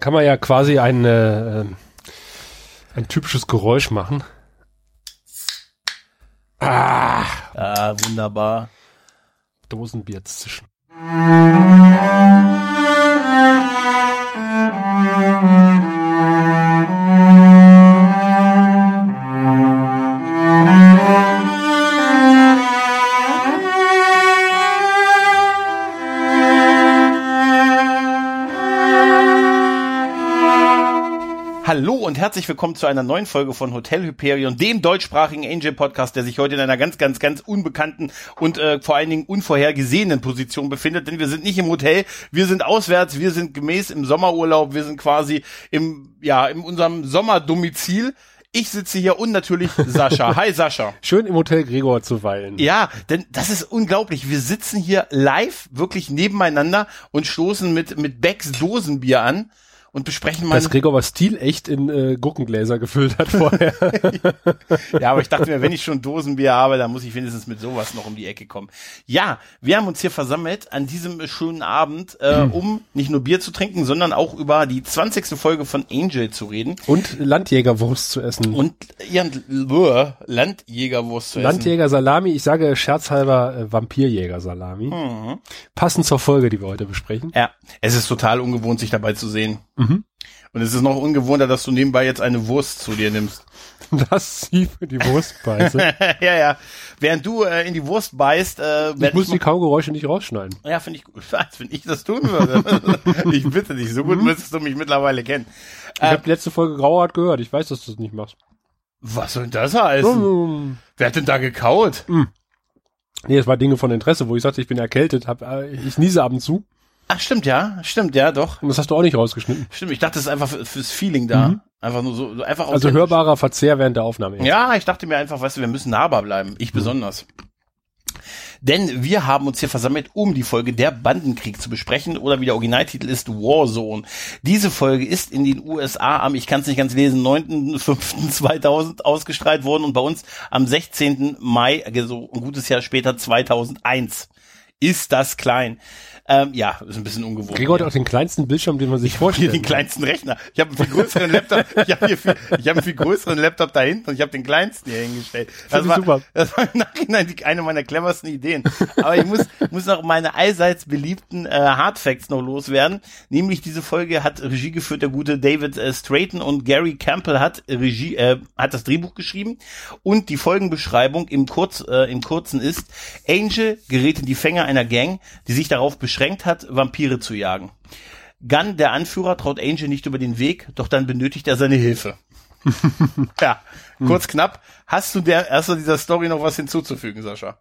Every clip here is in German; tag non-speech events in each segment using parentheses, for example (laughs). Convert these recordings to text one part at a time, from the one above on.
kann man ja quasi ein, äh, ein typisches Geräusch machen. Ah, ah wunderbar. Dosenbier zischen. Herzlich willkommen zu einer neuen Folge von Hotel Hyperion, dem deutschsprachigen Angel Podcast, der sich heute in einer ganz, ganz, ganz unbekannten und äh, vor allen Dingen unvorhergesehenen Position befindet. Denn wir sind nicht im Hotel, wir sind auswärts, wir sind gemäß im Sommerurlaub, wir sind quasi im, ja, in unserem Sommerdomizil. Ich sitze hier und natürlich Sascha. (laughs) Hi Sascha. Schön im Hotel Gregor zu weilen. Ja, denn das ist unglaublich. Wir sitzen hier live wirklich nebeneinander und stoßen mit, mit Becks Dosenbier an und besprechen mal. Dass Gregor Stil echt in äh, Gurkengläser gefüllt hat vorher. (laughs) ja, aber ich dachte mir, wenn ich schon Dosenbier habe, dann muss ich wenigstens mit sowas noch um die Ecke kommen. Ja, wir haben uns hier versammelt an diesem schönen Abend, äh, hm. um nicht nur Bier zu trinken, sondern auch über die 20. Folge von Angel zu reden. Und Landjägerwurst zu essen. Und ja, Landjägerwurst zu essen. Landjäger Salami, ich sage scherzhalber äh, Vampirjäger Salami. Mhm. Passend zur Folge, die wir heute besprechen. Ja, es ist total ungewohnt, sich dabei zu sehen. Mhm. Und es ist noch ungewohnter, dass du nebenbei jetzt eine Wurst zu dir nimmst. (laughs) Das sie für die Wurst beiße. (laughs) ja, ja. Während du äh, in die Wurst beißt, äh, ich muss ich die Kaugeräusche nicht rausschneiden. Ja, finde ich gut. (laughs) Wenn ich das tun würde. ich bitte dich, so gut mhm. müsstest du mich mittlerweile kennen. Ich äh, habe die letzte Folge Grauart gehört. Ich weiß, dass du das nicht machst. Was soll denn das heißen? Mhm. Wer hat denn da gekaut? Mhm. Nee, es war Dinge von Interesse, wo ich sagte, ich bin erkältet, hab, äh, ich niese ab und zu. Ach, stimmt, ja. Stimmt, ja, doch. Und das hast du auch nicht rausgeschnitten. Stimmt, ich dachte, das ist einfach fürs Feeling da. Mhm. Einfach nur so, so einfach Also hörbarer Verzehr während der Aufnahme. Jetzt. Ja, ich dachte mir einfach, weißt du, wir müssen nahbar bleiben. Ich mhm. besonders. Denn wir haben uns hier versammelt, um die Folge Der Bandenkrieg zu besprechen oder wie der Originaltitel ist Warzone. Diese Folge ist in den USA am, ich kann es nicht ganz lesen, 9.5.2000 ausgestrahlt worden und bei uns am 16. Mai, also ein gutes Jahr später 2001. Ist das klein? Ähm, ja, ist ein bisschen ungewohnt. Gregor hat auch den kleinsten Bildschirm, den man sich vorstellt. Den kleinsten Rechner. Ich habe einen viel größeren Laptop. Ich habe hier viel, ich habe einen viel größeren Laptop da hinten und ich habe den kleinsten hier hingestellt. Das war, super. das war im Nachhinein die, eine meiner cleversten Ideen. Aber ich muss, muss noch meine allseits beliebten äh, Hardfacts noch loswerden. Nämlich diese Folge hat Regie geführt der gute David äh, Strayton und Gary Campbell hat Regie, äh, hat das Drehbuch geschrieben und die Folgenbeschreibung im Kurz, äh, im Kurzen ist: Angel gerät in die Fänger einer Gang, die sich darauf beschränkt beschränkt hat, Vampire zu jagen. Gunn, der Anführer, traut Angel nicht über den Weg, doch dann benötigt er seine Hilfe. (laughs) ja, kurz knapp. Hast du der erst dieser Story noch was hinzuzufügen, Sascha?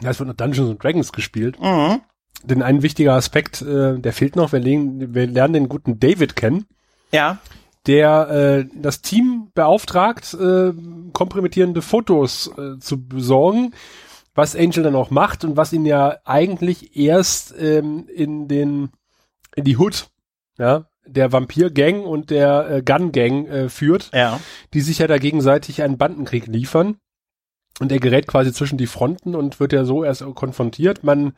Ja, es wird noch Dungeons and Dragons gespielt. Mhm. Denn ein wichtiger Aspekt, äh, der fehlt noch. Wir, legen, wir lernen den guten David kennen. Ja. Der äh, das Team beauftragt, äh, kompromittierende Fotos äh, zu besorgen was Angel dann auch macht und was ihn ja eigentlich erst ähm, in den in die Hood, ja, der Vampir-Gang und der äh, Gun-Gang äh, führt, ja. die sich ja da gegenseitig einen Bandenkrieg liefern. Und er gerät quasi zwischen die Fronten und wird ja so erst konfrontiert. Man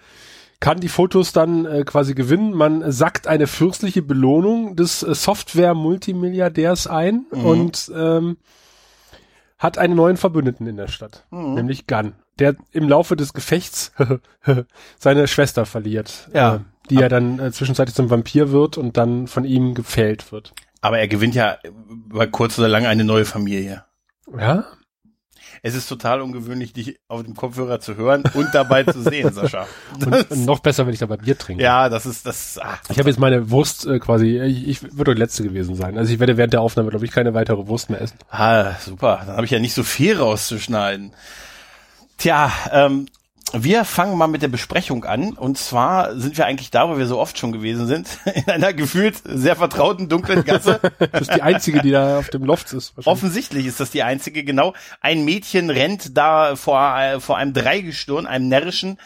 kann die Fotos dann äh, quasi gewinnen. Man sackt eine fürstliche Belohnung des äh, Software-Multimilliardärs ein mhm. und ähm, hat einen neuen Verbündeten in der Stadt, mhm. nämlich Gunn der im Laufe des Gefechts (laughs) seine Schwester verliert. Ja. Äh, die ja dann äh, zwischenzeitlich zum Vampir wird und dann von ihm gefällt wird. Aber er gewinnt ja über kurz oder lang eine neue Familie. Ja? Es ist total ungewöhnlich, dich auf dem Kopfhörer zu hören und dabei zu sehen, (laughs) Sascha. Und, und, noch besser, wenn ich dabei Bier trinke. Ja, das ist das. Ach, ich habe jetzt meine Wurst äh, quasi. Ich, ich würde die letzte gewesen sein. Also ich werde während der Aufnahme, glaube ich, keine weitere Wurst mehr essen. Ah, super. Dann habe ich ja nicht so viel rauszuschneiden. Tja, ähm, wir fangen mal mit der Besprechung an. Und zwar sind wir eigentlich da, wo wir so oft schon gewesen sind, (laughs) in einer gefühlt sehr vertrauten dunklen Gasse. das ist die einzige, die da auf dem Loft ist. Offensichtlich ist das die einzige, genau. Ein Mädchen rennt da vor, äh, vor einem Dreigestirn, einem närrischen,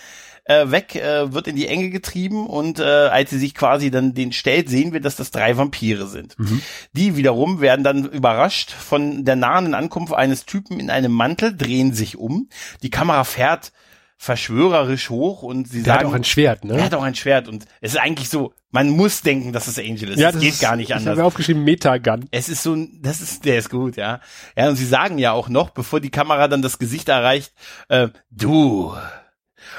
äh, weg, äh, wird in die Enge getrieben und äh, als sie sich quasi dann den stellt, sehen wir, dass das drei Vampire sind. Mhm. Die wiederum werden dann überrascht von der nahen Ankunft eines Typen in einem Mantel, drehen sich um. Die Kamera fährt verschwörerisch hoch und sie Der sagen. hat auch ein Schwert, ne? Er hat auch ein Schwert und es ist eigentlich so, man muss denken, dass es Angel ist. ja, es das geht ist, gar nicht Ich anders. habe aufgeschrieben Metagun. Es ist so ein, das ist, der ist gut, ja. Ja, und sie sagen ja auch noch, bevor die Kamera dann das Gesicht erreicht, äh, du.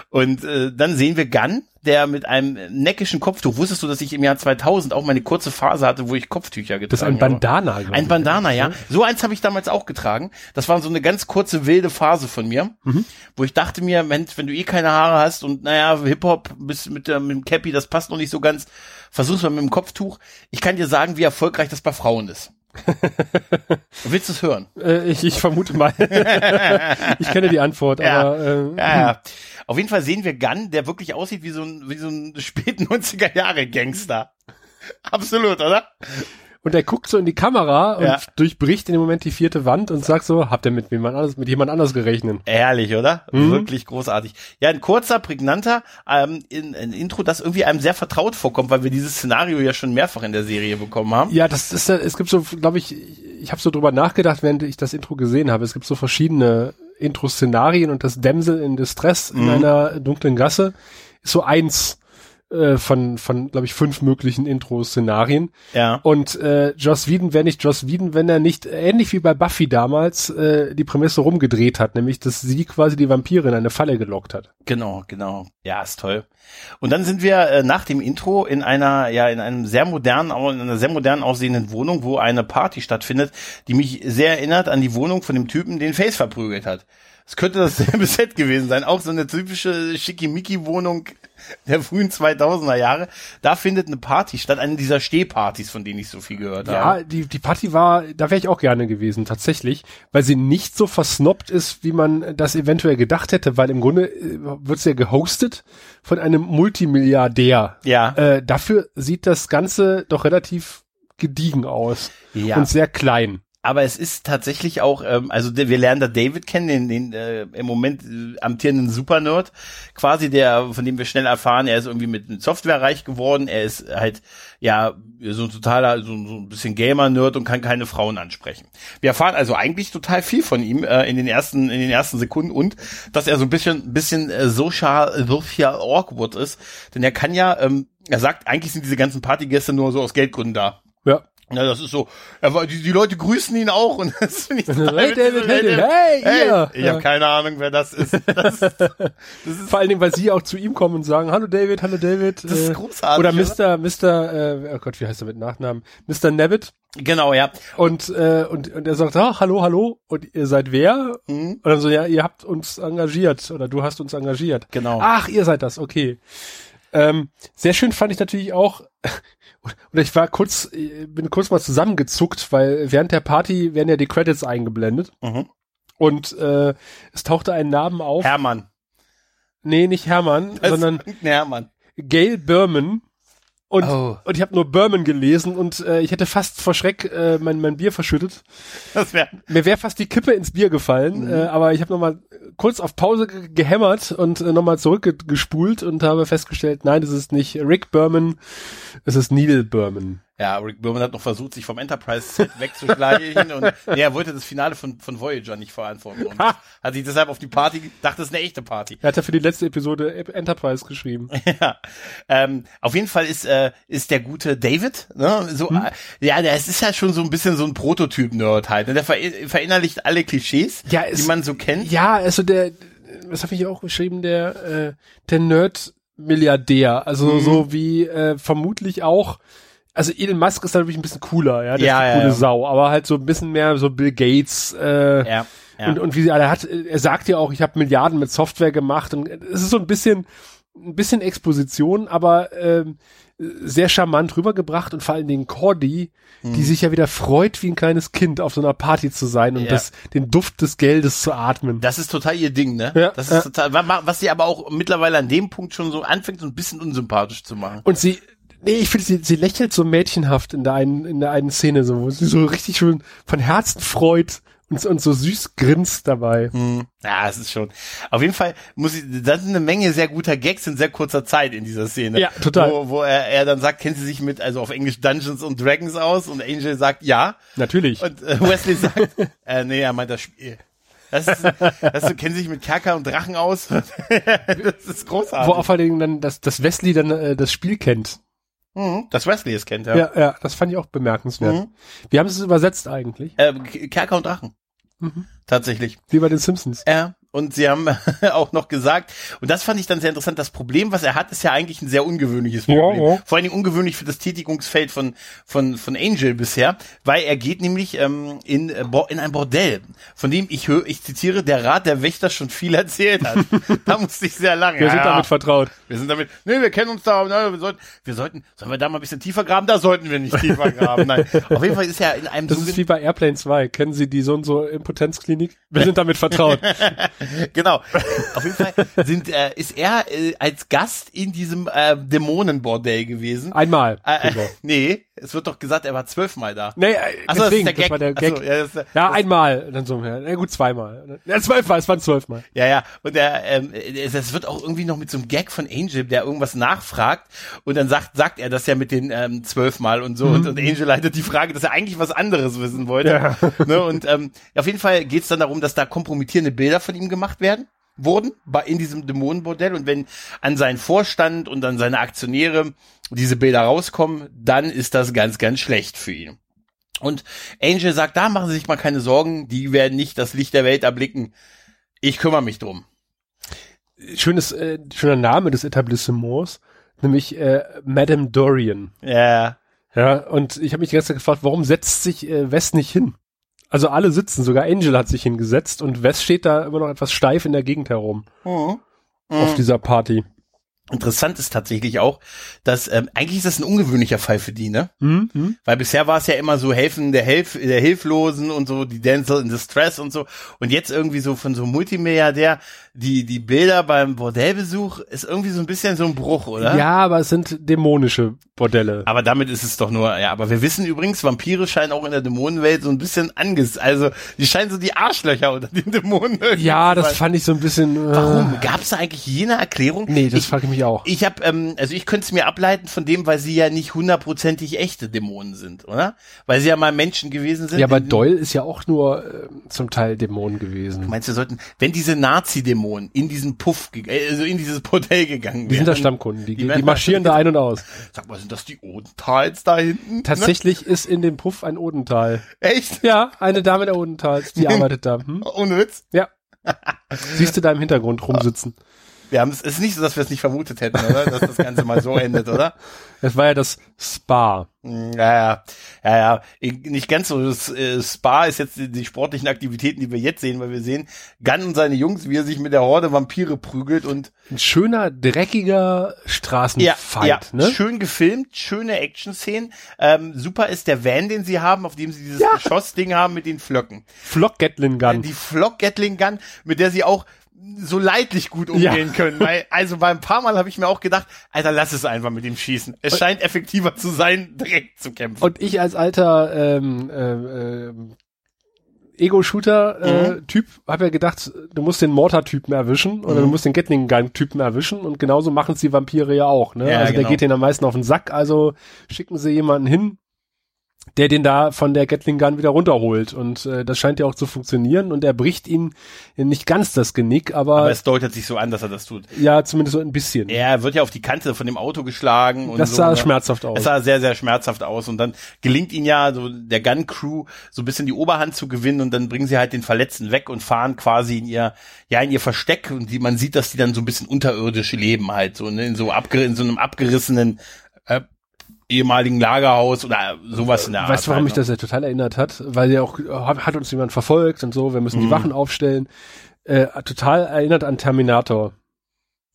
Und äh, dann sehen wir Gunn, der mit einem neckischen Kopftuch, wusstest du, dass ich im Jahr 2000 auch meine kurze Phase hatte, wo ich Kopftücher getragen Das ist ein habe? Bandana. glaub Ein. Bandana, ja. So eins habe ich damals auch getragen. Das war so eine ganz kurze wilde Phase von mir, Mhm. wo ich dachte mir, Mensch, wenn du eh keine Haare hast und naja, Hip-Hop bist mit, der, mit dem Cappy, das passt noch nicht so ganz, versuch's mal mit dem Kopftuch. Ich kann dir sagen, wie erfolgreich das bei Frauen ist. (laughs) Willst du es hören? Äh, ich, ich vermute mal. (laughs) ich kenne die Antwort, Ja. aber äh, Ja, ja. Auf jeden Fall sehen wir Gunn, der wirklich aussieht wie so ein, wie so ein (laughs) späten 90er Jahre Gangster. Absolut, oder? Und er guckt so in die Kamera und Ja. durchbricht in dem Moment die vierte Wand und sagt so, habt ihr mit jemand anders, mit jemand anders gerechnet? Ehrlich, oder? Mhm. Wirklich großartig. Ja, ein kurzer, prägnanter ähm, in, ein Intro, das irgendwie einem sehr vertraut vorkommt, weil wir dieses Szenario ja schon mehrfach in der Serie bekommen haben. Ja, das ist, es gibt so, glaube ich, ich habe so drüber nachgedacht, während ich das Intro gesehen habe. Es gibt so verschiedene Intro-Szenarien und das Dämsel in Distress in Mhm. einer dunklen Gasse ist so eins äh, von, von glaube ich, fünf möglichen Intro-Szenarien. Ja. Und äh, Joss Whedon wäre nicht Joss Whedon, wenn er nicht, äh, ähnlich wie bei Buffy damals, äh, die Prämisse rumgedreht hat, nämlich, dass sie quasi die Vampire in eine Falle gelockt hat. Genau, genau. Ja, ist toll. Und dann sind wir äh, nach dem Intro in einer, ja, in einem sehr modernen, in einer sehr modern aussehenden Wohnung, wo eine Party stattfindet, die mich sehr erinnert an die Wohnung von dem Typen, den Face verprügelt hat. Es könnte dasselbe (laughs) Set gewesen sein. Auch so eine typische Schickimicki-Wohnung der frühen 2000er Jahre. Da findet eine Party statt, eine dieser Stehpartys, von denen ich so viel gehört Ja, habe. die, die Party war, da wäre ich auch gerne gewesen, tatsächlich, weil sie nicht so versnobbt ist, wie man das eventuell gedacht hätte, weil im Grunde äh, wird sie ja gehostet von einem Multimilliardär. Ja. Äh, dafür sieht das Ganze doch relativ gediegen aus Ja. und sehr klein. Aber es ist tatsächlich auch, ähm, also wir lernen da David kennen, den, den äh, im Moment äh, amtierenden Supernerd, quasi der, von dem wir schnell erfahren, er ist irgendwie mit, mit Software reich geworden, er ist halt ja so ein totaler, so, so ein bisschen Gamer-Nerd und kann keine Frauen ansprechen. Wir erfahren also eigentlich total viel von ihm äh, in den ersten in den ersten Sekunden und dass er so ein bisschen bisschen äh, social, social awkward ist, denn er kann ja, ähm, er sagt, eigentlich sind diese ganzen Partygäste nur so aus Geldgründen da. Ja. Das ist so. Er war, die, die Leute grüßen ihn auch und (laughs) das finde ich (laughs) total Hey. David, hey, David, hey, ihr. Ich Ja. habe keine Ahnung, wer das ist. (laughs) Das, das Vor allen Dingen, weil sie auch zu ihm kommen und sagen, hallo David, hallo David. Das ist äh, großartig, Oder oder? Mr. Mr. Äh, oh Gott, wie heißt er mit Nachnamen? Mr. Nevitt. genau, ja. Und, äh, und, und er sagt, ah, hallo, hallo, und ihr seid wer? Mhm. Und dann so, ja, ihr habt uns engagiert oder du hast uns engagiert. Genau. Ach, ihr seid das, okay. Ähm, sehr schön fand ich natürlich auch, (laughs) oder ich war kurz, äh, bin kurz mal zusammengezuckt, weil während der Party werden ja die Credits eingeblendet Mhm. und äh, es tauchte ein Name auf. Hermann. nee, nicht Hermann, Das sondern (laughs) Hermann. Gail Berman. Und, Oh. und ich habe nur Berman gelesen und äh, ich hätte fast vor Schreck äh, mein, mein Bier verschüttet. Das wäre Mir wäre fast die Kippe ins Bier gefallen, Mhm. äh, aber ich habe nochmal kurz auf Pause ge gehämmert und äh, nochmal zurückgespult und habe festgestellt, nein, es ist nicht Rick Berman, es ist Neil Berman. Ja, Rick Berman hat noch versucht, sich vom Enterprise-Set (laughs) wegzuschleichen und nee, er wollte das Finale von, von Voyager nicht verantworten und Ha! hat sich deshalb auf die Party, dachte, es ist eine echte Party. Er hat ja für die letzte Episode Ep- Enterprise geschrieben. (laughs) Ja, ähm, auf jeden Fall ist äh, ist der gute David, ne, so Hm? äh, ja, der ist ja schon so ein bisschen so ein Prototyp-Nerd halt, ne? der ver verinnerlicht alle Klischees, Ja, es- die man so kennt. Ja, also der, was habe ich auch geschrieben, der, äh, der Nerd-Milliardär, also Mhm. so wie äh, vermutlich auch, also Elon Musk ist natürlich ein bisschen cooler, ja, der Ja, ist eine ja, coole ja. Sau, aber halt so ein bisschen mehr so Bill Gates, äh, Ja, ja. Und, und wie sie alle hat, er sagt ja auch, ich habe Milliarden mit Software gemacht und es ist so ein bisschen, ein bisschen Exposition, aber ähm, sehr charmant rübergebracht und vor allen Dingen Cordy, die sich ja wieder freut, wie ein kleines Kind auf so einer Party zu sein und Ja. das, den Duft des Geldes zu atmen. Das ist total ihr Ding, ne? Ja, das ist ja. total, wa- was sie aber auch mittlerweile an dem Punkt schon so anfängt, so ein bisschen unsympathisch zu machen. Und sie, nee, ich finde, sie, sie lächelt so mädchenhaft in der einen, in der einen Szene, so, wo sie so richtig schon von Herzen freut und, und so süß grinst dabei. Hm. Ja, es ist schon. Auf jeden Fall muss ich, das sind eine Menge sehr guter Gags in sehr kurzer Zeit in dieser Szene. Ja, total. Wo, wo er, er dann sagt, kennen Sie sich mit, also auf Englisch Dungeons und Dragons aus? Und Angel sagt, ja. Natürlich. Und äh, Wesley (laughs) sagt, äh, nee, er meint das Spiel. Das ist, das ist, kennen Sie sich mit Kerker und Drachen aus? (laughs) das ist großartig. Wo auf allen dann, dass, dass Wesley dann äh, das Spiel kennt. Mhm, dass Wesley es kennt, ja. Ja, ja, das fand ich auch bemerkenswert. Mhm. Wie haben Sie es übersetzt eigentlich? Äh, Kerker und Drachen. Mhm. Tatsächlich. Wie bei den Simpsons. Ja. Und sie haben (laughs) auch noch gesagt, und das fand ich dann sehr interessant, das Problem, was er hat, ist ja eigentlich ein sehr ungewöhnliches Problem. Ja, ja. Vor allen Dingen ungewöhnlich für das Tätigungsfeld von, von, von Angel bisher, weil er geht nämlich ähm, in, äh, in ein Bordell, von dem ich höre, ich zitiere, der Rat der Wächter schon viel erzählt hat. (laughs) da musste ich sehr lange. Wir sind ja, damit vertraut. Wir sind damit, nee, wir kennen uns da, ne, wir sollten, wir sollten, sollen wir da mal ein bisschen tiefer graben? Da sollten wir nicht (laughs) tiefer graben. Nein. Auf jeden Fall ist er in einem Das ist wie bei Airplane 2. Kennen Sie die so und so Impotenzklinik? Wir sind damit vertraut. (laughs) genau. Auf jeden Fall sind, äh, ist er äh, als Gast in diesem äh, Dämonenbordell gewesen. Einmal. Äh, äh, nee, es wird doch gesagt, er war zwölfmal da. Nee, äh, Achso, deswegen, das, ist der Gag. das war der Gag. Achso, ja, das, ja, einmal. Dann so, ja, gut, zweimal. Ja, zwölfmal, es waren zwölfmal. Ja, ja. Und er, ähm, es wird auch irgendwie noch mit so einem Gag von Angel, der irgendwas nachfragt und dann sagt, sagt er das ja mit den ähm, zwölfmal und so. Mhm. Und, und Angel leitet die Frage, dass er eigentlich was anderes wissen wollte. Ja. Ne, und ähm, auf jeden Fall geht es dann darum, dass da kompromittierende Bilder von ihm gemacht werden wurden bei in diesem Dämonenbordell und wenn an seinen Vorstand und an seine Aktionäre diese Bilder rauskommen, dann ist das ganz, ganz schlecht für ihn. Und Angel sagt, da machen Sie sich mal keine Sorgen, die werden nicht das Licht der Welt erblicken. Ich kümmere mich drum. Schönes, äh, schöner Name des Etablissements, nämlich äh, Madame Dorian. Ja. Ja, und ich habe mich die ganze Zeit gefragt, warum setzt sich äh, Wes nicht hin? Also alle sitzen, sogar Angel hat sich hingesetzt und Wes steht da immer noch etwas steif in der Gegend herum. Mhm. Auf mhm. dieser Party. Interessant ist tatsächlich auch, dass ähm, eigentlich ist das ein ungewöhnlicher Fall für die, ne? Mhm. Weil bisher war es ja immer so helfen der, Hilf der Hilflosen und so die Denzel in Distress und so und jetzt irgendwie so von so Multimilliardär die die Bilder beim Bordellbesuch ist irgendwie so ein bisschen so ein Bruch, oder? Ja, aber es sind dämonische Bordelle. Aber damit ist es doch nur ja, aber wir wissen übrigens, Vampire scheinen auch in der Dämonenwelt so ein bisschen anges also die scheinen so die Arschlöcher unter den Dämonen. Ja, das fand ich so ein bisschen äh Warum gab es da eigentlich jene Erklärung? Nee, das frage ich mich ich auch. Ich habe, ähm, also ich könnte es mir ableiten von dem, weil sie ja nicht hundertprozentig echte Dämonen sind, oder? Weil sie ja mal Menschen gewesen sind. Ja, aber Doyle ist ja auch nur äh, zum Teil Dämonen gewesen. Du meinst, wir sollten, wenn diese Nazi-Dämonen in diesen Puff, äh, also in dieses Bordell gegangen wären. Die sind da Stammkunden, die, die, die marschieren da ein und aus. Sag mal, sind das die Odentals da hinten? Tatsächlich ne? ist in dem Puff ein Odental. Echt? Ja, eine Dame der Odentals, die (laughs) arbeitet da. Hm? Ohne Witz? Ja. Siehst du da im Hintergrund rumsitzen. Wir haben es ist nicht so, dass wir es nicht vermutet hätten, oder? Dass das Ganze mal so endet, oder? Es war ja das Spa. Hm, ja, ja, ja, ja. Nicht ganz so. Das äh, Spa ist jetzt die, die, sportlichen Aktivitäten, die wir jetzt sehen, weil wir sehen Gunn und seine Jungs, wie er sich mit der Horde Vampire prügelt und ein schöner, dreckiger Straßenfight. Ja, ja. Ne? schön gefilmt, schöne Action-Szenen. Ähm, super ist der Van, den sie haben, auf dem sie dieses ja. Geschossding haben mit den Flöcken. Flock Gatling Gun. Die Flock Gatling Gun, mit der sie auch so leidlich gut umgehen ja. können. Weil, also beim paar Mal habe ich mir auch gedacht, Alter, lass es einfach mit dem Schießen. Es und, scheint effektiver zu sein, direkt zu kämpfen. Und ich als alter ähm, äh, äh, Ego-Shooter-Typ äh, mhm. habe ja gedacht, du musst den Mortar-Typen erwischen oder mhm. du musst den Gatling-Gun-Typen erwischen und genauso machen es die Vampire ja auch. Ne? Ja, also genau. der geht denen am meisten auf den Sack, also schicken sie jemanden hin, der den da von der Gatling Gun wieder runterholt. Und äh, das scheint ja auch zu funktionieren. Und er bricht ihn nicht ganz das Genick, aber. Aber es deutet sich so an, dass er das tut. Ja, zumindest so ein bisschen. Er wird ja auf die Kante von dem Auto geschlagen. Und das sah so, schmerzhaft aus. Das sah sehr, sehr schmerzhaft aus. Und dann gelingt ihn ja so der Gun Crew so ein bisschen die Oberhand zu gewinnen und dann bringen sie halt den Verletzten weg und fahren quasi in ihr, ja, in ihr Versteck. Und die, man sieht, dass die dann so ein bisschen unterirdisch leben halt, so, ne, in so, abger in so einem abgerissenen äh, ehemaligen Lagerhaus oder sowas in der Art. Weißt du, warum halt, mich das ja total erinnert hat? Weil ja auch, hat uns jemand verfolgt und so, wir müssen mhm. die Wachen aufstellen. Äh, total erinnert an Terminator.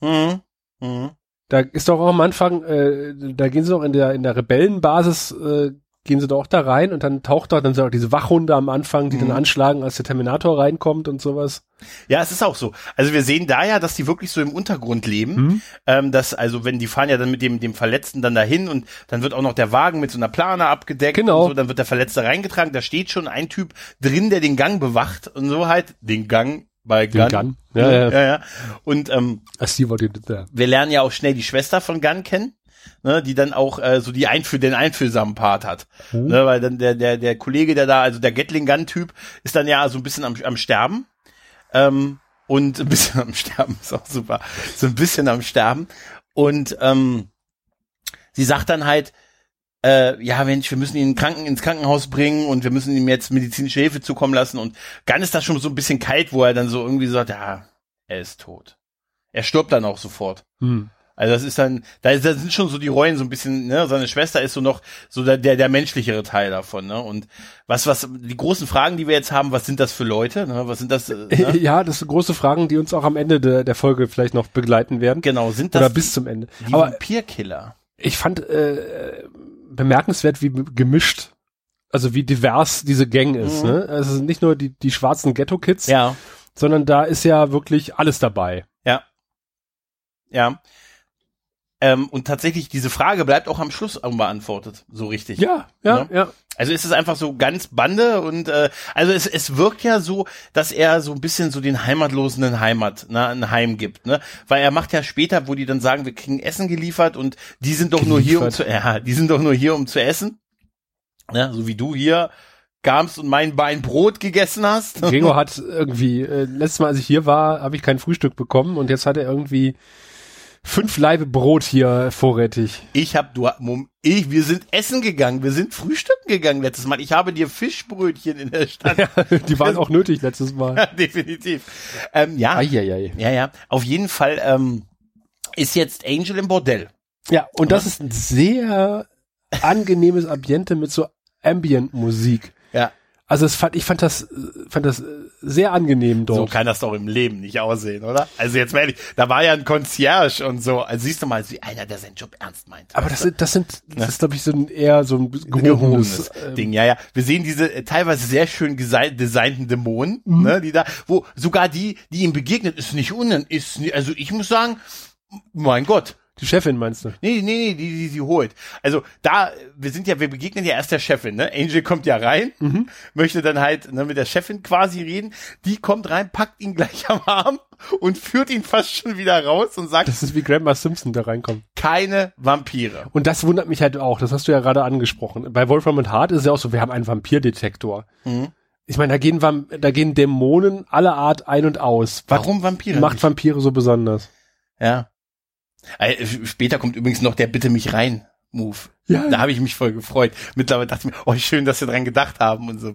Mhm. Mhm. Da ist doch auch am Anfang, äh, da gehen sie doch in der, in der Rebellenbasis, äh, gehen sie doch auch da rein und dann taucht doch dann so auch diese Wachhunde am Anfang, die mhm. dann anschlagen, als der Terminator reinkommt und sowas. Ja, es ist auch so. Also wir sehen da ja, dass die wirklich so im Untergrund leben. Mhm. Ähm, dass, also wenn die fahren ja dann mit dem, dem Verletzten dann dahin und dann wird auch noch der Wagen mit so einer Plane abgedeckt genau. und so, dann wird der Verletzte reingetragen. Da steht schon ein Typ drin, der den Gang bewacht und so halt den Gang bei Gun. Gun. Ja, ja, ja. ja. Und ähm, I see what you did there. wir lernen ja auch schnell die Schwester von Gun kennen ne, die dann auch äh, so die Einfühl den einfühlsamen Part hat. Mhm. Ne, weil dann der, der, der Kollege, der da, also der Gatling Gun-Typ, ist dann ja so ein bisschen am, am Sterben. ähm, und ein bisschen (laughs) am Sterben ist auch super. So ein bisschen am Sterben und ähm, sie sagt dann halt, äh, ja Mensch, wir müssen ihn Kranken ins Krankenhaus bringen und wir müssen ihm jetzt medizinische Hilfe zukommen lassen und dann ist das schon so ein bisschen kalt, wo er dann so irgendwie sagt, ja, er ist tot. Er stirbt dann auch sofort. Hm. Also das ist dann, da, ist, da sind schon so die Rollen so ein bisschen, ne, seine Schwester ist so noch so der, der, der menschlichere Teil davon, ne? Und was, was, die großen Fragen, die wir jetzt haben, was sind das für Leute, ne? Was sind das? (laughs) Ne? Ja, das sind große Fragen, die uns auch am Ende de, der Folge vielleicht noch begleiten werden. Genau, sind das oder bis zum Ende. Die Aber Vampirkiller. Ich fand äh, bemerkenswert, wie gemischt, also wie divers diese Gang ist, mhm. ne? Also nicht nur die, die schwarzen Ghetto-Kids, ja. sondern da ist ja wirklich alles dabei. Ja. Ja. Ähm, und tatsächlich, diese Frage bleibt auch am Schluss unbeantwortet, so richtig. Ja, ja, ne? ja. Also ist es einfach so ganz Bande und äh, also es, es wirkt ja so, dass er so ein bisschen so den Heimatlosen eine Heimat, ne, ein Heim gibt, ne? Weil er macht ja später, wo die dann sagen, wir kriegen Essen geliefert und die sind doch geliefert. nur hier, um zu, ja, die sind doch nur hier, um zu essen. Ne? So wie du hier kamst und mein Bein Brot gegessen hast. Gregor (laughs) hat irgendwie, äh, letztes Mal, als ich hier war, habe ich kein Frühstück bekommen und jetzt hat er irgendwie fünf Laibe Brot hier vorrätig. Ich hab du ich wir sind essen gegangen, wir sind frühstücken gegangen letztes Mal. Ich habe dir Fischbrötchen in der Stadt. (laughs) Ja, die waren auch nötig letztes Mal. Ja, (laughs) definitiv. Ähm, ja. Eieiei. Ja, ja. Auf jeden Fall ähm, ist jetzt Angel im Bordell. Ja, und das ist ein sehr angenehmes Ambiente mit so Ambient Musik. Ja. Also es fand, ich fand das, fand das sehr angenehm dort. So kann das doch im Leben nicht aussehen, oder? Also jetzt ehrlich, da war ja ein Concierge und so. Also siehst du mal, wie einer, der seinen Job ernst meint. Aber das sind, das sind, das ist glaube ich so ein, eher so ein gehobenes ähm, Ding. Ja, ja. Wir sehen diese äh, teilweise sehr schön designten Dämonen, mhm. ne, die da, wo sogar die, die ihm begegnet, ist nicht unnen, ist, nicht, also ich muss sagen, mein Gott, die Chefin meinst du? Nee, nee, nee, die, die sie holt. Also da, wir sind ja, wir begegnen ja erst der Chefin, ne? Angel kommt ja rein, mhm. möchte dann halt ne, mit der Chefin quasi reden. Die kommt rein, packt ihn gleich am Arm und führt ihn fast schon wieder raus und sagt. Das ist wie Grandma Simpson da reinkommt. Keine Vampire. Und das wundert mich halt auch, das hast du ja gerade angesprochen. Bei Wolfram und Hart ist es ja auch so, wir haben einen Vampirdetektor. Mhm. Ich meine, da gehen, da gehen Dämonen aller Art ein und aus. Warum Vampire? Macht nicht? Vampire so besonders. Ja. Äh, später kommt übrigens noch der Bitte mich rein Move. Ja. Da habe ich mich voll gefreut. Mittlerweile dachte ich mir, oh, schön, dass wir dran gedacht haben und so.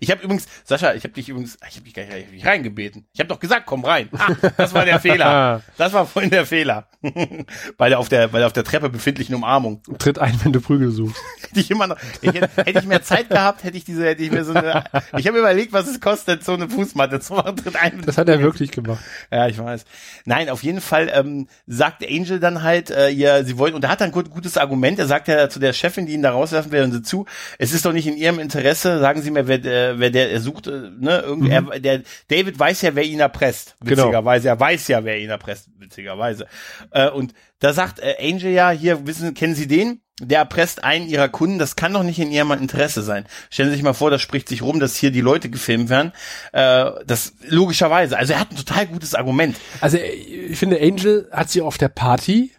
Ich habe übrigens, Sascha, ich habe dich übrigens, ich habe dich gar nicht reingebeten. Ich habe doch gesagt, komm rein. Ah, das war der Fehler. (laughs) Das war vorhin der Fehler. (laughs) bei der auf der, bei der auf der Treppe befindlichen Umarmung. Tritt ein, wenn du Prügel suchst. (laughs) hätte ich immer noch, ich, hätte, hätte ich mehr Zeit gehabt, hätte ich diese, hätte ich mir so eine, ich habe überlegt, was es kostet, so eine Fußmatte zu machen. Tritt ein. Das hat er wirklich gemacht. Ja, ich weiß. Nein, auf jeden Fall ähm, sagt Angel dann halt, äh, ja, sie wollen, und er hat dann ein gutes Argument. Er sagt ja zu der Chefin, die ihn da rauswerfen, hören Sie zu. Es ist doch nicht in Ihrem Interesse. Sagen Sie mir, wer, äh, wer der er sucht. Äh, ne, irgendwie, mhm. er, der David weiß ja, wer ihn erpresst. Genau. Witzigerweise, genau. er weiß ja, wer ihn erpresst. Witzigerweise. Äh, und da sagt äh, Angel ja, hier wissen, kennen Sie den? Der erpresst einen ihrer Kunden, das kann doch nicht in ihrem Interesse sein. Stellen Sie sich mal vor, das spricht sich rum, dass hier die Leute gefilmt werden. Äh, das logischerweise. Also er hat ein total gutes Argument. Also ich finde, Angel hat sie auf der Party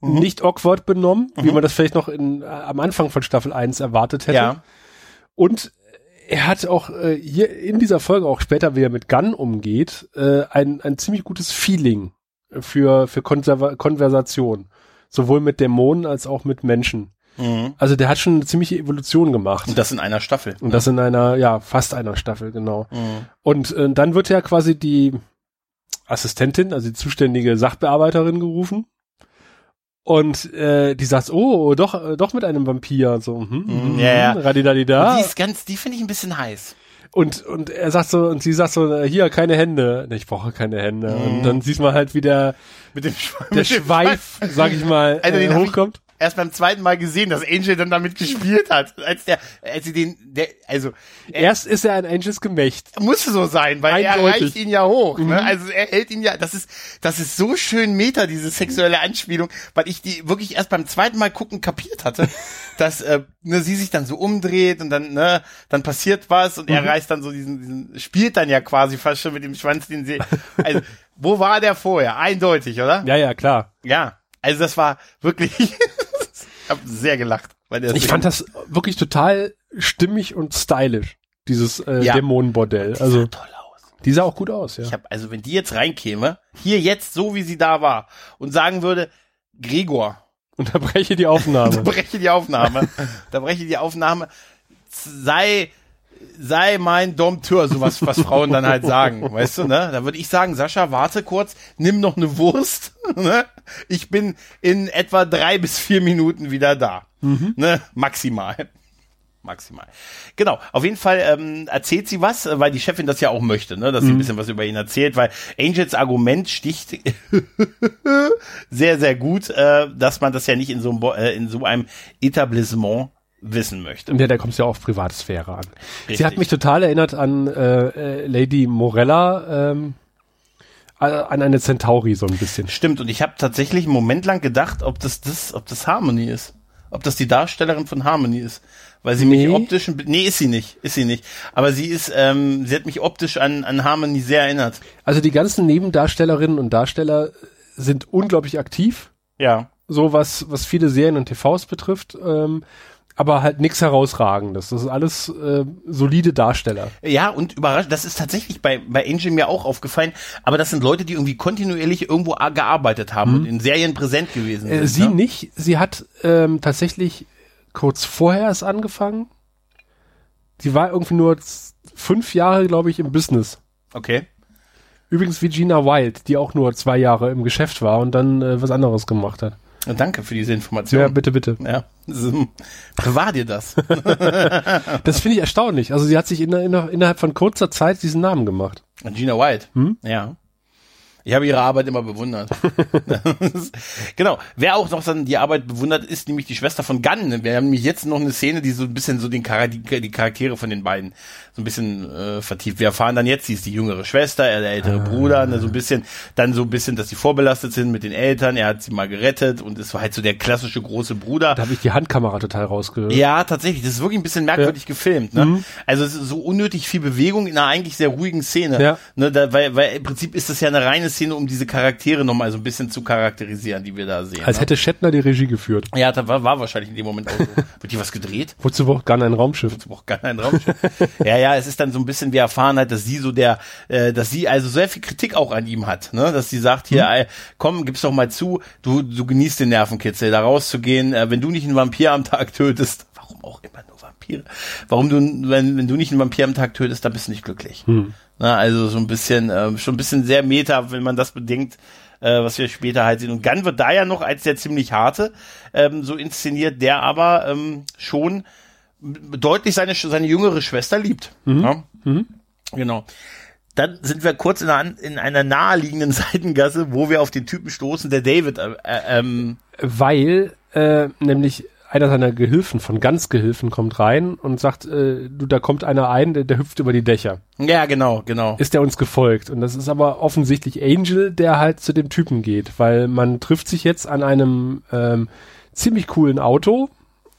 mhm. nicht awkward benommen, mhm. wie man das vielleicht noch in, äh, am Anfang von Staffel 1 erwartet hätte. Ja. Und er hat auch äh, hier in dieser Folge, auch später, wie er mit Gunn umgeht, äh, ein, ein ziemlich gutes Feeling für, für Konserva Konversation. Sowohl mit Dämonen als auch mit Menschen. Mhm. Also der hat schon eine ziemliche Evolution gemacht. Und das in einer Staffel. Und das in einer, ja, fast einer Staffel, genau. Mhm. Und äh, dann wird ja quasi die Assistentin, also die zuständige Sachbearbeiterin gerufen und äh, die sagt, oh, doch, äh, doch mit einem Vampir. So, hm, hm, ja, ja. Radidadida. Die ist ganz, die finde ich ein bisschen heiß. Und, und er sagt so, und sie sagt so, äh, hier, keine Hände. Ich brauche keine Hände. Mhm. Und dann sieht man halt, wie der, mit dem, der mit Schweif, dem sag ich mal, also äh, hochkommt erst beim zweiten Mal gesehen, dass Angel dann damit gespielt hat. Als der, als sie den, der, also. Erst ist er ein Angels Gemächt. Muss so sein, weil Eindeutig. er reicht ihn ja hoch. Ne? Mhm. Ne? Also er hält ihn ja, das ist, das ist so schön Meta, diese sexuelle Anspielung, weil ich die wirklich erst beim zweiten Mal gucken kapiert hatte, (laughs) dass äh, ne, sie sich dann so umdreht und dann, ne, dann passiert was und mhm. er reißt dann so diesen, diesen, spielt dann ja quasi fast schon mit dem Schwanz, den sie. Also, wo war der vorher? Eindeutig, oder? Ja, ja, klar. Ja. Also das war wirklich (laughs) habe sehr gelacht. Weil ich fand das wirklich total stimmig und stylisch, dieses äh, ja. Dämonenbordell. Also toll aus. Die sah auch gut aus, ja. Ich hab, also wenn die jetzt reinkäme, hier jetzt so wie sie da war und sagen würde, Gregor. Unterbreche die Aufnahme. (laughs) Unterbreche die Aufnahme. (laughs) Unterbreche die Aufnahme. Sei, sei mein Dompteur, sowas, was Frauen dann halt sagen, weißt du, ne? Da würde ich sagen, Sascha, warte kurz, nimm noch eine Wurst, (laughs) ne? Ich bin in etwa drei bis vier Minuten wieder da, mhm. ne? Maximal maximal. Genau, auf jeden Fall ähm, erzählt sie was, weil die Chefin das ja auch möchte, ne, dass sie ein mhm. bisschen was über ihn erzählt, weil Angels Argument sticht (laughs) sehr, sehr gut, äh, dass man das ja nicht in so einem, äh, in so einem Etablissement wissen möchte. Ja, da kommt es ja auf Privatsphäre an. Richtig. Sie hat mich total erinnert an äh, äh Lady Morella, ähm, an eine Centauri so ein bisschen. Stimmt, und ich habe tatsächlich einen Moment lang gedacht, ob das das, ob das Harmony ist. Ob das die Darstellerin von Harmony ist weil sie nee. mich optisch, nee, ist sie nicht, ist sie nicht. Aber sie ist, ähm, sie hat mich optisch an, an Harmony sehr erinnert. Also die ganzen Nebendarstellerinnen und Darsteller sind unglaublich aktiv. Ja. So was, was viele Serien und TVs betrifft. Ähm, aber halt nichts herausragendes. Das ist alles äh, solide Darsteller. Ja, und überrascht, das ist tatsächlich bei, bei Angel mir auch aufgefallen, aber das sind Leute, die irgendwie kontinuierlich irgendwo gearbeitet haben mhm. und in Serien präsent gewesen äh, sind. Äh, sie ne? nicht, sie hat ähm, tatsächlich kurz vorher erst angefangen. Die war irgendwie nur fünf Jahre, glaube ich, im Business. Okay. Übrigens wie Gina Wild, die auch nur zwei Jahre im Geschäft war und dann äh, was anderes gemacht hat. Danke für diese Information. Ja, bitte, bitte. Ja. (laughs) Bewahr dir das. (laughs) das finde ich erstaunlich. Also sie hat sich in, in, innerhalb von kurzer Zeit diesen Namen gemacht. Gina Wild. Hm? Ja. Ich habe ihre Arbeit immer bewundert. (laughs) (laughs) genau. Wer auch noch dann die Arbeit bewundert, ist nämlich die Schwester von Gunn. Wir haben nämlich jetzt noch eine Szene, die so ein bisschen so den Char die, Charaktere von den beiden so ein bisschen äh, vertieft. Wir erfahren dann jetzt, sie ist die jüngere Schwester, er der ältere ah. Bruder, ne, so ein bisschen, dann so ein bisschen, dass sie vorbelastet sind mit den Eltern. Er hat sie mal gerettet und es war halt so der klassische große Bruder. Da habe ich die Handkamera total rausgehört. Ja, tatsächlich. Das ist wirklich ein bisschen merkwürdig ja. gefilmt. Ne? Mhm. Also es ist so unnötig viel Bewegung in einer eigentlich sehr ruhigen Szene. Ja. Ne, da, weil, weil im Prinzip ist das ja eine reine Szene, um diese Charaktere nochmal so ein bisschen zu charakterisieren, die wir da sehen. Als ne? hätte Shatner die Regie geführt. Ja, da war, war wahrscheinlich in dem Moment auch so. (laughs) Wird hier was gedreht? Wozu braucht gar ein Raumschiff? Wozu braucht gar ein Raumschiff? ja, ja, es ist dann so ein bisschen, wie erfahren hat, dass sie so der, äh, dass sie also sehr viel Kritik auch an ihm hat, ne? Dass sie sagt, hier, ey, komm, gib's doch mal zu, du, du genießt den Nervenkitzel, da rauszugehen, äh, wenn du nicht einen Vampir am Tag tötest, warum auch immer nur Vampire? Warum du, wenn, wenn du nicht einen Vampir am Tag tötest, dann bist du nicht glücklich. Mhm. Na, also so ein bisschen, äh, schon ein bisschen sehr meta, wenn man das bedenkt, äh, was wir später halt sehen. Und Gunn wird da ja noch als der ziemlich harte ähm, so inszeniert, der aber ähm, schon deutlich seine, seine jüngere Schwester liebt. Mhm. Ja? Mhm. Genau. Dann sind wir kurz in einer, in einer naheliegenden (laughs) Seitengasse, wo wir auf den Typen stoßen, der David. Äh, äh, ähm, Weil äh, nämlich einer seiner Gehilfen, von ganz Gehilfen, kommt rein und sagt, äh, du, da kommt einer ein, der, der hüpft über die Dächer. Ja, genau, genau. Ist der uns gefolgt. Und das ist aber offensichtlich Angel, der halt zu dem Typen geht, weil man trifft sich jetzt an einem ähm, ziemlich coolen Auto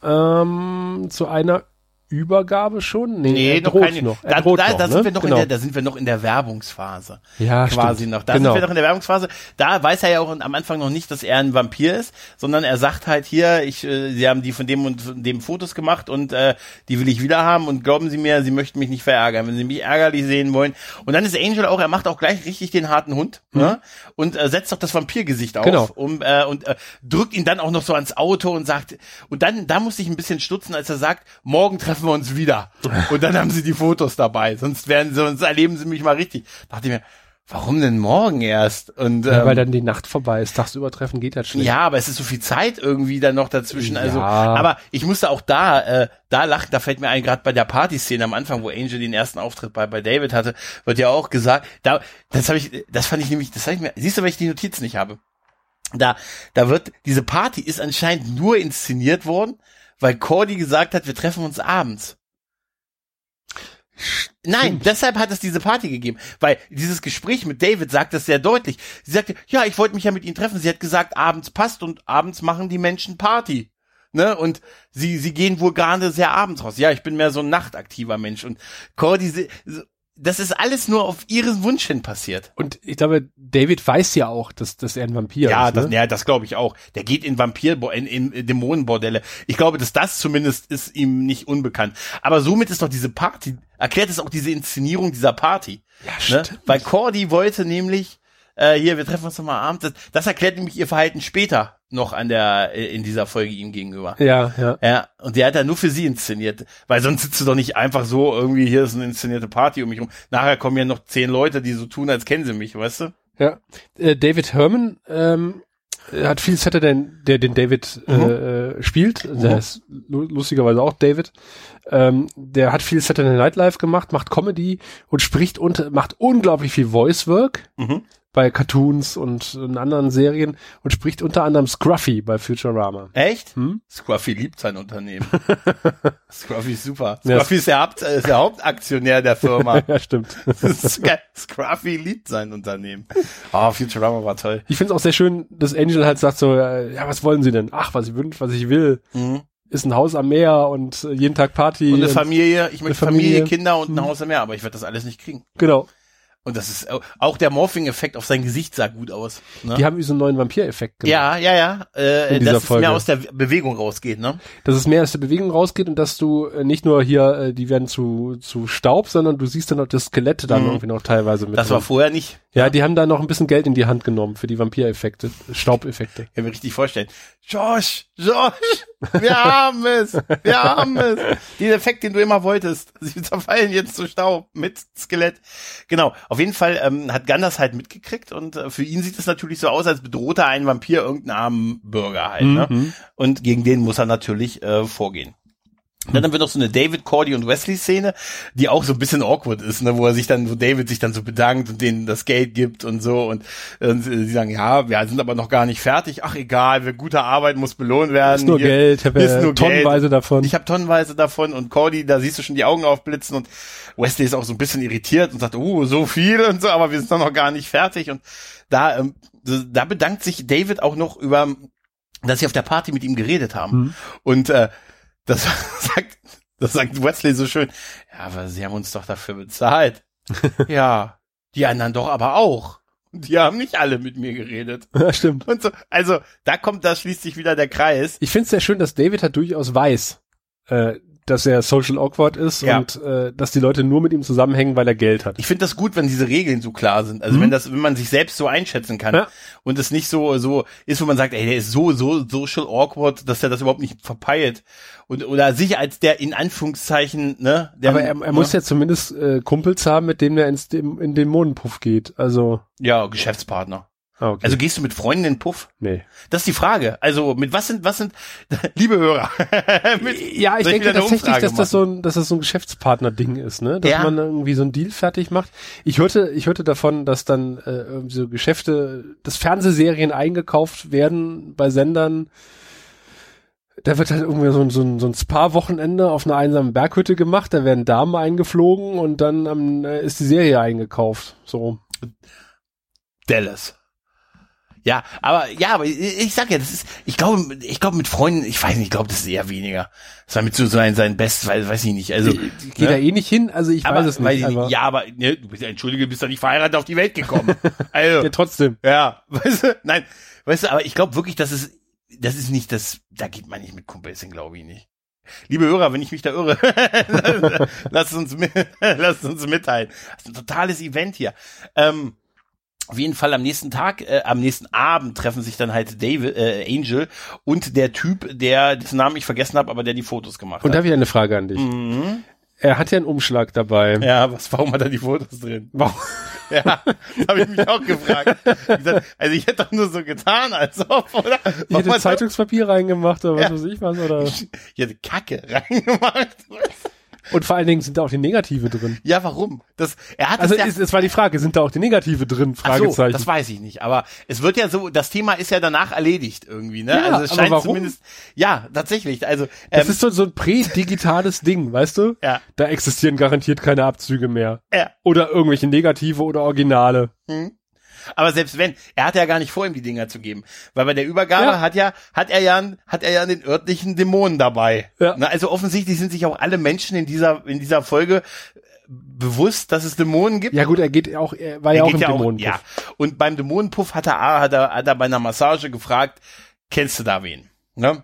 ähm, zu einer Übergabe schon? Nee, nee noch keine. Noch. Da, da, da, noch, sind ne? wir noch genau. in der, da sind wir noch in der Werbungsphase. Ja, quasi stimmt. noch. Da genau. sind wir noch in der Werbungsphase. Da weiß er ja auch am Anfang noch nicht, dass er ein Vampir ist, sondern er sagt halt hier, ich, äh, sie haben die von dem und von dem Fotos gemacht und äh, die will ich wieder haben und glauben Sie mir, Sie möchten mich nicht verärgern, wenn Sie mich ärgerlich sehen wollen. Und dann ist Angel auch, er macht auch gleich richtig den harten Hund mhm. ne? und äh, setzt doch das Vampirgesicht auf genau. um, äh, und äh, drückt ihn dann auch noch so ans Auto und sagt und dann da musste ich ein bisschen stutzen, als er sagt, morgen treffen wir uns wieder. Und dann haben sie die Fotos dabei. Sonst werden sie, sonst erleben sie mich mal richtig. Da dachte ich mir, warum denn morgen erst? Und, ja, ähm, weil dann die Nacht vorbei ist. Tagsüber treffen geht halt schnell. Ja, aber es ist so viel Zeit irgendwie dann noch dazwischen. Also, ja. Also, aber ich musste auch da, äh, da lachen. Da fällt mir ein, gerade bei der Partyszene am Anfang, wo Angel den ersten Auftritt bei, bei David hatte, wird ja auch gesagt, da, das habe ich, das fand ich nämlich, das habe ich mir, siehst du, weil ich die Notiz nicht habe. Da, da wird, diese Party ist anscheinend nur inszeniert worden, weil Cordy gesagt hat, wir treffen uns abends. Nein, deshalb hat es diese Party gegeben, weil dieses Gespräch mit David sagt das sehr deutlich. Sie sagte, ja, ich wollte mich ja mit ihnen treffen. Sie hat gesagt, abends passt und abends machen die Menschen Party. Ne? Und sie, sie gehen wohl gerade sehr abends raus. Ja, ich bin mehr so ein nachtaktiver Mensch. Und Cordy, das ist alles nur auf ihren Wunsch hin passiert. Und ich glaube, David weiß ja auch, dass, dass er ein Vampir ja, ist. Das, ne? Ja, das glaube ich auch. Der geht in Vampir, in, in Dämonenbordelle. Ich glaube, dass das zumindest ist ihm nicht unbekannt. Aber somit ist doch diese Party erklärt es auch diese Inszenierung dieser Party. Ja, ne? Weil Cordy wollte nämlich, äh, hier, wir treffen uns nochmal abends, das, das erklärt nämlich ihr Verhalten später noch an der, äh, in dieser Folge ihm gegenüber. Ja, ja. Ja, und der hat er nur für sie inszeniert. Weil sonst sitzt du doch nicht einfach so, irgendwie, hier ist eine inszenierte Party um mich rum. Nachher kommen ja noch zehn Leute, die so tun, als kennen sie mich, weißt du? Ja. Äh, David Herman ähm, hat viel Saturday, der den David mhm. äh, spielt. Der mhm. ist lustigerweise auch David. Ähm, der hat viel Saturday Night Live gemacht, macht Comedy und spricht und macht unglaublich viel Voice Work. Mhm bei Cartoons und in anderen Serien und spricht unter anderem Scruffy bei Futurama. Echt? Hm? Scruffy liebt sein Unternehmen. (laughs) Scruffy ist super. Scruffy ist der, Haupt, ist der Hauptaktionär der Firma. (laughs) ja, stimmt. Scruffy liebt sein Unternehmen. Oh, Futurama war toll. Ich finde es auch sehr schön, dass Angel halt sagt so, ja, was wollen Sie denn? Ach, was ich wünsche, was ich will. Mhm ist ein Haus am Meer und jeden Tag Party. Und eine Familie, ich möchte Familie, Familie, Kinder und ein mhm. Haus am Meer, aber ich werde das alles nicht kriegen. Genau. Und das ist auch der Morphing-Effekt auf sein Gesicht sah gut aus. Ne? Die haben diesen neuen Vampir-Effekt gemacht. Ja, ja, ja. Äh, dass es Folge. mehr aus der Bewegung rausgeht, ne? Dass es mehr aus der Bewegung rausgeht und dass du äh, nicht nur hier, äh, die werden zu, zu Staub, sondern du siehst dann auch das Skelett dann mhm. irgendwie noch teilweise mit. Das drin. war vorher nicht. Ja, die haben da noch ein bisschen Geld in die Hand genommen für die Vampireffekte, Staubeffekte. Kann mir richtig vorstellen. Josh, Josh, wir haben es, wir haben es. Den Effekt, den du immer wolltest. (laughs) Sie zerfallen jetzt zu Staub mit Skelett. Genau. Auf jeden Fall ähm, hat Gandalf halt mitgekriegt und äh, für ihn sieht es natürlich so aus, als bedroht er einen Vampir irgendeinen armen Bürger halt. Ne? Mhm. Und gegen den muss er natürlich äh, vorgehen. Dann wird auch so eine David, Cordy und Wesley Szene, die auch so ein bisschen awkward ist, ne, wo er sich dann, wo David sich dann so bedankt und denen das Geld gibt und so und, und sie sagen, ja, wir sind aber noch gar nicht fertig. Ach egal, wir gute Arbeit muss belohnt werden. Ist nur Hier, Geld, ich habe ja tonnenweise Geld. davon. Ich habe tonnenweise davon und Cordy, da siehst du schon die Augen aufblitzen und Wesley ist auch so ein bisschen irritiert und sagt, oh, so viel und so, aber wir sind doch noch gar nicht fertig und da, ähm, da bedankt sich David auch noch über dass sie auf der Party mit ihm geredet haben. Mhm. Und äh, das (laughs) sagt, das sagt Wesley so schön. Ja, aber sie haben uns doch dafür bezahlt. (laughs) ja, die anderen doch aber auch. Die haben nicht alle mit mir geredet. Ja, stimmt. Und so, also, da kommt, da schließt sich wieder der Kreis. Ich finde es sehr schön, dass David halt durchaus weiß, äh, dass er social awkward ist ja. und äh, dass die Leute nur mit ihm zusammenhängen, weil er Geld hat. Ich finde das gut, wenn diese Regeln so klar sind. Also mhm. wenn das, wenn man sich selbst so einschätzen kann ja. und es nicht so so ist, wo man sagt, ey, der ist so so social awkward, dass er das überhaupt nicht verpeilt und oder sich als der in Anführungszeichen, ne? Der, Aber er, er ne? muss ja zumindest äh, Kumpels haben, mit denen er ins in den Mondenpuff geht. Also ja, Geschäftspartner. Ah, okay. Also gehst du mit Freunden in Puff? Nee. Das ist die Frage. Also mit was sind, was sind, (laughs) liebe Hörer? (laughs) mit, ja, ich denke tatsächlich, dass das so ein, dass das so ein Geschäftspartner-Ding ist, ne? Dass ja. man irgendwie so einen Deal fertig macht. Ich hörte, ich hörte davon, dass dann äh, irgendwie so Geschäfte, dass Fernsehserien eingekauft werden bei Sendern. Da wird halt irgendwie so ein, so ein, so ein Spa-Wochenende auf einer einsamen Berghütte gemacht, da werden Damen eingeflogen und dann ähm, ist die Serie eingekauft. So. Dallas. Ja, aber ja, aber ich, sag ja, das ist, ich glaube, ich glaube mit Freunden, ich weiß nicht, ich glaube, das ist eher weniger. Das war mit so sein sein Best, weiß, weiß ich nicht. Also geht ne? da eh nicht hin, also ich aber, weiß es nicht. Aber ja, aber ne, du bist ja entschuldige, bist doch nicht verheiratet auf die Welt gekommen. (laughs) Also, ja, trotzdem. Ja, (laughs) weißt du, nein, weißt du, aber ich glaube wirklich, dass es das ist nicht das, da geht man nicht mit Kumpels hin, glaube ich nicht. Liebe Hörer, wenn ich mich da irre, (laughs) lasst uns mit, lasst uns mitteilen. Das ist ein totales Event hier. Ähm, auf jeden Fall am nächsten Tag, äh, am nächsten Abend treffen sich dann halt David, äh, Angel und der Typ, der dessen Namen ich vergessen habe, aber der die Fotos gemacht und hat. Und da wieder eine Frage an dich. Mhm. Er hat ja einen Umschlag dabei. Ja, was, warum hat er die Fotos drin? Warum? (laughs) Ja, habe ich mich auch gefragt. Also ich hätte doch nur so getan, als ob, oder? Ich hätte Zeitungspapier reingemacht oder was ja. weiß ich was, oder? Ich hätte Kacke (laughs) reingemacht. Und vor allen Dingen sind da auch die Negative drin. Ja, warum? Das, er hat also ja, es, es war die Frage, sind da auch die Negative drin? Fragezeichen. So, das weiß ich nicht. Aber es wird ja so, das Thema ist ja danach erledigt irgendwie, ne? Ja, also es scheint zumindest, ja, tatsächlich. Also ähm, das ist so, so ein prädigitales Ding, weißt du? Ja. Da existieren garantiert keine Abzüge mehr. Ja. Oder irgendwelche Negative oder Originale. Hm. Aber selbst wenn, er hatte ja gar nicht vor, ihm die Dinger zu geben. Weil bei der Übergabe ja. hat ja, hat er ja, hat er ja den örtlichen Dämonen dabei. Ja. Na, also offensichtlich sind sich auch alle Menschen in dieser, in dieser Folge äh, bewusst, dass es Dämonen gibt. Ja gut, er geht auch, er war er ja auch im ja Dämonenpuff. ja. Und beim Dämonenpuff hat er, hat er, hat er bei einer Massage gefragt, kennst du da wen? Ne?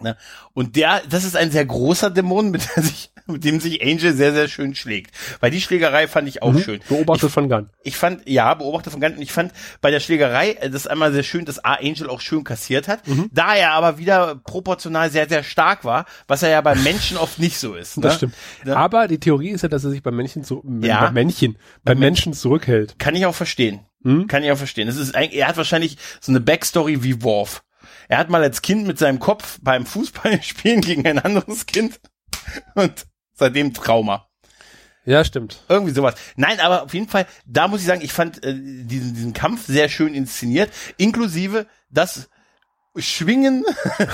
Ne? Und der, das ist ein sehr großer Dämon, mit, der sich, mit dem sich Angel sehr, sehr schön schlägt. Weil die Schlägerei fand ich auch mhm. schön. Beobachtet ich, von Gunn. Ich fand, ja, beobachtet von Gunn. Und ich fand bei der Schlägerei, äh, das ist einmal sehr schön, dass A. Angel auch schön kassiert hat. Mhm. Da er aber wieder proportional sehr, sehr stark war, was er ja bei Menschen oft nicht so ist. Ne? Das stimmt. Ne? Aber die Theorie ist ja, dass er sich bei Männchen, so, ja, bei Männchen, bei, bei Menschen zurückhält. Kann ich auch verstehen. Hm? Kann ich auch verstehen. Es ist eigentlich, er hat wahrscheinlich so eine Backstory wie Worf. Er hat mal als Kind mit seinem Kopf beim Fußballspielen (laughs) gegen ein anderes Kind und seitdem Trauma. Ja, stimmt. Irgendwie sowas. Nein, aber auf jeden Fall, da muss ich sagen, ich fand äh, diesen, diesen Kampf sehr schön inszeniert, inklusive das Schwingen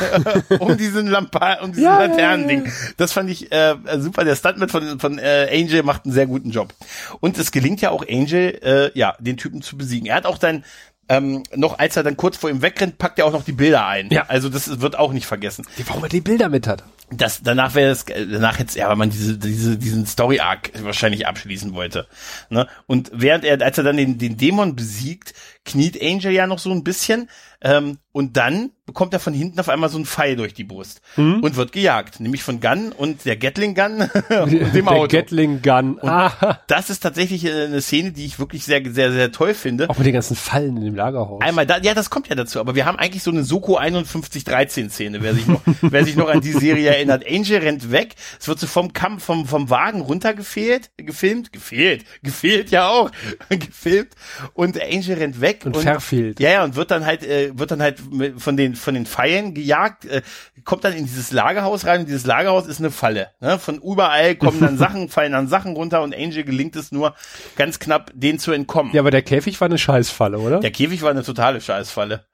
(laughs) um diesen Lampa um diesen ja, Laternending. Ja, ja. Das fand ich äh, super. Der Stuntman von, von äh, Angel macht einen sehr guten Job. Und es gelingt ja auch Angel, äh, ja, den Typen zu besiegen. Er hat auch dann ähm, noch als er dann kurz vor ihm wegrennt, packt er auch noch die Bilder ein. Ja. Also das wird auch nicht vergessen. Warum er die Bilder mit hat. Das, danach wäre es, danach jetzt, ja, weil man diese, diese, diesen Story-Arc wahrscheinlich abschließen wollte. Ne? Und während er, als er dann den, den Dämon besiegt, kniet Angel ja noch so ein bisschen, ähm, und dann bekommt er von hinten auf einmal so ein Pfeil durch die Brust mhm. und wird gejagt, nämlich von Gunn und der Gatling Gun (laughs) und dem Auto. Der Gatling Gun. Ah. Das ist tatsächlich äh, eine Szene, die ich wirklich sehr, sehr, sehr toll finde. Auch mit den ganzen Fallen in dem Lagerhaus. Einmal da, ja, das kommt ja dazu, aber wir haben eigentlich so eine Soko 5113 Szene, wer sich noch, (laughs) wer sich noch an die Serie erinnert. Angel rennt weg, es wird so vom Kampf, vom, vom Wagen runtergefehlt, gefilmt, gefehlt, gefehlt ja auch, (laughs) gefilmt und Angel rennt weg und, und verfehlt. Ja, ja, und wird dann halt, äh, wird dann halt von den, von den Pfeilen gejagt, äh, kommt dann in dieses Lagerhaus rein und dieses Lagerhaus ist eine Falle. Ne? Von überall kommen dann (laughs) Sachen, fallen dann Sachen runter und Angel gelingt es nur ganz knapp, denen zu entkommen. Ja, aber der Käfig war eine Scheißfalle, oder? Der Käfig war eine totale Scheißfalle.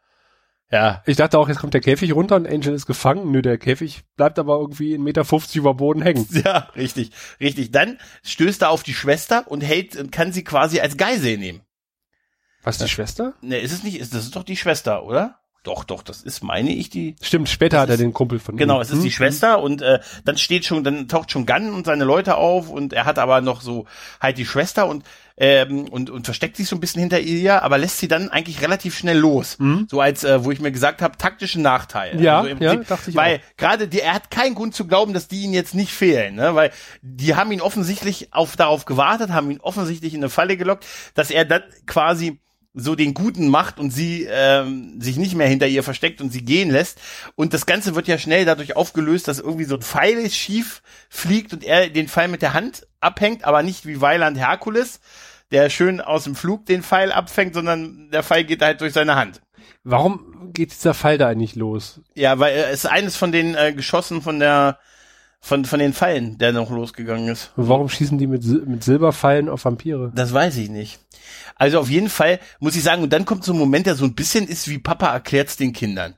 Ja. Ich dachte auch, jetzt kommt der Käfig runter und Angel ist gefangen. Nö, der Käfig bleibt aber irgendwie 1,50 Meter über Boden hängen. (laughs) Ja, richtig, richtig. Dann stößt er auf die Schwester und hält, kann sie quasi als Geisel nehmen. Was, die Schwester? Ne, ist es nicht, ist, das ist doch die Schwester, oder? Doch, doch, das ist, meine ich, die. Stimmt, später hat er den Kumpel von Genau, es ist hm? die Schwester und äh, dann steht schon, dann taucht schon Gunn und seine Leute auf und er hat aber noch so halt die Schwester und ähm, und, und versteckt sich so ein bisschen hinter ihr, aber lässt sie dann eigentlich relativ schnell los. Mhm. So als, äh, wo ich mir gesagt habe, taktischen Nachteil. Ja, also ja dachte ich Weil gerade die, er hat keinen Grund zu glauben, dass die ihn jetzt nicht fehlen, ne? weil die haben ihn offensichtlich auf darauf gewartet, haben ihn offensichtlich in eine Falle gelockt, dass er dann quasi so den Guten macht und sie ähm, sich nicht mehr hinter ihr versteckt und sie gehen lässt. Und das Ganze wird ja schnell dadurch aufgelöst, dass irgendwie so ein Pfeil schief fliegt und er den Pfeil mit der Hand abhängt, aber nicht wie Weiland Herkules, der schön aus dem Flug den Pfeil abfängt, sondern der Pfeil geht halt durch seine Hand. Warum geht dieser Pfeil da eigentlich los? Ja, weil es ist eines von den äh, Geschossen von der von, von den Pfeilen, der noch losgegangen ist. warum schießen die mit, mit Silberpfeilen auf Vampire? Das weiß ich nicht. Also auf jeden Fall muss ich sagen, und dann kommt so ein Moment, der so ein bisschen ist, wie Papa erklärt's den Kindern.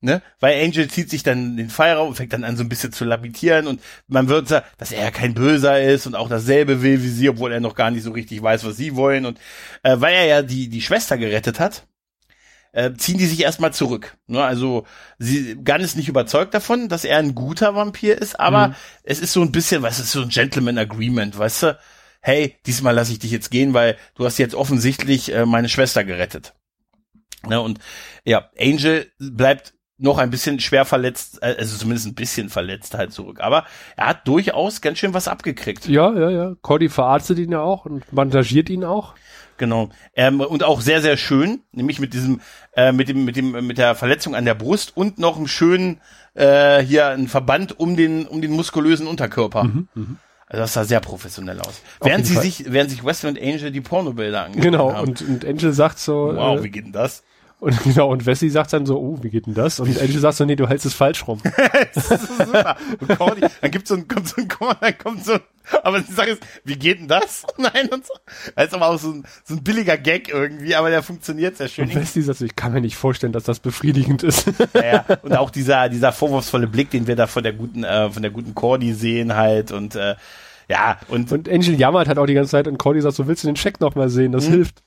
Ne? Weil Angel zieht sich dann den Pfeil raus und fängt dann an so ein bisschen zu lamentieren und man wird sagen, dass er kein Böser ist und auch dasselbe will wie sie, obwohl er noch gar nicht so richtig weiß, was sie wollen und äh, weil er ja die die Schwester gerettet hat, äh, ziehen die sich erstmal zurück. Ne? Also sie Gunn ist nicht überzeugt davon, dass er ein guter Vampir ist, aber mhm. es ist so ein bisschen, was ist so ein Gentleman Agreement, weißt du? hey, diesmal lasse ich dich jetzt gehen, weil du hast jetzt offensichtlich äh, meine Schwester gerettet. Ne, und ja, Angel bleibt noch ein bisschen schwer verletzt, äh, also zumindest ein bisschen verletzt halt zurück. Aber er hat durchaus ganz schön was abgekriegt. Ja, ja, ja. Cordy verarztet ihn ja auch und bandagiert ihn auch. Genau. Ähm, und auch sehr, sehr schön, nämlich mit diesem, äh, mit dem, mit dem, mit der Verletzung an der Brust und noch einem schönen, äh, hier ein Verband um den, um den muskulösen Unterkörper. Mhm, mh. Also das sah sehr professionell aus. während sie Fall. sich, während sich Wesley und Angel die Pornobilder angeschaut genau, haben. Genau, und, und Angel sagt so. Wow, äh, wie geht denn das? Und genau, und Wesley sagt dann so, oh, wie geht denn das? Und Angel sagt so, nee, du hältst es falsch rum. (laughs) das ist super. Und Cordy, dann gibt's so ein, kommt so ein Chor, dann kommt so ein, aber die Sache ist, wie geht denn das? (laughs) Nein, und so. Das ist aber auch so ein, so ein billiger Gag irgendwie, aber der funktioniert sehr schön. Und Wesley sagt so, ich kann mir nicht vorstellen, dass das befriedigend ist. (laughs) Ja, ja. Und auch dieser, dieser vorwurfsvolle Blick, den wir da von der guten, äh, von der guten Cordy sehen halt und, äh, ja, und. Und Angel jammert halt auch die ganze Zeit und Cody sagt so, willst du den Check noch mal sehen? Das mhm. hilft.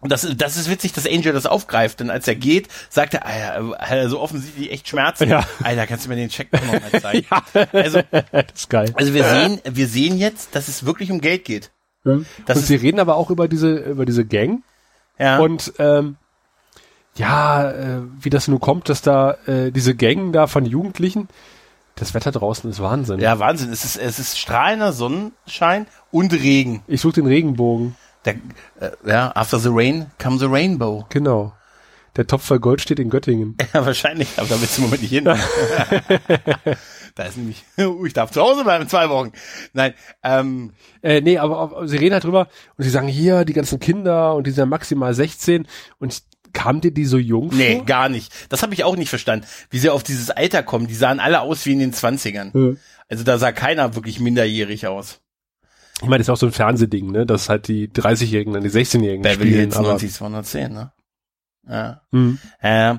Und das, das ist witzig, dass Angel das aufgreift, denn als er geht, sagt er, Alter, hat er so offensichtlich echt Schmerzen. Ja. Alter, kannst du mir den Check noch mal zeigen? (laughs) ja. Also, (laughs) das ist geil. Also wir sehen, wir sehen jetzt, dass es wirklich um Geld geht. Ja. und sie reden aber auch über diese, über diese Gang. Ja. Und ähm, ja, äh, wie das nur kommt, dass da äh, diese Gang da von Jugendlichen, das Wetter draußen ist Wahnsinn. Ja, Wahnsinn. Es ist, es ist strahlender Sonnenschein und Regen. Ich suche den Regenbogen. Der, äh, ja, after the rain comes the rainbow. Genau. Der Topf voll Gold steht in Göttingen. (laughs) Ja, wahrscheinlich, aber da willst du im Moment nicht hin. (laughs) da ist nämlich, uh, ich darf zu Hause bleiben in zwei Wochen. Nein, ähm. Äh, nee, aber, aber sie reden halt drüber und sie sagen, hier, die ganzen Kinder und die sind ja maximal 16 und kam dir die so jung Nee, vor? gar nicht. Das habe ich auch nicht verstanden, wie sie auf dieses Alter kommen. Die sahen alle aus wie in den 20ern. Hm. Also da sah keiner wirklich minderjährig aus. Ich meine, das ist auch so ein Fernsehding, ne? Dass halt die 30-Jährigen dann die 16-Jährigen Beverly spielen. Hills 90 210, ne? Ja. Hm. Äh,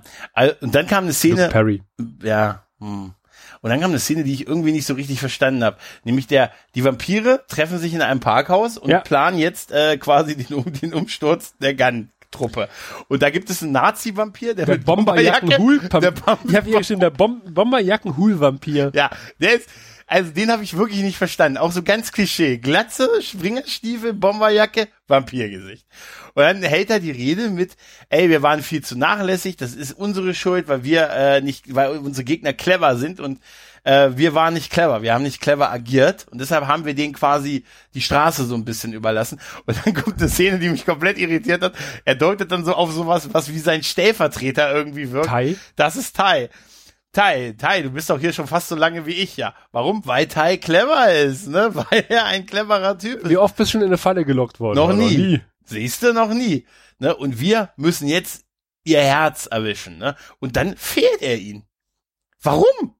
und dann kam eine Szene. Luke Perry. Ja. Hm. Und dann kam eine Szene, die ich irgendwie nicht so richtig verstanden habe. Nämlich der, die Vampire treffen sich in einem Parkhaus und ja. planen jetzt äh, quasi den, den Umsturz der Gun-Truppe. Und da gibt es einen Nazi-Vampir, der, der mit Bomberjacken Hul der Bom geschrieben, der Bom Bomberjacken Hul Vampir. Ja, der ist also den habe ich wirklich nicht verstanden. Auch so ganz Klischee. Glatze, Springerstiefel, Bomberjacke, Vampirgesicht. Und dann hält er die Rede mit, ey, wir waren viel zu nachlässig, das ist unsere Schuld, weil wir äh, nicht, weil unsere Gegner clever sind und äh, wir waren nicht clever, wir haben nicht clever agiert und deshalb haben wir denen quasi die Straße so ein bisschen überlassen. Und dann kommt eine Szene, die mich komplett irritiert hat. Er deutet dann so auf sowas, was wie sein Stellvertreter irgendwie wirkt. Tai? Das ist Tai. Tai, Tai, du bist doch hier schon fast so lange wie ich, ja. Warum? Weil Tai clever ist, ne? (laughs) Weil er ein cleverer Typ ist. Wie oft bist du schon in eine Falle gelockt worden? Noch nie. nie. Siehst du, noch nie. Ne? Und wir müssen jetzt ihr Herz erwischen, ne? Und dann fehlt er ihn. Warum?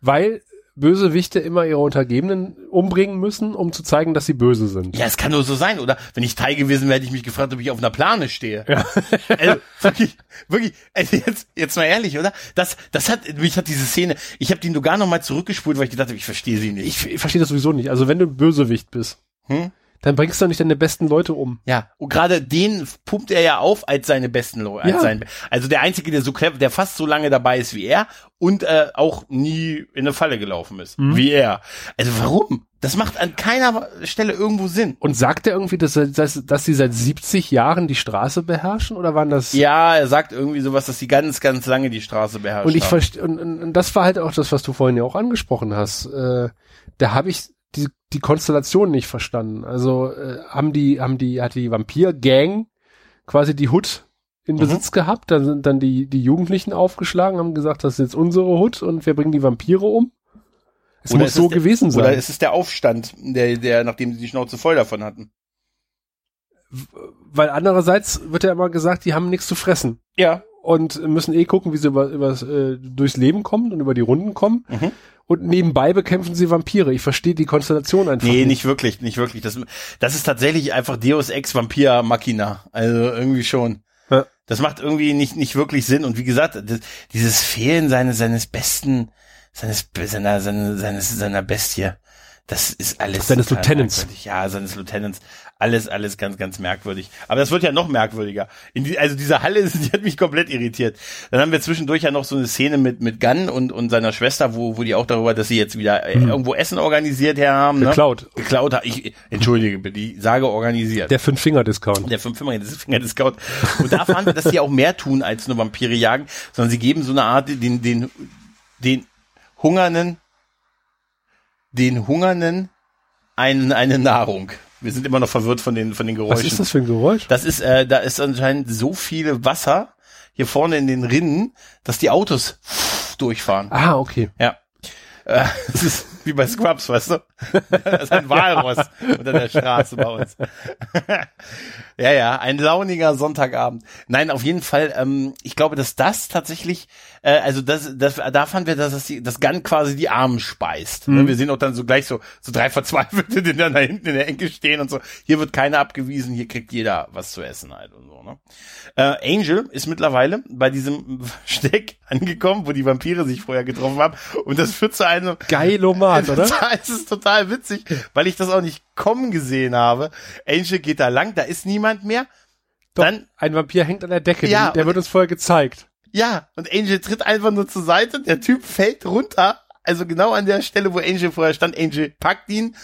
Weil Bösewichte immer ihre Untergebenen umbringen müssen, um zu zeigen, dass sie böse sind. Ja, es kann nur so sein, oder? Wenn ich Teil gewesen wäre, hätte ich mich gefragt, ob ich auf einer Plane stehe. Ja. (laughs) also, wirklich, wirklich, also jetzt, jetzt mal ehrlich, oder? Das, das hat, mich hat diese Szene, ich habe die nur gar noch mal zurückgespult, weil ich gedacht habe, ich verstehe sie nicht. Ich, ich verstehe das sowieso nicht. Also wenn du Bösewicht bist, hm? Dann bringst du nicht deine besten Leute um. Ja, und gerade den pumpt er ja auf als seine besten Leute. Ja. Sein, also der einzige, der so clever, der fast so lange dabei ist wie er und äh, auch nie in eine Falle gelaufen ist, mhm. wie er. Also warum? Das macht an keiner Stelle irgendwo Sinn. Und sagt er irgendwie, dass, dass, dass sie seit 70 Jahren die Straße beherrschen oder waren das? Ja, er sagt irgendwie sowas, dass sie ganz, ganz lange die Straße beherrschen. Und ich verstehe, und, und, das war halt auch das, was du vorhin ja auch angesprochen hast. Äh, da habe ich die, die Konstellation nicht verstanden. Also äh, haben die, haben die, hat die Vampir-Gang quasi die Hut in mhm. Besitz mhm. gehabt, dann sind dann die, die Jugendlichen aufgeschlagen, haben gesagt, das ist jetzt unsere Hut und wir bringen die Vampire um. Es oder muss so der, gewesen sein. Oder ist es der Aufstand, der, der, nachdem sie die Schnauze voll davon hatten? Weil andererseits wird ja immer gesagt, die haben nichts zu fressen. Ja. Und müssen eh gucken, wie sie über, über, äh, durchs Leben kommen und über die Runden kommen. Mhm und nebenbei bekämpfen sie Vampire. Ich verstehe die Konstellation einfach nee, nicht. Nee, nicht wirklich, nicht wirklich. Das, das ist tatsächlich einfach Deus Ex Vampir Machina. Also irgendwie schon. Ja. Das macht irgendwie nicht, nicht wirklich Sinn. Und wie gesagt, das, dieses Fehlen seines, seines besten, seines, seiner, seiner, seines, seiner Bestie, das ist alles. Seines Lieutenants. Ja, seines Lieutenants. Alles, alles ganz, ganz merkwürdig. Aber das wird ja noch merkwürdiger. Die, also diese Halle, (laughs) die hat mich komplett irritiert. Dann haben wir zwischendurch ja noch so eine Szene mit, mit Gunn und, und seiner Schwester, wo, wo die auch darüber, dass sie jetzt wieder mhm. irgendwo Essen organisiert haben. Ne? Geklaut. Geklaut. Ich, entschuldige bitte, ich sage organisiert. Der Fünf-Finger-Discount. Der Fünf-Finger-Discount. Und da fanden wir, dass die auch mehr tun als nur Vampire jagen, sondern sie geben so eine Art, den, den, den Hungernden, den Hungernden einen, eine Nahrung. Wir sind immer noch verwirrt von den, von den Geräuschen. Was ist das für ein Geräusch? Das ist, äh, da ist anscheinend so viel Wasser hier vorne in den Rinnen, dass die Autos durchfahren. Ah, okay. Ja. (laughs) Das ist wie bei Scrubs, weißt du? (laughs) Das ist ein Walross unter der Straße bei uns. (laughs) ja, ja, ein launiger Sonntagabend. Nein, auf jeden Fall, ähm, ich glaube, dass das tatsächlich, äh, also das, das, da fanden wir, dass das, die, das Gun quasi die Armen speist. Mhm. Wir sehen auch dann so gleich so, so drei Verzweifelte, die dann da hinten in der Ecke stehen und so. Hier wird keiner abgewiesen, hier kriegt jeder was zu essen halt und so, ne? Äh, Angel ist mittlerweile bei diesem Steck angekommen, wo die Vampire sich vorher getroffen haben und das führt zu einem Geilomat, (laughs) oder? Es ist total witzig, weil ich das auch nicht kommen gesehen habe. Angel geht da lang, da ist niemand mehr. Doch, Dann ein Vampir hängt an der Decke, ja, der wird uns vorher gezeigt. Ja, und Angel tritt einfach nur zur Seite, der Typ fällt runter, also genau an der Stelle, wo Angel vorher stand. Angel packt ihn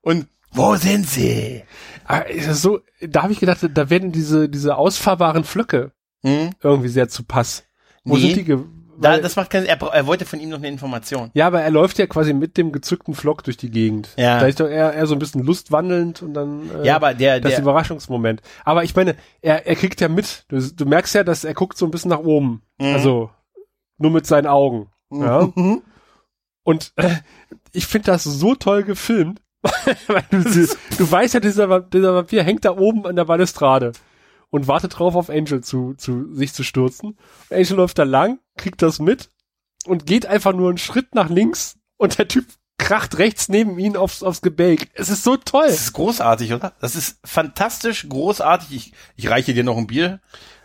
und wo sind sie? Ah, ist das so, da habe ich gedacht, da werden diese diese ausfahrbaren Flöcke mhm. irgendwie sehr zu Pass. Wo nee. sind die da, das macht keinen, er, er wollte von ihm noch eine Information. Ja, aber er läuft ja quasi mit dem gezückten Flock durch die Gegend. Ja. Da ist doch eher, eher so ein bisschen lustwandelnd und dann äh, ja, aber der, das der, Überraschungsmoment. Aber ich meine, er, er kriegt ja mit. Du, du merkst ja, dass er guckt so ein bisschen nach oben. Mhm. Also nur mit seinen Augen. Mhm. Ja. Und äh, ich finde das so toll gefilmt. (laughs) Du, du weißt ja, dieser, dieser Vampir hängt da oben an der Balustrade und wartet drauf, auf Angel zu, zu sich zu stürzen. Angel läuft da lang, kriegt das mit und geht einfach nur einen Schritt nach links und der Typ kracht rechts neben ihn aufs, aufs Gebälk. Es ist so toll. Das ist großartig, oder? Das ist fantastisch großartig. Ich, ich reiche dir noch ein Bier.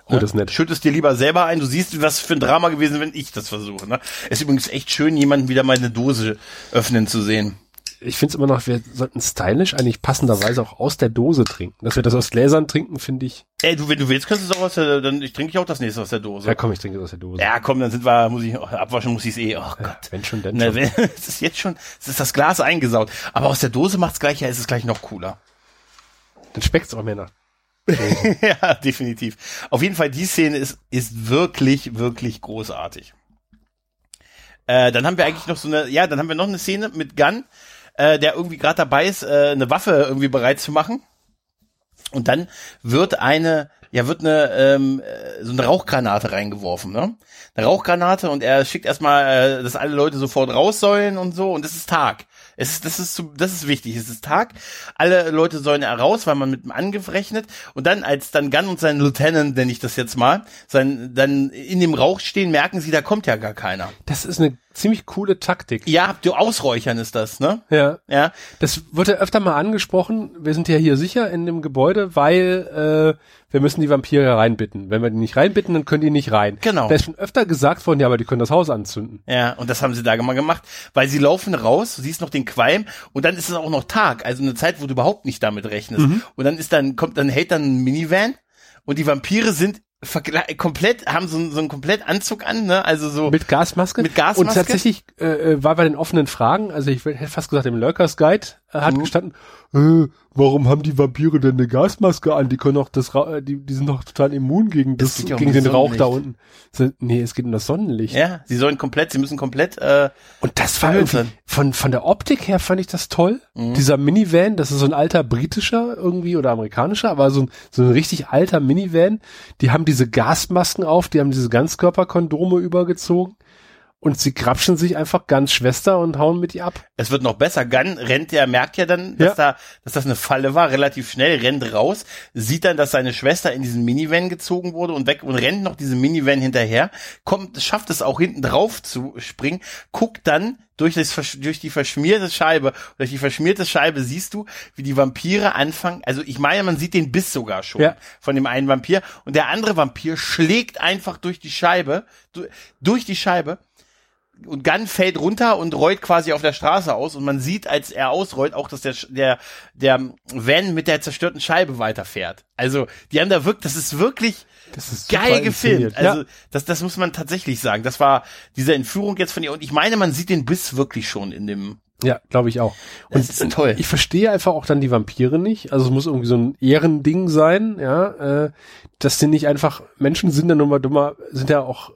Oh, das ist nett. Schüttest dir lieber selber ein. Du siehst, was für ein Drama gewesen, wenn ich das versuche. Ne? Es ist übrigens echt schön, jemanden wieder mal eine Dose öffnen zu sehen ich finde es immer noch, wir sollten stylisch eigentlich passenderweise auch aus der Dose trinken. Dass wir das aus Gläsern trinken, finde ich. Ey, du, wenn du willst, kannst du es auch aus der, dann ich trinke ich auch das nächste aus der Dose. Ja, komm, ich trinke es aus der Dose. Ja, komm, dann sind wir, muss ich, abwaschen muss ich es eh. Oh Gott. Ja, wenn schon, denn Na, schon. (laughs) es ist jetzt schon, es ist das Glas eingesaut. Aber aus der Dose macht's gleich, ja, ist es gleich noch cooler. Dann schmeckt's auch mehr nach. (laughs) ja, definitiv. Auf jeden Fall, die Szene ist, ist wirklich, wirklich großartig. Äh, dann haben wir eigentlich noch so eine, ja, dann haben wir noch eine Szene mit Gunn, äh, der irgendwie gerade dabei ist, äh, eine Waffe irgendwie bereit zu machen. Und dann wird eine, ja, wird eine, ähm, äh, so eine Rauchgranate reingeworfen, ne? Eine Rauchgranate und er schickt erstmal, äh, dass alle Leute sofort raus sollen und so und es ist Tag. Es ist, das ist, das ist wichtig. Es ist Tag. Alle Leute sollen raus, weil man mit dem Angriff rechnet. Und dann, als dann Gunn und sein Lieutenant, nenne ich das jetzt mal, sein, dann in dem Rauch stehen, merken sie, da kommt ja gar keiner. Das ist eine ziemlich coole Taktik. Ja, du ausräuchern ist das, ne? Ja. Ja. Das wird ja öfter mal angesprochen. Wir sind ja hier sicher in dem Gebäude, weil äh, wir müssen die Vampire reinbitten. Wenn wir die nicht reinbitten, dann können die nicht rein. Genau. Da ist schon öfter gesagt worden, ja, aber die können das Haus anzünden. Ja, und das haben sie da mal gemacht, weil sie laufen raus, du siehst noch den Qualm und dann ist es auch noch Tag, also eine Zeit, wo du überhaupt nicht damit rechnest. Mhm. Und dann ist dann, kommt, dann hält dann ein Minivan und die Vampire sind komplett haben so, so einen komplett Anzug an, ne? Also so mit Gasmaske. Mit Gasmaske. Und tatsächlich äh, äh war bei den offenen Fragen, also ich hätte fast gesagt im Lurkers Guide hat mhm. gestanden, äh, warum haben die Vampire denn eine Gasmaske an? Die können doch das, Ra die, die sind doch total immun gegen das, gegen um den Rauch da unten. So, nee, es geht um das Sonnenlicht. Ja, sie sollen komplett, sie müssen komplett. Äh, Und das war irgendwie, von von der Optik her fand ich das toll. Mhm. Dieser Minivan, das ist so ein alter britischer irgendwie oder amerikanischer, aber so ein so ein richtig alter Minivan. Die haben diese Gasmasken auf, die haben diese Ganzkörperkondome übergezogen und sie krapschen sich einfach ganz Schwester und hauen mit ihr ab. Es wird noch besser. Gunn rennt ja, merkt ja dann, dass ja. da, dass das eine Falle war, relativ schnell, rennt raus, sieht dann, dass seine Schwester in diesen Minivan gezogen wurde und weg und rennt noch diesem Minivan hinterher, kommt, schafft es auch hinten drauf zu springen, guckt dann durch, das, durch die verschmierte Scheibe, durch die verschmierte Scheibe siehst du, wie die Vampire anfangen, also ich meine, man sieht den Biss sogar schon ja. von dem einen Vampir und der andere Vampir schlägt einfach durch die Scheibe, durch die Scheibe und Gunn fällt runter und rollt quasi auf der Straße aus und man sieht, als er ausrollt, auch, dass der, der, der Van mit der zerstörten Scheibe weiterfährt. Also, die haben da wirklich, das ist wirklich das ist geil gefilmt. Also, ja. das, das muss man tatsächlich sagen. Das war diese Entführung jetzt von ihr und ich meine, man sieht den Biss wirklich schon in dem, ja, glaube ich auch. Und das ist toll. Ich verstehe einfach auch dann die Vampire nicht. Also es muss irgendwie so ein Ehrending sein, ja, äh, dass die nicht einfach Menschen sind ja nun mal dummer, sind ja auch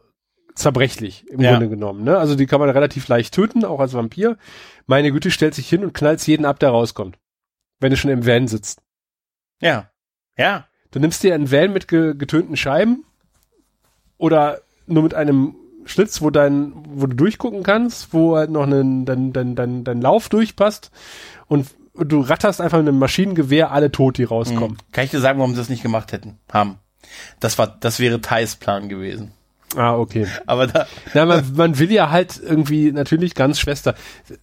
zerbrechlich im ja. Grunde genommen. Ne? Also die kann man relativ leicht töten, auch als Vampir. Meine Güte, stellt sich hin und knallt jeden ab, der rauskommt. Wenn du schon im Van sitzt. Ja. Ja. Du nimmst dir einen Van mit ge getönten Scheiben oder nur mit einem Schlitz, wo dein, wo du durchgucken kannst, wo halt noch ein, dein, dein, dein, dein Lauf durchpasst und du ratterst einfach mit einem Maschinengewehr alle tot, die rauskommen. Mhm. Kann ich dir sagen, warum sie das nicht gemacht hätten, haben? Das war, das wäre Thais Plan gewesen. Ah, okay. Aber da. Na, man, man will ja halt irgendwie natürlich ganz Schwester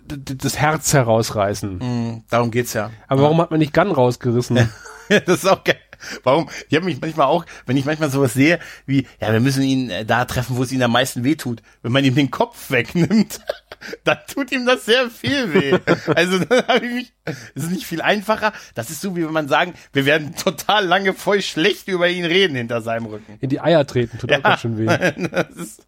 das Herz herausreißen. Mm, darum geht's ja. Aber warum hat man nicht Gun rausgerissen? (laughs) das ist auch geil. Warum? Ich habe mich manchmal auch, wenn ich manchmal sowas sehe, wie, ja, wir müssen ihn äh, da treffen, wo es ihm am meisten wehtut. Wenn man ihm den Kopf wegnimmt, (laughs) dann tut ihm das sehr viel weh. also (laughs) dann habe ich mich, das ist nicht viel einfacher. Das ist so, wie wenn man sagen, wir werden total lange voll schlecht über ihn reden hinter seinem Rücken. In die Eier treten, tut ja, auch schon weh. (laughs) Das ist,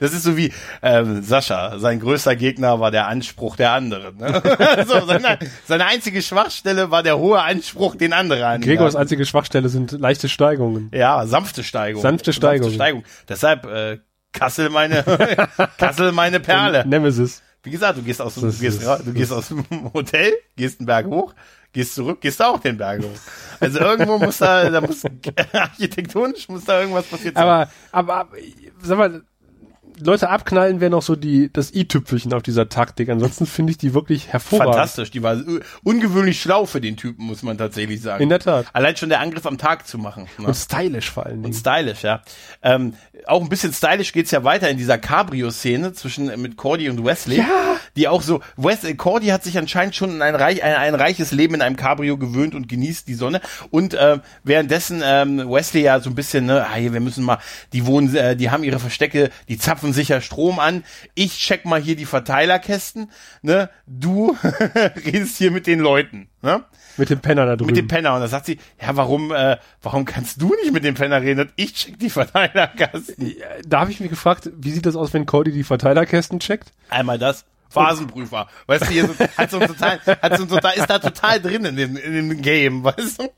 das ist so wie ähm, Sascha, sein größter Gegner war der Anspruch der anderen. Ne? so, seine, seine einzige Schwachstelle war der hohe Anspruch, den anderen Gregors einzige Schwachstelle sind leichte Steigungen. Ja, sanfte Steigung. Sanfte Steigung. Sanfte Steigung. Deshalb äh, Kassel meine (laughs) Kassel meine Perle. Nemesis. Wie gesagt, du gehst aus, du gehst, du gehst aus dem (laughs) Hotel, gehst einen Berg hoch, gehst zurück, gehst da auch den Berg hoch. Also irgendwo muss da, da muss (laughs) architektonisch muss da irgendwas passiert sein. Aber, aber, sag mal, Leute abknallen wäre noch so die, das i-Tüpfelchen auf dieser Taktik. Ansonsten finde ich die wirklich hervorragend. Fantastisch. Die war ungewöhnlich schlau für den Typen, muss man tatsächlich sagen. In der Tat. Allein schon der Angriff am Tag zu machen. Ne? Und stylisch vor allen Dingen. Und stylisch, ja. Ähm, auch ein bisschen stylisch geht's ja weiter in dieser Cabrio-Szene zwischen äh, mit Cordy und Wesley. Ja. Die auch so, Wes, äh, Cordy hat sich anscheinend schon ein, reich, ein, ein reiches Leben in einem Cabrio gewöhnt und genießt die Sonne. Und äh, währenddessen ähm, Wesley ja so ein bisschen, ne, ah, hier, wir müssen mal, die wohnen, äh, die haben ihre Verstecke, die zapfen sicher Strom an. Ich check mal hier die Verteilerkästen. Ne, du (laughs) redest hier mit den Leuten. Ne? Mit dem Penner da drüben. Mit dem Penner. Und da sagt sie, ja, warum, äh, warum kannst du nicht mit dem Penner reden? Und ich check die Verteilerkästen. Da habe ich mich gefragt, wie sieht das aus, wenn Cody die Verteilerkästen checkt? Einmal das. Phasenprüfer. Weißt du, hier so, hat so total, hat so total, ist da total drin in dem, in dem Game, weißt du?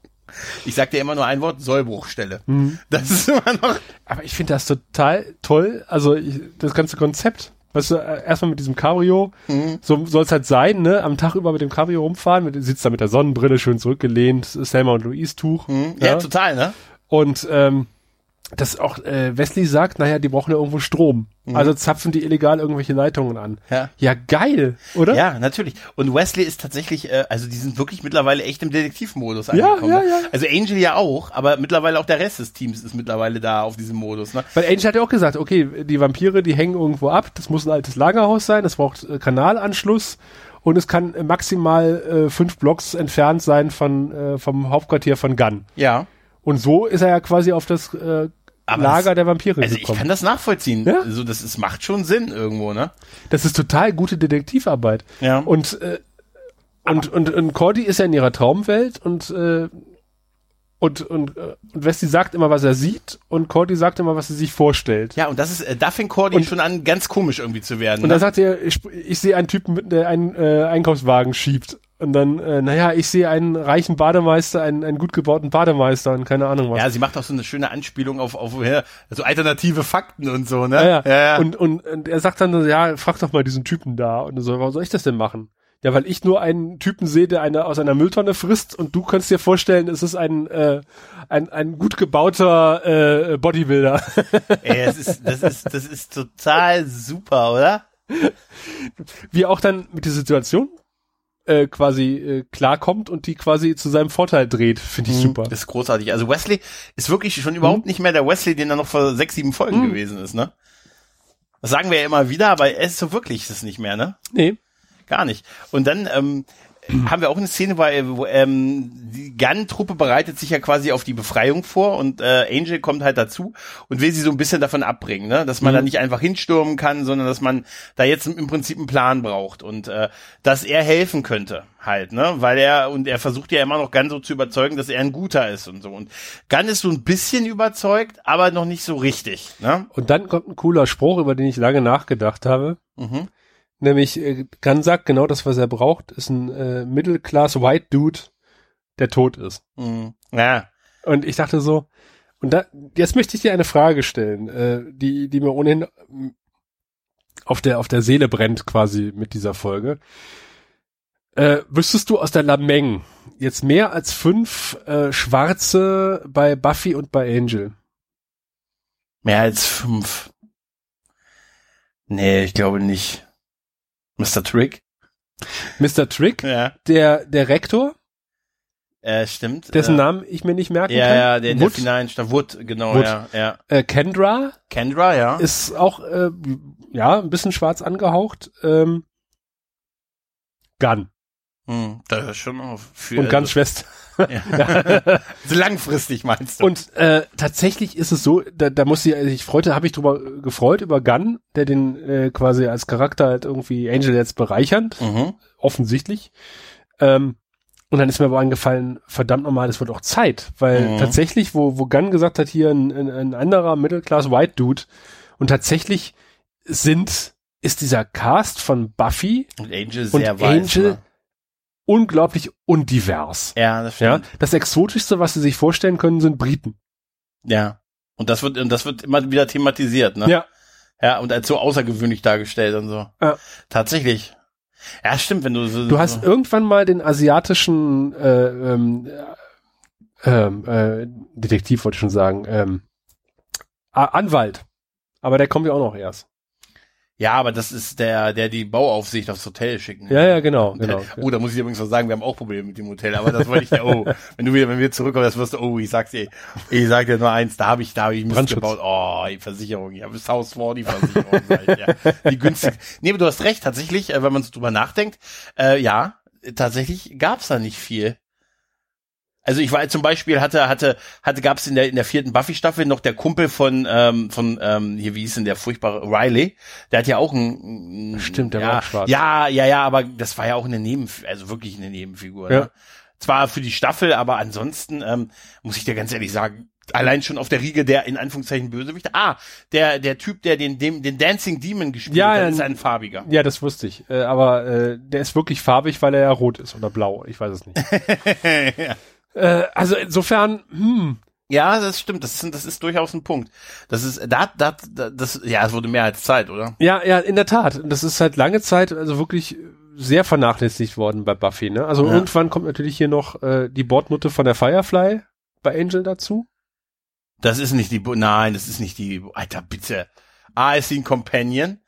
Ich sag dir immer nur ein Wort, Sollbruchstelle. Mhm. Das ist immer noch. Aber ich finde das total toll. Also ich, das ganze Konzept. Weißt du, äh, erstmal mit diesem Cabrio, mhm. so soll es halt sein, ne? Am Tag über mit dem Cabrio rumfahren, mit, sitzt da mit der Sonnenbrille schön zurückgelehnt, Selma und Louise Tuch. Mhm. Ja, ja, total, ne? Und ähm, dass auch äh, Wesley sagt, naja, die brauchen ja irgendwo Strom. Mhm. Also zapfen die illegal irgendwelche Leitungen an. Ja. ja, geil, oder? Ja, natürlich. Und Wesley ist tatsächlich, äh, also die sind wirklich mittlerweile echt im Detektivmodus angekommen. Ja, ja, ne? ja. Also Angel ja auch, aber mittlerweile auch der Rest des Teams ist mittlerweile da auf diesem Modus. Ne? Weil Angel hat ja auch gesagt, okay, die Vampire, die hängen irgendwo ab, das muss ein altes Lagerhaus sein, das braucht äh, Kanalanschluss und es kann maximal äh, fünf Blocks entfernt sein von äh, vom Hauptquartier von Gunn. Ja. Und so ist er ja quasi auf das äh, aber Lager das, der Vampire Also gekommen. ich kann das nachvollziehen. Ja? Also das ist, macht schon Sinn irgendwo, ne? Das ist total gute Detektivarbeit. Ja. Und äh, und, und, und Cordy ist ja in ihrer Traumwelt und äh, und, und, äh, und Westy sagt immer, was er sieht und Cordy sagt immer, was er sich vorstellt. Ja, und das ist, äh, da fängt Cordy und, schon an, ganz komisch irgendwie zu werden. Und ne? dann sagt er, ich, ich sehe einen Typen, der einen äh, Einkaufswagen schiebt. Und dann, äh, naja, ich sehe einen reichen Bademeister, einen, einen gut gebauten Bademeister und keine Ahnung was. Ja, sie macht auch so eine schöne Anspielung auf, auf ja, so alternative Fakten und so, ne? Ja, ja. ja, ja. Und, und, und er sagt dann, ja, frag doch mal diesen Typen da. Und so, warum soll ich das denn machen? Ja, weil ich nur einen Typen sehe, der eine aus einer Mülltonne frisst und du kannst dir vorstellen, es ist ein, äh, ein, ein gut gebauter äh, Bodybuilder. Ey, das ist, das ist, das ist total super, oder? Wie auch dann mit der Situation äh, quasi äh, klarkommt und die quasi zu seinem Vorteil dreht, finde ich mhm, super. Das ist großartig. Also Wesley ist wirklich schon überhaupt mhm. nicht mehr der Wesley, den er noch vor sechs, sieben Folgen mhm. gewesen ist, ne? Das sagen wir ja immer wieder, aber er ist so wirklich ist es nicht mehr, ne? Nee. Gar nicht. Und dann ähm, haben wir auch eine Szene, wo, wo ähm, die Gun-Truppe bereitet sich ja quasi auf die Befreiung vor und äh, Angel kommt halt dazu und will sie so ein bisschen davon abbringen, ne? dass man mhm. da nicht einfach hinstürmen kann, sondern dass man da jetzt im Prinzip einen Plan braucht und äh, dass er helfen könnte halt, ne? Weil er und er versucht ja immer noch Gun so zu überzeugen, dass er ein guter ist und so. Und Gun ist so ein bisschen überzeugt, aber noch nicht so richtig. Ne? Und dann kommt ein cooler Spruch, über den ich lange nachgedacht habe. Mhm. Nämlich, äh, Gunn sagt genau das, was er braucht, ist ein äh, Middle-Class White Dude, der tot ist. Mhm. Ja. Und ich dachte so, und da, jetzt möchte ich dir eine Frage stellen, äh, die, die mir ohnehin auf der, auf der Seele brennt quasi mit dieser Folge. Äh, wüsstest du aus der Lameng jetzt mehr als fünf äh, Schwarze bei Buffy und bei Angel? Mehr als fünf. Nee, ich glaube nicht. Mr. Trick. Mr. Trick, ja. der, der Rektor. Äh, stimmt. Dessen äh, Namen ich mir nicht merken ja, kann. Ja, der der finalen Stadt Wood, genau, Wood. ja, ja. Äh, Kendra. Kendra, ja. Ist auch, äh, ja, ein bisschen schwarz angehaucht. Ähm, Gun. Hm, das ist schon auf für, Und ganz also, Schwester. Ja. (laughs) so langfristig meinst du? Und äh, tatsächlich ist es so, da, da muss ich, also ich freute, habe ich drüber gefreut über Gunn, der den äh, quasi als Charakter halt irgendwie Angel jetzt bereichernd, mhm. offensichtlich. Ähm, und dann ist mir aber eingefallen, verdammt nochmal, es wird auch Zeit, weil mhm. tatsächlich, wo, wo Gunn gesagt hat, hier ein, ein, ein anderer Middle-Class White Dude und tatsächlich sind, ist dieser Cast von Buffy und Angel sehr und weiß, Angel ne? Unglaublich undivers. Ja, das stimmt. Ja, das exotischste, was sie sich vorstellen können, sind Briten. Ja. Und das wird, und das wird immer wieder thematisiert, ne? Ja. Ja, und als so außergewöhnlich dargestellt und so. Ja. Tatsächlich. Ja, stimmt, wenn du so. Du hast so, irgendwann mal den asiatischen äh, ähm, ähm, äh, Detektiv, wollte ich schon sagen, ähm, Anwalt. Aber der kommt ja auch noch erst. Ja, aber das ist der, der die Bauaufsicht aufs Hotel schicken. Ja, ja, genau, genau. Oh, da muss ich übrigens was sagen, wir haben auch Probleme mit dem Hotel, aber das wollte ich ja, oh, (laughs) wenn du wieder, wenn wir zurückkommen, das wirst du, oh, ich sag's dir, ich sag dir nur eins, da habe ich, da habe ich Mist gebaut, oh, die Versicherung, ich habe das Haus vor, die Versicherung, (laughs) halt, ja, die günstig. Nee, aber du hast recht, tatsächlich, äh, wenn man so drüber nachdenkt, äh, ja, tatsächlich gab's da nicht viel. Also ich war zum Beispiel hatte hatte hatte gab es in der in der vierten Buffy Staffel noch der Kumpel von ähm, von ähm, hier wie hieß denn der furchtbare Riley der hat ja auch ein, Stimmt, der ja, war schwarz. ja ja ja aber das war ja auch eine Neben also wirklich eine Nebenfigur Ja. ne? zwar für die Staffel aber ansonsten ähm, muss ich dir ganz ehrlich sagen allein schon auf der Riege der in Anführungszeichen Bösewicht ah der der Typ der den dem den Dancing Demon gespielt Ja, hat ist ein farbiger Ja, das wusste ich. Äh, aber äh, der ist wirklich farbig, weil er ja rot ist oder blau. Ich weiß es nicht. (laughs) (laughs) ja. Äh, also insofern, hm, Ja, das stimmt. Das ist, das ist durchaus ein Punkt. Das ist, da, da, da, das, ja, es wurde mehr als Zeit, oder? ja, ja, in der Tat. Das ist seit lange Zeit also wirklich sehr vernachlässigt worden bei Buffy. Ne? Also Ja. irgendwann kommt natürlich hier noch äh, die Bordnutte von der Firefly bei Angel dazu. Das ist nicht die, Bu- nein, das ist nicht die, Alter, bitte. A, ist sie ein Companion.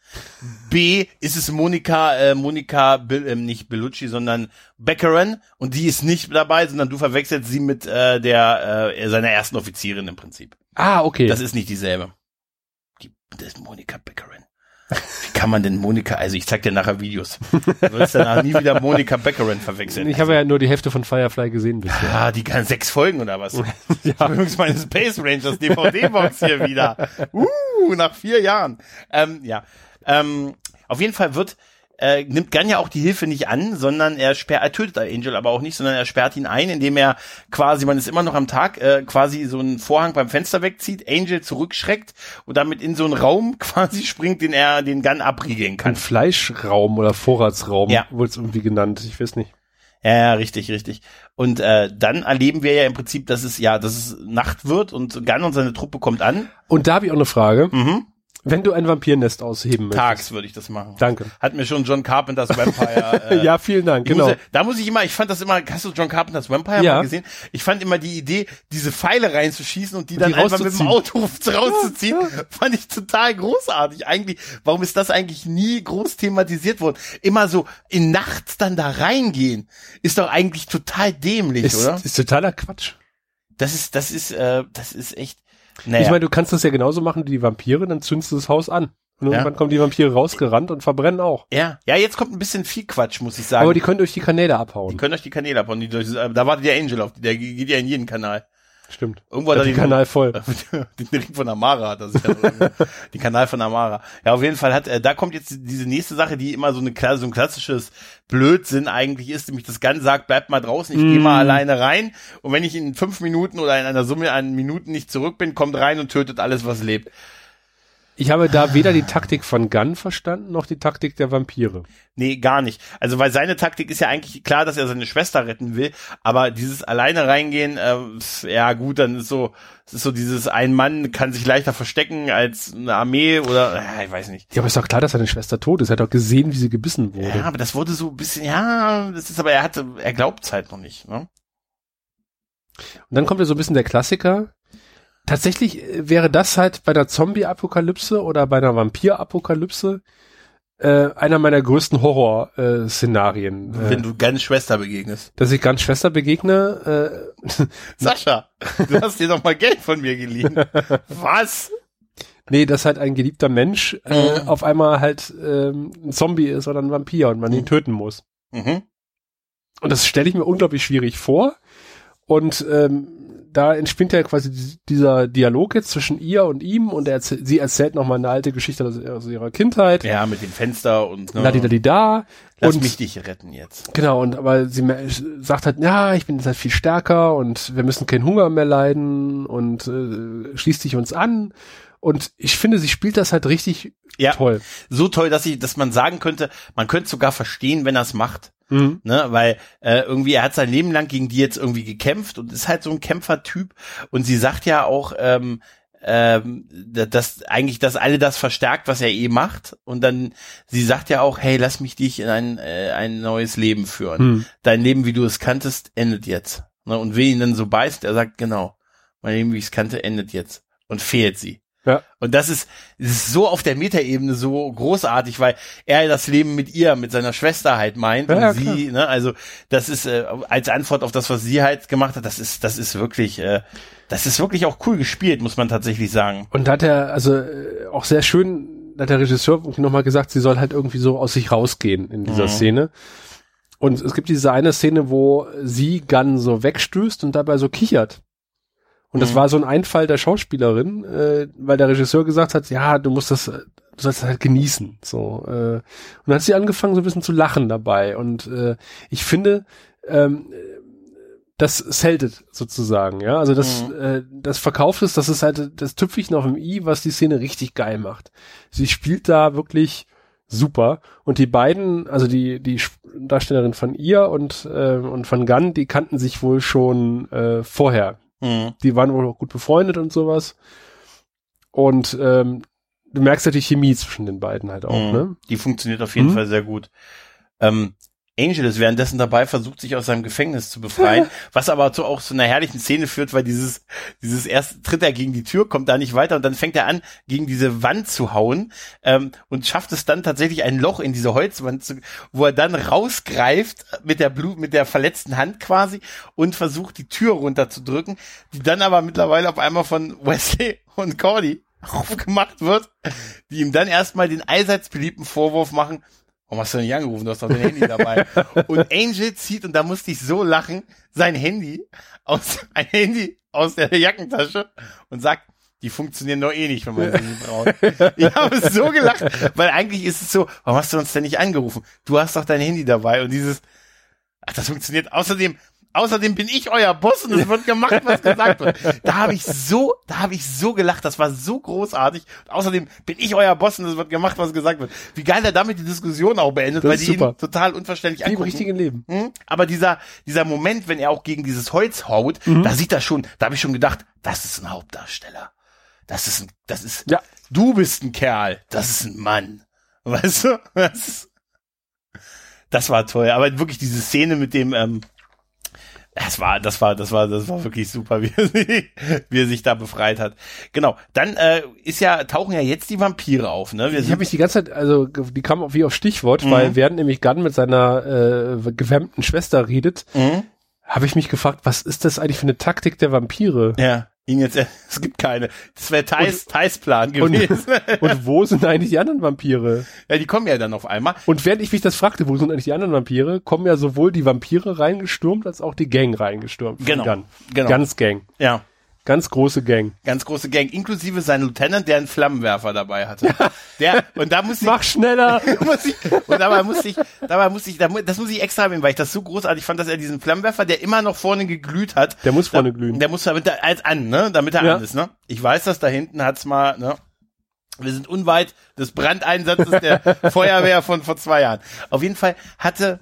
B, ist es Monika, äh, Monika, Bil- ähm, nicht Bellucci, sondern Beckerin. Und die ist nicht dabei, sondern du verwechselst sie mit äh, der, äh, seiner ersten Offizierin im Prinzip. Ah, okay. Das ist nicht dieselbe. Die, das ist Monika Beckerin. Wie kann man denn Monika, also ich zeig dir nachher Videos. Du wirst danach nie wieder Monika Beckerin verwechseln. ich habe ja nur die Hälfte von Firefly gesehen bisher. Ah, die kann sechs Folgen oder was? (laughs) ja. Übrigens meine Space Rangers DVD-Box hier wieder. Uh, nach vier Jahren. Ähm, ja. Ähm, auf jeden Fall wird, äh, nimmt Gunn ja auch die Hilfe nicht an, sondern er sperrt, er tötet Angel aber auch nicht, sondern er sperrt ihn ein, indem er quasi, man ist immer noch am Tag, äh, quasi so einen Vorhang beim Fenster wegzieht, Angel zurückschreckt und damit in so einen Raum (laughs) quasi springt, den er, den Gunn abriegeln Ein kann. Fleischraum oder Vorratsraum Ja. wurde es irgendwie genannt. Ich weiß nicht. Ja, ja, richtig, richtig. Und äh, dann erleben wir ja im Prinzip, dass es ja, dass es Nacht wird und Gunn und seine Truppe kommt an. Und da habe ich auch eine Frage. Mhm. Wenn du ein Vampirnest ausheben möchtest. Tags würde ich das machen. Danke. Hat mir schon John Carpenters Vampire. (laughs) Äh, ja, vielen Dank. Genau. muss, ja- da muss ich immer, ich fand das immer, hast du John Carpenters Vampire Ja. mal gesehen? Ich fand immer die Idee, diese Pfeile reinzuschießen und die dann die einfach mit dem. Auto (laughs) rauszuziehen, Ja, fand ich total großartig. Eigentlich, warum ist das eigentlich nie groß thematisiert worden? Immer so in nachts dann da reingehen, ist doch eigentlich total dämlich, ist, oder? ist totaler Quatsch. Das ist, das ist, äh, das ist echt. Naja. Ich meine, du kannst das ja genauso machen wie die Vampire, dann zündest du das Haus an. Und Ja. irgendwann kommen die Vampire rausgerannt und verbrennen auch. ja, ja, jetzt kommt ein bisschen viel Quatsch, muss ich sagen. Aber die können durch die Kanäle Die abhauen. können euch die Kanäle abhauen. Die, äh, da wartet der Angel auf, die, der geht ja in jeden Kanal. Stimmt. Irgendwo hat er den Kanal voll. (laughs) den Ring von Amara hat er sich den (laughs) Kanal von Amara. Ja, auf jeden Fall hat äh, da kommt jetzt diese nächste Sache, die immer so eine so ein klassisches Blödsinn eigentlich ist, nämlich das Gun sagt, bleibt mal draußen, ich gehe Mm. mal alleine rein und wenn ich in fünf Minuten oder in einer Summe an Minuten nicht zurück bin, kommt rein und tötet alles, was lebt. Ich habe da weder die Taktik von Gunn verstanden, noch die Taktik der Vampire. Nee, gar nicht. Also weil seine Taktik ist ja eigentlich klar, dass er seine Schwester retten will, aber dieses alleine reingehen, äh, ja gut, dann ist so, es ist so dieses ein Mann kann sich leichter verstecken als eine Armee oder ja, ich weiß nicht. Ja, aber ist doch klar, dass seine Schwester tot ist. Er hat doch gesehen, wie sie gebissen wurde. Ja, aber das wurde so ein bisschen, ja, das ist aber er hatte, er glaubt's halt noch nicht, ne? Und dann kommt ja so ein bisschen der Klassiker. Tatsächlich äh, wäre das halt bei der Zombie-Apokalypse oder bei einer Vampir-Apokalypse äh, einer meiner größten Horror-Szenarien. Äh, Wenn du ganz Schwester begegnest. dass ich ganz Schwester begegne. Äh, (laughs) Sascha, du hast dir doch mal Geld von mir geliehen. Was? nee, dass halt ein geliebter Mensch äh, Mhm. auf einmal halt ähm, ein Zombie ist oder ein Vampir und man ihn Mhm. töten muss. Mhm. Und das stelle ich mir unglaublich schwierig vor. Und ähm, da entspinnt ja quasi die- dieser Dialog jetzt zwischen ihr und ihm und er sie erzählt nochmal eine alte Geschichte aus, aus ihrer Kindheit. Ja, mit dem Fenster und ne, Ladidadida. lass und mich dich retten jetzt. genau, und aber sie sagt halt, ja, ich bin jetzt halt viel stärker und wir müssen keinen Hunger mehr leiden und äh, schließt dich uns an. Und ich finde, sie spielt das halt richtig Ja. toll. So toll, dass ich, dass man sagen könnte, man könnte sogar verstehen, wenn er es macht. Mhm. Ne, weil äh, irgendwie er hat sein Leben lang gegen die jetzt irgendwie gekämpft und ist halt so ein Kämpfertyp. Und sie sagt ja auch, ähm, ähm, dass eigentlich das alle das verstärkt, was er eh macht. Und dann, sie sagt ja auch, hey, lass mich dich in ein, äh, ein neues Leben führen. Hm. Dein Leben, wie du es kanntest, endet jetzt. Ne? Und wen ihn dann so beißt, er sagt, genau, mein Leben, wie ich es kannte, endet jetzt. Und fehlt sie. Ja. Und das ist, das ist so auf der Metaebene so großartig, weil er das Leben mit ihr, mit seiner Schwester halt meint ja, und ja, sie, ne, also das ist äh, als Antwort auf das, was sie halt gemacht hat, das ist, das ist wirklich, äh, das ist wirklich auch cool gespielt, muss man tatsächlich sagen. Und da hat er, also äh, auch sehr schön, hat der Regisseur nochmal gesagt, sie soll halt irgendwie so aus sich rausgehen in dieser mhm. Szene. Und es gibt diese eine Szene, wo sie Gunn so wegstößt und dabei so kichert. Und das mhm. war so ein Einfall der Schauspielerin, äh, weil der Regisseur gesagt hat, ja, du musst das, du sollst das halt genießen. So. Äh. Und dann hat sie angefangen, so ein bisschen zu lachen dabei. Und äh, ich finde, ähm, das seltet sozusagen, ja. Also das, mhm. äh, das verkauft ist, das ist halt das Tüpfchen auf dem i, was die Szene richtig geil macht. Sie spielt da wirklich super. Und die beiden, also die, die Darstellerin von ihr und, äh, und von Gunn, die kannten sich wohl schon äh, vorher. Mhm. Die waren wohl auch gut befreundet und sowas. Und ähm, du merkst ja die Chemie zwischen den beiden halt auch, mhm. ne? Die funktioniert auf jeden mhm. Fall sehr gut. Ähm, Angel ist währenddessen dabei, versucht sich aus seinem Gefängnis zu befreien, (laughs) was aber zu auch zu einer herrlichen Szene führt, weil dieses, dieses erste tritt er gegen die Tür, kommt da nicht weiter und dann fängt er an, gegen diese Wand zu hauen ähm, und schafft es dann tatsächlich ein Loch in diese Holzwand, zu, wo er dann rausgreift mit der Blut, mit der verletzten Hand quasi und versucht die Tür runterzudrücken, die dann aber mittlerweile auf einmal von Wesley und Cordy (laughs) aufgemacht wird, die ihm dann erstmal den allseits beliebten Vorwurf machen, Warum hast du nicht angerufen? Du hast doch dein Handy dabei. und (laughs) Angel zieht, und da musste ich so lachen, sein Handy aus, ein Handy aus der Jackentasche und sagt, die funktionieren doch eh nicht, wenn man sie braucht. (laughs) Ich habe so gelacht, weil eigentlich ist es so, warum hast du uns denn nicht angerufen? Du hast doch dein Handy dabei und dieses, ach, das funktioniert. Außerdem, Außerdem bin ich euer Boss und es wird gemacht, was gesagt wird. Da habe ich so, da habe ich so gelacht. Das war so großartig. Und außerdem bin ich euer Boss und es wird gemacht, was gesagt wird. Wie geil er damit die Diskussion auch beendet, das weil die super. ihn total unverständlich Wie angucken. im richtigen Leben. Hm? Aber dieser, dieser Moment, wenn er auch gegen dieses Holz haut, mhm. da sieht er schon, da habe ich schon gedacht, das ist ein Hauptdarsteller. Das ist ein, das ist, ja. du bist ein Kerl. Das ist ein Mann. Weißt du? (laughs) Das, das war toll. Aber wirklich diese Szene mit dem, ähm, das war, das war, das war, das war wirklich super, (laughs) wie er, sich, wie er sich da befreit hat. Genau. Dann äh, ist ja tauchen ja jetzt die Vampire auf. Ne? Wir ich habe mich die ganze Zeit, also die kamen wie auf Stichwort, mhm. weil während nämlich Gunn mit seiner äh, gewärmten Schwester redet, mhm. habe ich mich gefragt, was ist das eigentlich für eine Taktik der Vampire? Ja. Ihn jetzt, (laughs) es gibt keine. Das wäre Thais, Thais Plan gewesen. Und, (laughs) und, wo sind eigentlich die anderen Vampire? Ja, die kommen ja dann auf einmal. Und während ich mich das fragte, wo sind eigentlich die anderen Vampire, kommen ja sowohl die Vampire reingestürmt, als auch die Gang reingestürmt. Genau. Gun. genau. Ganz Gang. Ja. Ganz große Gang. Ganz große Gang, inklusive sein Lieutenant, der einen Flammenwerfer dabei hatte. (laughs) Der, und da muss ich. Mach schneller! (laughs) muss ich, und dabei muss ich, dabei muss ich, das muss ich extra erwähnen, weil ich das so großartig fand, dass er diesen Flammenwerfer, der immer noch vorne geglüht hat. Der muss vorne glühen. Der muss damit er, als an, ne? Damit er ja. an ist, ne? Ich weiß, dass da hinten hat's mal, ne? Wir sind unweit des Brandeinsatzes der (laughs) Feuerwehr von vor zwei Jahren. Auf jeden Fall hatte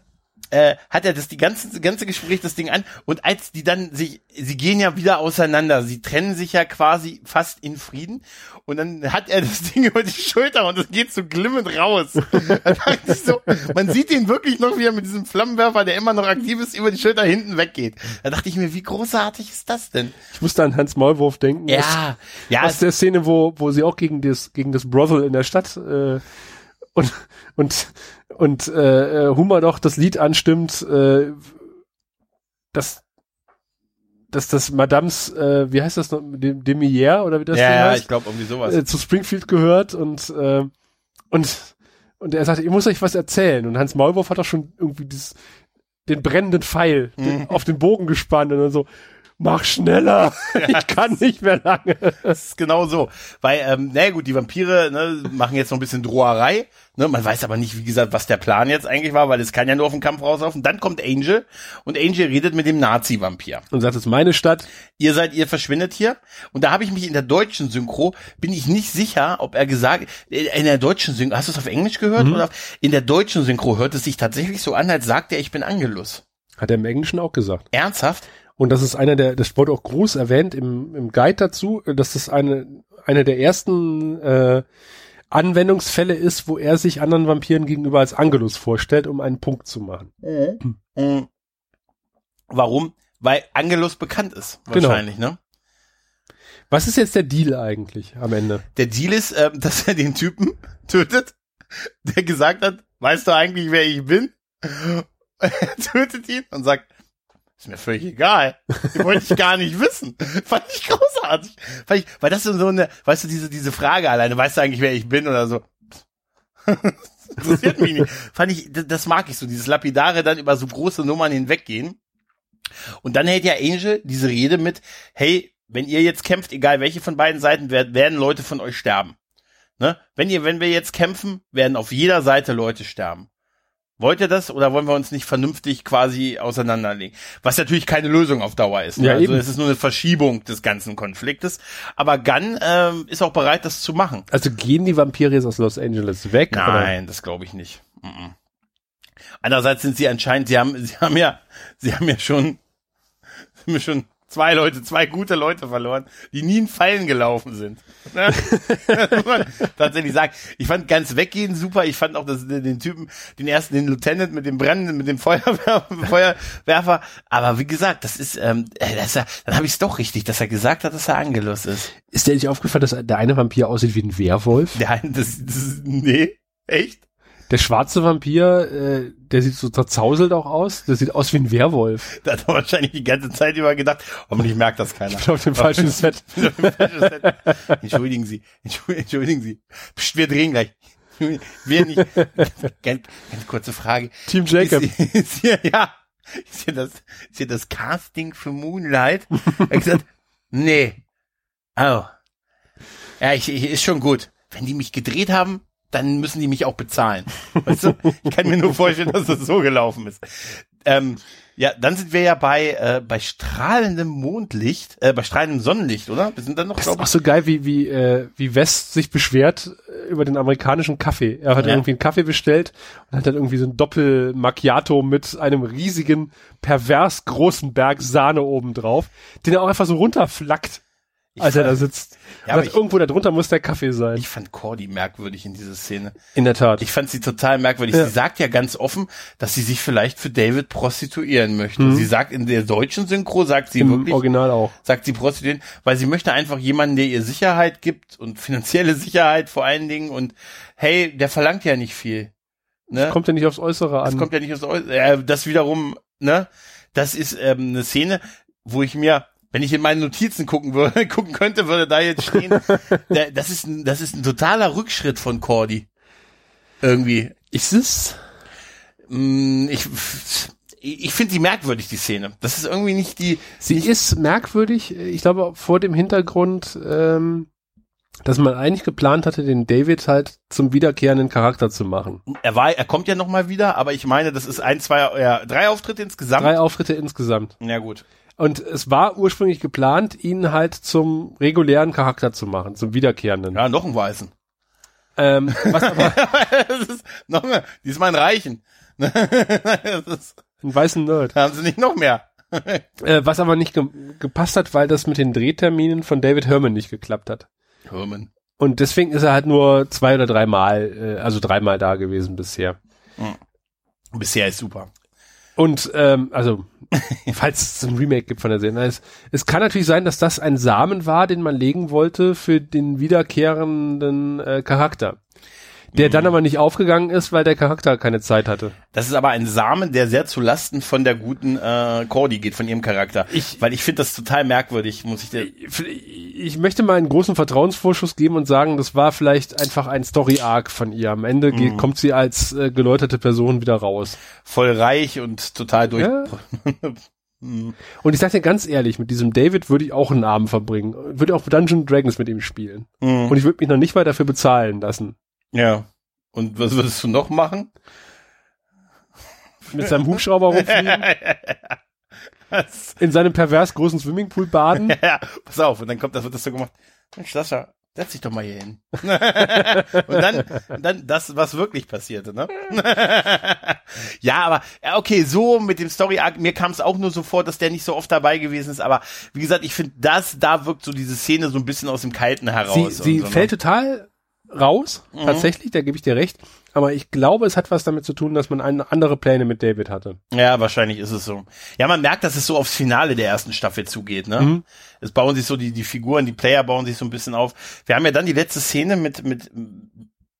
äh, hat er das die ganze ganze Gespräch das Ding an und als die dann sich sie gehen ja wieder auseinander sie trennen sich ja quasi fast in Frieden und dann hat er das (laughs) Ding über die Schulter und es geht so glimmend raus. (laughs) So, man sieht ihn wirklich noch wie er mit diesem Flammenwerfer der immer noch aktiv ist über die Schulter hinten weggeht. Da dachte ich mir wie großartig ist das denn? Ich musste an Hans Maulwurf denken ja. aus, ja aus der Szene wo wo sie auch gegen das gegen das Brothel in der Stadt äh, und und und äh, äh, Hummer noch das Lied anstimmt, äh, dass dass das Madames, äh, wie heißt das noch, Demier oder wie das ja, ja, heißt? ich glaube irgendwie sowas. Äh, zu Springfield gehört und äh, und und er sagt, ich muss euch was erzählen und Hans Maulwurf hat doch schon irgendwie dieses den brennenden Pfeil den, mhm. auf den Bogen gespannt und dann so mach schneller, (laughs) ich kann nicht mehr lange. Das ist genau so. Weil, ähm, na gut, die Vampire ne, machen jetzt noch ein bisschen Droherei. Ne, man weiß aber nicht, wie gesagt, was der Plan jetzt eigentlich war, weil es kann ja nur auf den Kampf rauslaufen. Dann kommt Angel und Angel redet mit dem Nazi-Vampir. Und sagt, es ist meine Stadt. Ihr seid, ihr verschwindet hier. Und da habe ich mich in der deutschen Synchro, bin ich nicht sicher, ob er gesagt, in der deutschen Synchro, hast du es auf Englisch gehört? Mhm. Oder in der deutschen Synchro hört es sich tatsächlich so an, als sagt er, ich bin Angelus. Hat er im Englischen auch gesagt. Ernsthaft? Und das ist einer der, das wurde auch groß erwähnt im, im Guide dazu, dass das eine, eine der ersten äh, Anwendungsfälle ist, wo er sich anderen Vampiren gegenüber als Angelus vorstellt, um einen Punkt zu machen. Mhm. Mhm. Warum? Weil Angelus bekannt ist, genau. wahrscheinlich, genau. ne? Was ist jetzt der Deal eigentlich am Ende? Der Deal ist, äh, (laughs) dass er den Typen tötet, der gesagt hat, weißt du eigentlich, wer ich bin? (laughs) er tötet ihn und sagt, ist mir völlig egal. Wollte ich gar nicht wissen. (laughs) Fand ich großartig. Fand ich, weil das ist so eine, weißt du, diese, diese Frage alleine, weißt du eigentlich, wer ich bin oder so. (laughs) Interessiert mich nicht. Fand ich, das mag ich so, dieses Lapidare dann über so große Nummern hinweggehen. Und dann hält ja Angel diese Rede mit, hey, wenn ihr jetzt kämpft, egal welche von beiden Seiten, werden Leute von euch sterben. Ne? Wenn ihr, wenn wir jetzt kämpfen, werden auf jeder Seite Leute sterben. Wollt ihr das oder wollen wir uns nicht vernünftig quasi auseinanderlegen? Was natürlich keine Lösung auf Dauer ist. Ne? Ja, also eben. es ist nur eine Verschiebung des ganzen Konfliktes. Aber Gunn ähm, ist auch bereit, das zu machen. Also gehen die Vampire jetzt aus Los Angeles weg? Nein, oder? das glaube ich nicht. Andererseits sind sie anscheinend, sie haben, sie haben ja, sie haben ja schon, (laughs) haben ja schon zwei Leute, zwei gute Leute verloren, die nie in Fallen gelaufen sind. Ne? (laughs) tatsächlich sagen. Ich fand ganz weggehen super. Ich fand auch das, den Typen, den ersten, den Lieutenant mit dem Brennenden, mit dem Feuerwerfer. (laughs) Feuerwerfer. Aber wie gesagt, das ist, ähm, äh, das ist, dann habe ich es doch richtig, dass er gesagt hat, dass er Angelus ist. Ist dir nicht aufgefallen, dass der eine Vampir aussieht wie ein Werwolf? Eine, das, das nee, echt? Der schwarze Vampir, äh, der sieht so zerzauselt auch aus. Der sieht aus wie ein Werwolf. Da hat er wahrscheinlich die ganze Zeit über gedacht, hoffentlich merkt das keiner. Ich bin auf dem falschen Set. (laughs) Entschuldigen Sie, entschuldigen Sie. Psst, wir drehen gleich. Wir nicht. Ganz, ganz kurze Frage. Team Jacob. Ist, (laughs) ist hier, ja, ist hier das, ist hier das Casting für Moonlight? Er hat gesagt, nee. Oh. Ja, ich, ich, ist schon gut. Wenn die mich gedreht haben, dann müssen die mich auch bezahlen. (laughs) Weißt du? Ich kann mir nur vorstellen, dass das so gelaufen ist. Ähm, ja, dann sind wir ja bei äh, bei strahlendem Mondlicht, äh, bei strahlendem Sonnenlicht, oder? Wir sind dann noch. Das ist auch so geil, wie wie äh, wie West sich beschwert äh, über den amerikanischen Kaffee. Er hat ja. irgendwie einen Kaffee bestellt und hat dann irgendwie so ein Doppel Macchiato mit einem riesigen pervers großen Berg Sahne oben drauf, den er auch einfach so runterflackt als er da sitzt. Ja, aber ich, irgendwo da drunter muss der Kaffee sein. Ich fand Cordy merkwürdig in dieser Szene. In der Tat. Ich fand sie total merkwürdig. Ja. Sie sagt ja ganz offen, dass sie sich vielleicht für David prostituieren möchte. Mhm. Sie sagt in der deutschen Synchro, sagt sie Im wirklich. Original auch. Sagt sie prostituieren, weil sie möchte einfach jemanden, der ihr Sicherheit gibt und finanzielle Sicherheit vor allen Dingen und hey, der verlangt ja nicht viel. Ne? Das kommt ja nicht aufs Äußere an. Das kommt ja nicht aufs Äußere. Äh, das wiederum, ne? Das ist ähm, eine Szene, wo ich mir wenn ich in meine Notizen gucken würde, (laughs) gucken könnte, würde da jetzt stehen, (laughs) der, das ist ein, das ist ein totaler Rückschritt von Cordy. Irgendwie. Ist es? Mm, ich, ich finde sie merkwürdig, die Szene. Das ist irgendwie nicht die. Sie nicht ist merkwürdig. Ich glaube, vor dem Hintergrund, ähm, dass man eigentlich geplant hatte, den David halt zum wiederkehrenden Charakter zu machen. Er war, er kommt ja noch mal wieder, aber ich meine, das ist ein, zwei, ja, drei Auftritte insgesamt. Drei Auftritte insgesamt. Ja gut. Und es war ursprünglich geplant, ihn halt zum regulären Charakter zu machen, zum wiederkehrenden. Ja, noch einen Weißen. Ähm, (laughs) was aber (laughs) das ist noch mehr. Diesmal einen Reichen. (laughs) ist, ein weißen Nerd. Haben sie nicht noch mehr. äh, was aber nicht ge gepasst hat, weil das mit den Drehterminen von David Herman nicht geklappt hat. Herman. Und deswegen ist er halt nur zwei oder dreimal, äh, also dreimal da gewesen bisher. Mhm. Bisher ist super. Und ähm, also, (laughs) falls es ein Remake gibt von der Serie. Es, es kann natürlich sein, dass das ein Samen war, den man legen wollte für den wiederkehrenden äh, Charakter der dann aber nicht aufgegangen ist, weil der Charakter keine Zeit hatte. Das ist aber ein Samen, der sehr zu Lasten von der guten äh, Cordy geht, von ihrem Charakter. Ich, weil ich finde das total merkwürdig, muss ich dir. Ich möchte mal einen großen Vertrauensvorschuss geben und sagen, das war vielleicht einfach ein Story-Arc von ihr. Am Ende mhm. kommt sie als äh, geläuterte Person wieder raus. Voll reich und total durch. Ja. (laughs) Mhm. Und ich sag dir ganz ehrlich, mit diesem David würde ich auch einen Abend verbringen. Würde auch Dungeon Dragons mit ihm spielen. Mhm. Und ich würde mich noch nicht mal dafür bezahlen lassen. Ja. Und was würdest du noch machen? Mit seinem Hubschrauber rumfliegen? (laughs) In seinem pervers großen Swimmingpool baden? (laughs) ja, pass auf, und dann kommt das, wird das so gemacht. Mensch, Sascha, setz dich doch mal hier hin. (laughs) und dann, dann das, was wirklich passierte, ne? ja, aber, okay, so mit dem Story Arc, mir kam es auch nur so vor, dass der nicht so oft dabei gewesen ist, aber wie gesagt, ich finde, das, da wirkt so diese Szene so ein bisschen aus dem Kalten heraus. Sie, sie so, fällt ne? total raus, mhm. tatsächlich, da gebe ich dir recht. Aber ich glaube, es hat was damit zu tun, dass man eine andere Pläne mit David hatte. Ja, wahrscheinlich ist es so. Ja, man merkt, dass es so aufs Finale der ersten Staffel zugeht, ne? Mhm. Es bauen sich so die, die Figuren, die Player bauen sich so ein bisschen auf. Wir haben ja dann die letzte Szene mit, mit,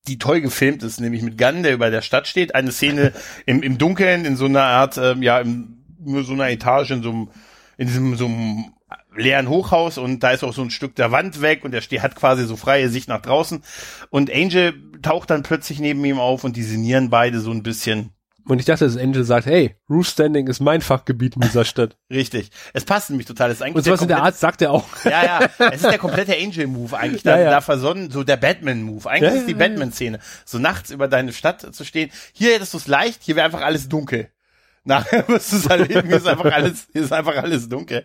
die toll gefilmt ist, nämlich mit Gunn, der über der Stadt steht. Eine Szene (laughs) im, im Dunkeln, in so einer Art, ähm, ja, im, nur so einer Etage, in so einem, in diesem, so einem leeren Hochhaus und da ist auch so ein Stück der Wand weg und der steht, hat quasi so freie Sicht nach draußen. Und Angel taucht dann plötzlich neben ihm auf und die sinnieren beide so ein bisschen. Und ich dachte, dass Angel sagt, hey, Roof Standing ist mein Fachgebiet in dieser Stadt. (laughs) Richtig. Es passt nämlich total. Das ist eigentlich und sowas in der Art sagt er auch. (laughs) Ja, ja. Es ist der komplette Angel-Move eigentlich. Da, ja, ja. da versonnen, so der Batman-Move. Eigentlich ja, ist die Batman-Szene. So nachts über deine Stadt zu stehen. Hier hättest du es leicht, hier wäre einfach alles dunkel. Nachher (laughs) wirst du es erleben, hier ist einfach alles, hier ist einfach alles dunkel.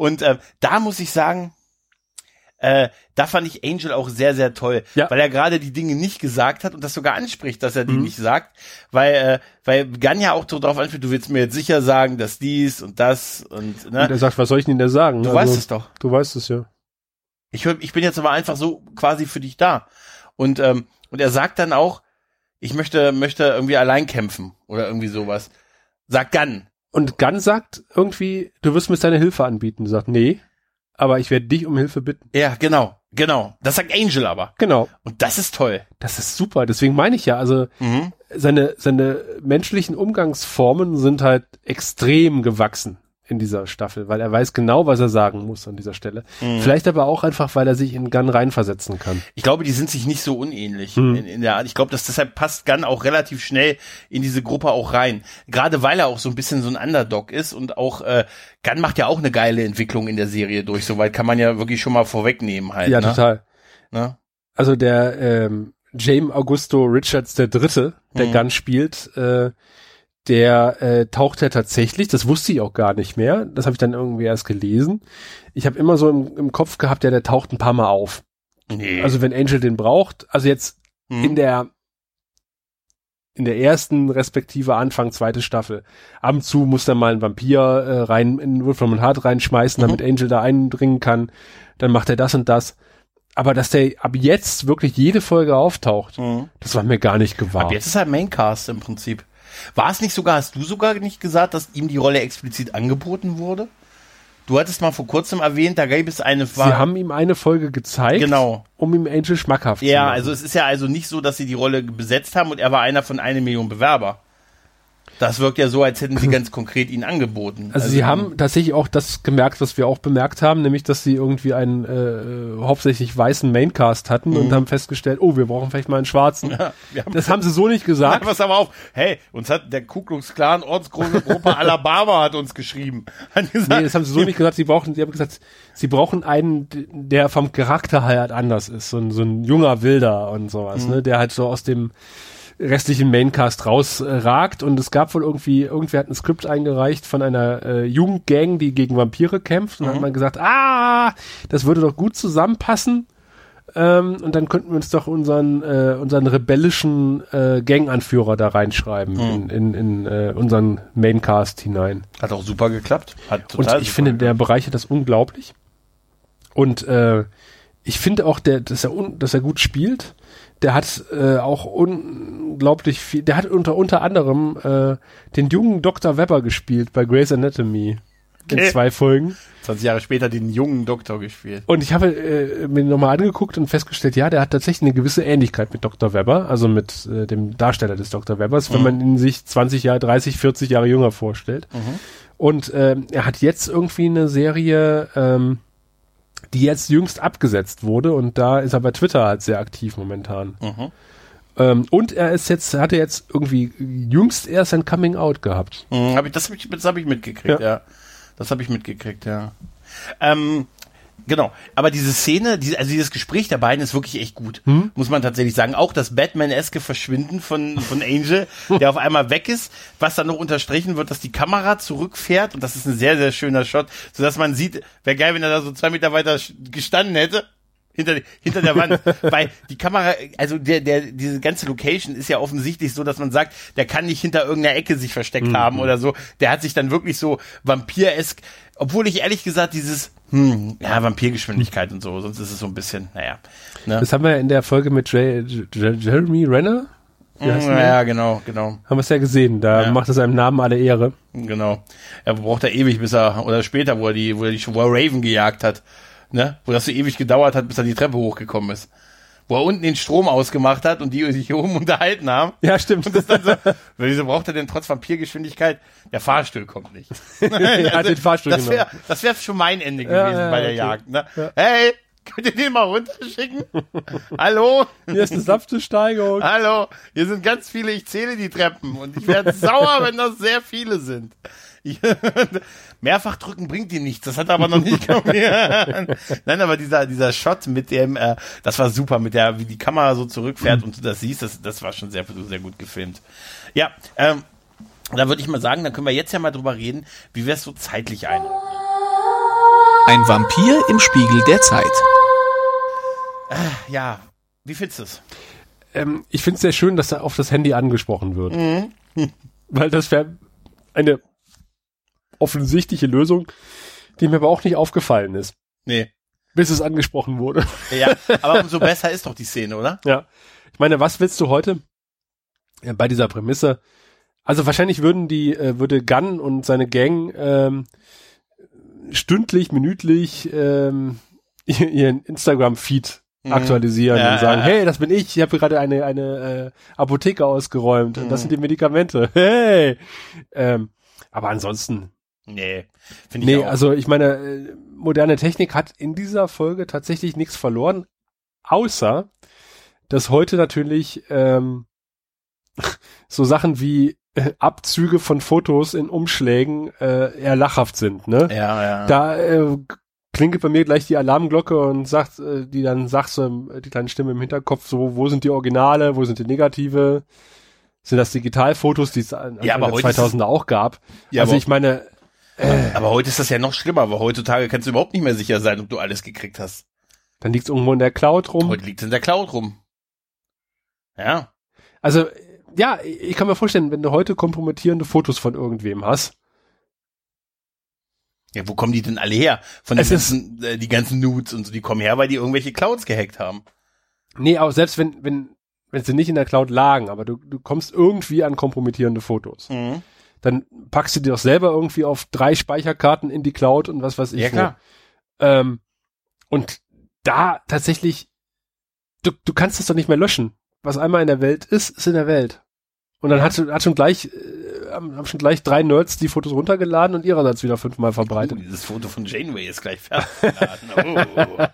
Und äh, da muss ich sagen, äh, da fand ich Angel auch sehr, sehr toll, ja. weil er gerade die Dinge nicht gesagt hat und das sogar anspricht, dass er die mhm. nicht sagt, weil, äh, weil Gun ja auch darauf anspricht, du willst mir jetzt sicher sagen, dass dies und das und, ne? Und er sagt, was soll ich denn da sagen? Du also, weißt es doch. Du weißt es ja. Ich, ich bin jetzt aber einfach so quasi für dich da. Und, ähm, und er sagt dann auch, ich möchte, möchte irgendwie allein kämpfen oder irgendwie sowas. Sagt Gun. Und Gunn sagt irgendwie, du wirst mir deine Hilfe anbieten. Sagt, nee, aber ich werde dich um Hilfe bitten. Ja, genau, genau. Das sagt Angel aber. Genau. Und das ist toll. Das ist super. Deswegen meine ich ja, also mhm. seine, seine menschlichen Umgangsformen sind halt extrem gewachsen in dieser Staffel, weil er weiß genau, was er sagen muss an dieser Stelle. Mhm. Vielleicht aber auch einfach, weil er sich in Gunn reinversetzen kann. Ich glaube, die sind sich nicht so unähnlich mhm. in, in, der Art. Ich glaube, dass deshalb passt Gunn auch relativ schnell in diese Gruppe auch rein. Gerade weil er auch so ein bisschen so ein Underdog ist und auch äh, Gunn macht ja auch eine geile Entwicklung in der Serie durch. Soweit kann man ja wirklich schon mal vorwegnehmen halt. Ja, ne? total. Ne? Also der ähm, James Augusto Richards der Dritte, der mhm. Gunn spielt, äh, der äh, taucht ja tatsächlich, das wusste ich auch gar nicht mehr, das habe ich dann irgendwie erst gelesen. Ich habe immer so im, im Kopf gehabt, ja, der taucht ein paar Mal auf. Nee. Also wenn Angel den braucht, also jetzt hm. in der in der ersten respektive Anfang zweite Staffel. Ab und zu muss er mal ein Vampir äh, rein in Wolfram und Hart reinschmeißen, mhm. damit Angel da eindringen kann. Dann macht er das und das. Aber dass der ab jetzt wirklich jede Folge auftaucht, mhm. das war mir gar nicht gewahr. Ab jetzt ist er Maincast im Prinzip. War es nicht sogar, hast du sogar nicht gesagt, dass ihm die Rolle explizit angeboten wurde? Du hattest mal vor kurzem erwähnt, da gab es eine. Sie haben ihm eine Folge gezeigt, genau. um ihm Angel schmackhaft ja, zu machen. Ja, also es ist ja also nicht so, dass sie die Rolle besetzt haben und er war einer von einer Million Bewerber. Das wirkt ja so, als hätten sie (clears throat) ganz konkret ihn angeboten. Also, also sie haben tatsächlich auch das gemerkt, was wir auch bemerkt haben, nämlich, dass sie irgendwie einen äh, hauptsächlich weißen Maincast hatten mhm. und haben festgestellt, oh, wir brauchen vielleicht mal einen schwarzen. (laughs) Ja, haben das haben sie so nicht (laughs) gesagt. Was aber auch, hey, uns hat der Ku Klux Klan Ortsgroße Gruppe (laughs) Alabama hat uns geschrieben. Hat gesagt, nee, das haben sie so nicht gesagt. Sie brauchen, sie haben gesagt, sie brauchen einen, der vom Charakter halt anders ist, so ein, so ein junger Wilder und sowas, mhm. ne, der halt so aus dem restlichen Maincast rausragt. Und es gab wohl irgendwie, irgendwer hat ein Skript eingereicht von einer äh, Jugendgang, die gegen Vampire kämpft. Und mhm. hat man gesagt, ah, das würde doch gut zusammenpassen. Ähm, und dann könnten wir uns doch unseren, äh, unseren rebellischen äh, Ganganführer da reinschreiben mhm. in, in, in äh, unseren Maincast hinein. Hat auch super geklappt. Hat total und ich finde, geklappt. der bereichert das unglaublich. Und äh, ich finde auch, der, dass, er un, dass er gut spielt der hat äh, auch unglaublich viel, der hat unter unter anderem äh, den jungen Dr. Webber gespielt bei Grey's Anatomy okay. in zwei Folgen. 20 Jahre später den jungen Doktor gespielt. Und ich habe äh, mir nochmal angeguckt und festgestellt, ja, der hat tatsächlich eine gewisse Ähnlichkeit mit Dr. Webber, also mit äh, dem Darsteller des Dr. Webbers, mhm. wenn man ihn sich 20 Jahre, 30, 40 Jahre jünger vorstellt. Mhm. Und äh, er hat jetzt irgendwie eine Serie, ähm, die jetzt jüngst abgesetzt wurde und da ist er bei Twitter halt sehr aktiv momentan. Mhm. Ähm, und er ist jetzt, hatte jetzt irgendwie jüngst erst ein Coming Out gehabt. Mhm, hab ich, das habe ich, das hab ich mitgekriegt, ja. ja. Das habe ich mitgekriegt, ja. Ähm, Genau, aber diese Szene, diese, also dieses Gespräch der beiden ist wirklich echt gut, hm? muss man tatsächlich sagen. Auch das Batman-eske Verschwinden von, von Angel, (laughs) der auf einmal weg ist, was dann noch unterstrichen wird, dass die Kamera zurückfährt und das ist ein sehr, sehr schöner Shot, sodass man sieht, wäre geil, wenn er da so zwei Meter weiter gestanden hätte hinter, hinter der Wand. (laughs) Weil die Kamera, also der, der, diese ganze Location ist ja offensichtlich so, dass man sagt, der kann nicht hinter irgendeiner Ecke sich versteckt mhm. haben oder so. Der hat sich dann wirklich so vampiresk, obwohl ich ehrlich gesagt dieses, hm, ja, Vampirgeschwindigkeit und so, sonst ist es so ein bisschen, naja. Ne? Das haben wir in der Folge mit J J Jeremy Renner. Ja, genau, genau. Haben wir es ja gesehen, da ja. macht er seinem Namen alle Ehre. Genau. Er braucht er ewig, bis er, oder später, wo er die, wo er die, wo er Raven gejagt hat ne? Wo das so ewig gedauert hat, bis er die Treppe hochgekommen ist. Wo er unten den Strom ausgemacht hat und die sich hier oben unterhalten haben. Ja, stimmt. Und das dann so, wieso braucht er denn trotz Vampirgeschwindigkeit? Der Fahrstuhl kommt nicht. (laughs) er hat den Fahrstuhl das wäre das wär schon mein Ende gewesen ja, ja, bei der okay. Jagd. Ne? Ja. Hey, könnt ihr den mal runterschicken? Hallo? Hier ist eine sanfte Steigerung. Hallo, hier sind ganz viele, ich zähle die Treppen und ich werde sauer, (laughs) wenn das sehr viele sind. (laughs) mehrfach drücken bringt ihm nichts. Das hat er aber noch nicht (laughs) Nein, aber dieser, dieser Shot mit dem, äh, das war super, mit der, wie die Kamera so zurückfährt und du das siehst, das, das war schon sehr, sehr gut gefilmt. Ja, ähm, da würde ich mal sagen, dann können wir jetzt ja mal drüber reden, wie wir es so zeitlich einordnen. Ein Vampir im Spiegel der Zeit. Äh, ja, wie findest du es? Ähm, ich finde es sehr schön, dass da auf das Handy angesprochen wird. Mhm. Weil das wäre eine offensichtliche Lösung, die mir aber auch nicht aufgefallen ist. Nee. Bis es angesprochen wurde. Ja, aber (laughs) umso besser ist doch die Szene, oder? Ja. Ich meine, was willst du heute ja, bei dieser Prämisse? Also wahrscheinlich würden die, äh, würde Gunn und seine Gang ähm, stündlich, minütlich ähm, ihren Instagram-Feed mhm. aktualisieren ja, und sagen, ja, ja. hey, das bin ich, ich habe gerade eine, eine äh, Apotheke ausgeräumt mhm. und das mhm. sind die Medikamente. (laughs) Hey! Ähm, aber ansonsten Nee, finde ich Nee, also ich meine, äh, moderne Technik hat in dieser Folge tatsächlich nichts verloren, außer dass heute natürlich ähm, (laughs) so Sachen wie äh, Abzüge von Fotos in Umschlägen äh, eher lachhaft sind, ne? Ja, ja. Da äh, klingelt bei mir gleich die Alarmglocke und sagt, äh, die dann sagt so die kleine Stimme im Hinterkopf so, wo sind die Originale, wo sind die Negative? Sind das Digitalfotos, die es an ja, aber 2000er auch gab? Ja, also ich meine, äh. Aber heute ist das ja noch schlimmer, weil heutzutage kannst du überhaupt nicht mehr sicher sein, ob du alles gekriegt hast. Dann liegt es irgendwo in der Cloud rum. Heute liegt es in der Cloud rum. Ja. Also, ja, ich kann mir vorstellen, wenn du heute kompromittierende Fotos von irgendwem hast. Ja, wo kommen die denn alle her? Von den ganzen, äh, die ganzen Nudes und so, die kommen her, weil die irgendwelche Clouds gehackt haben. Nee, auch selbst wenn, wenn, wenn sie nicht in der Cloud lagen, aber du, du kommst irgendwie an kompromittierende Fotos. Mhm dann packst du dir doch selber irgendwie auf drei Speicherkarten in die Cloud und was weiß ich. Ja, klar. Ähm, und da tatsächlich, du, du kannst es doch nicht mehr löschen. Was einmal in der Welt ist, ist in der Welt. Und dann hat, hat schon gleich, äh, haben schon gleich drei Nerds die Fotos runtergeladen und ihrerseits wieder fünfmal verbreitet. Oh, dieses Foto von Janeway ist gleich fertig. (laughs) oh.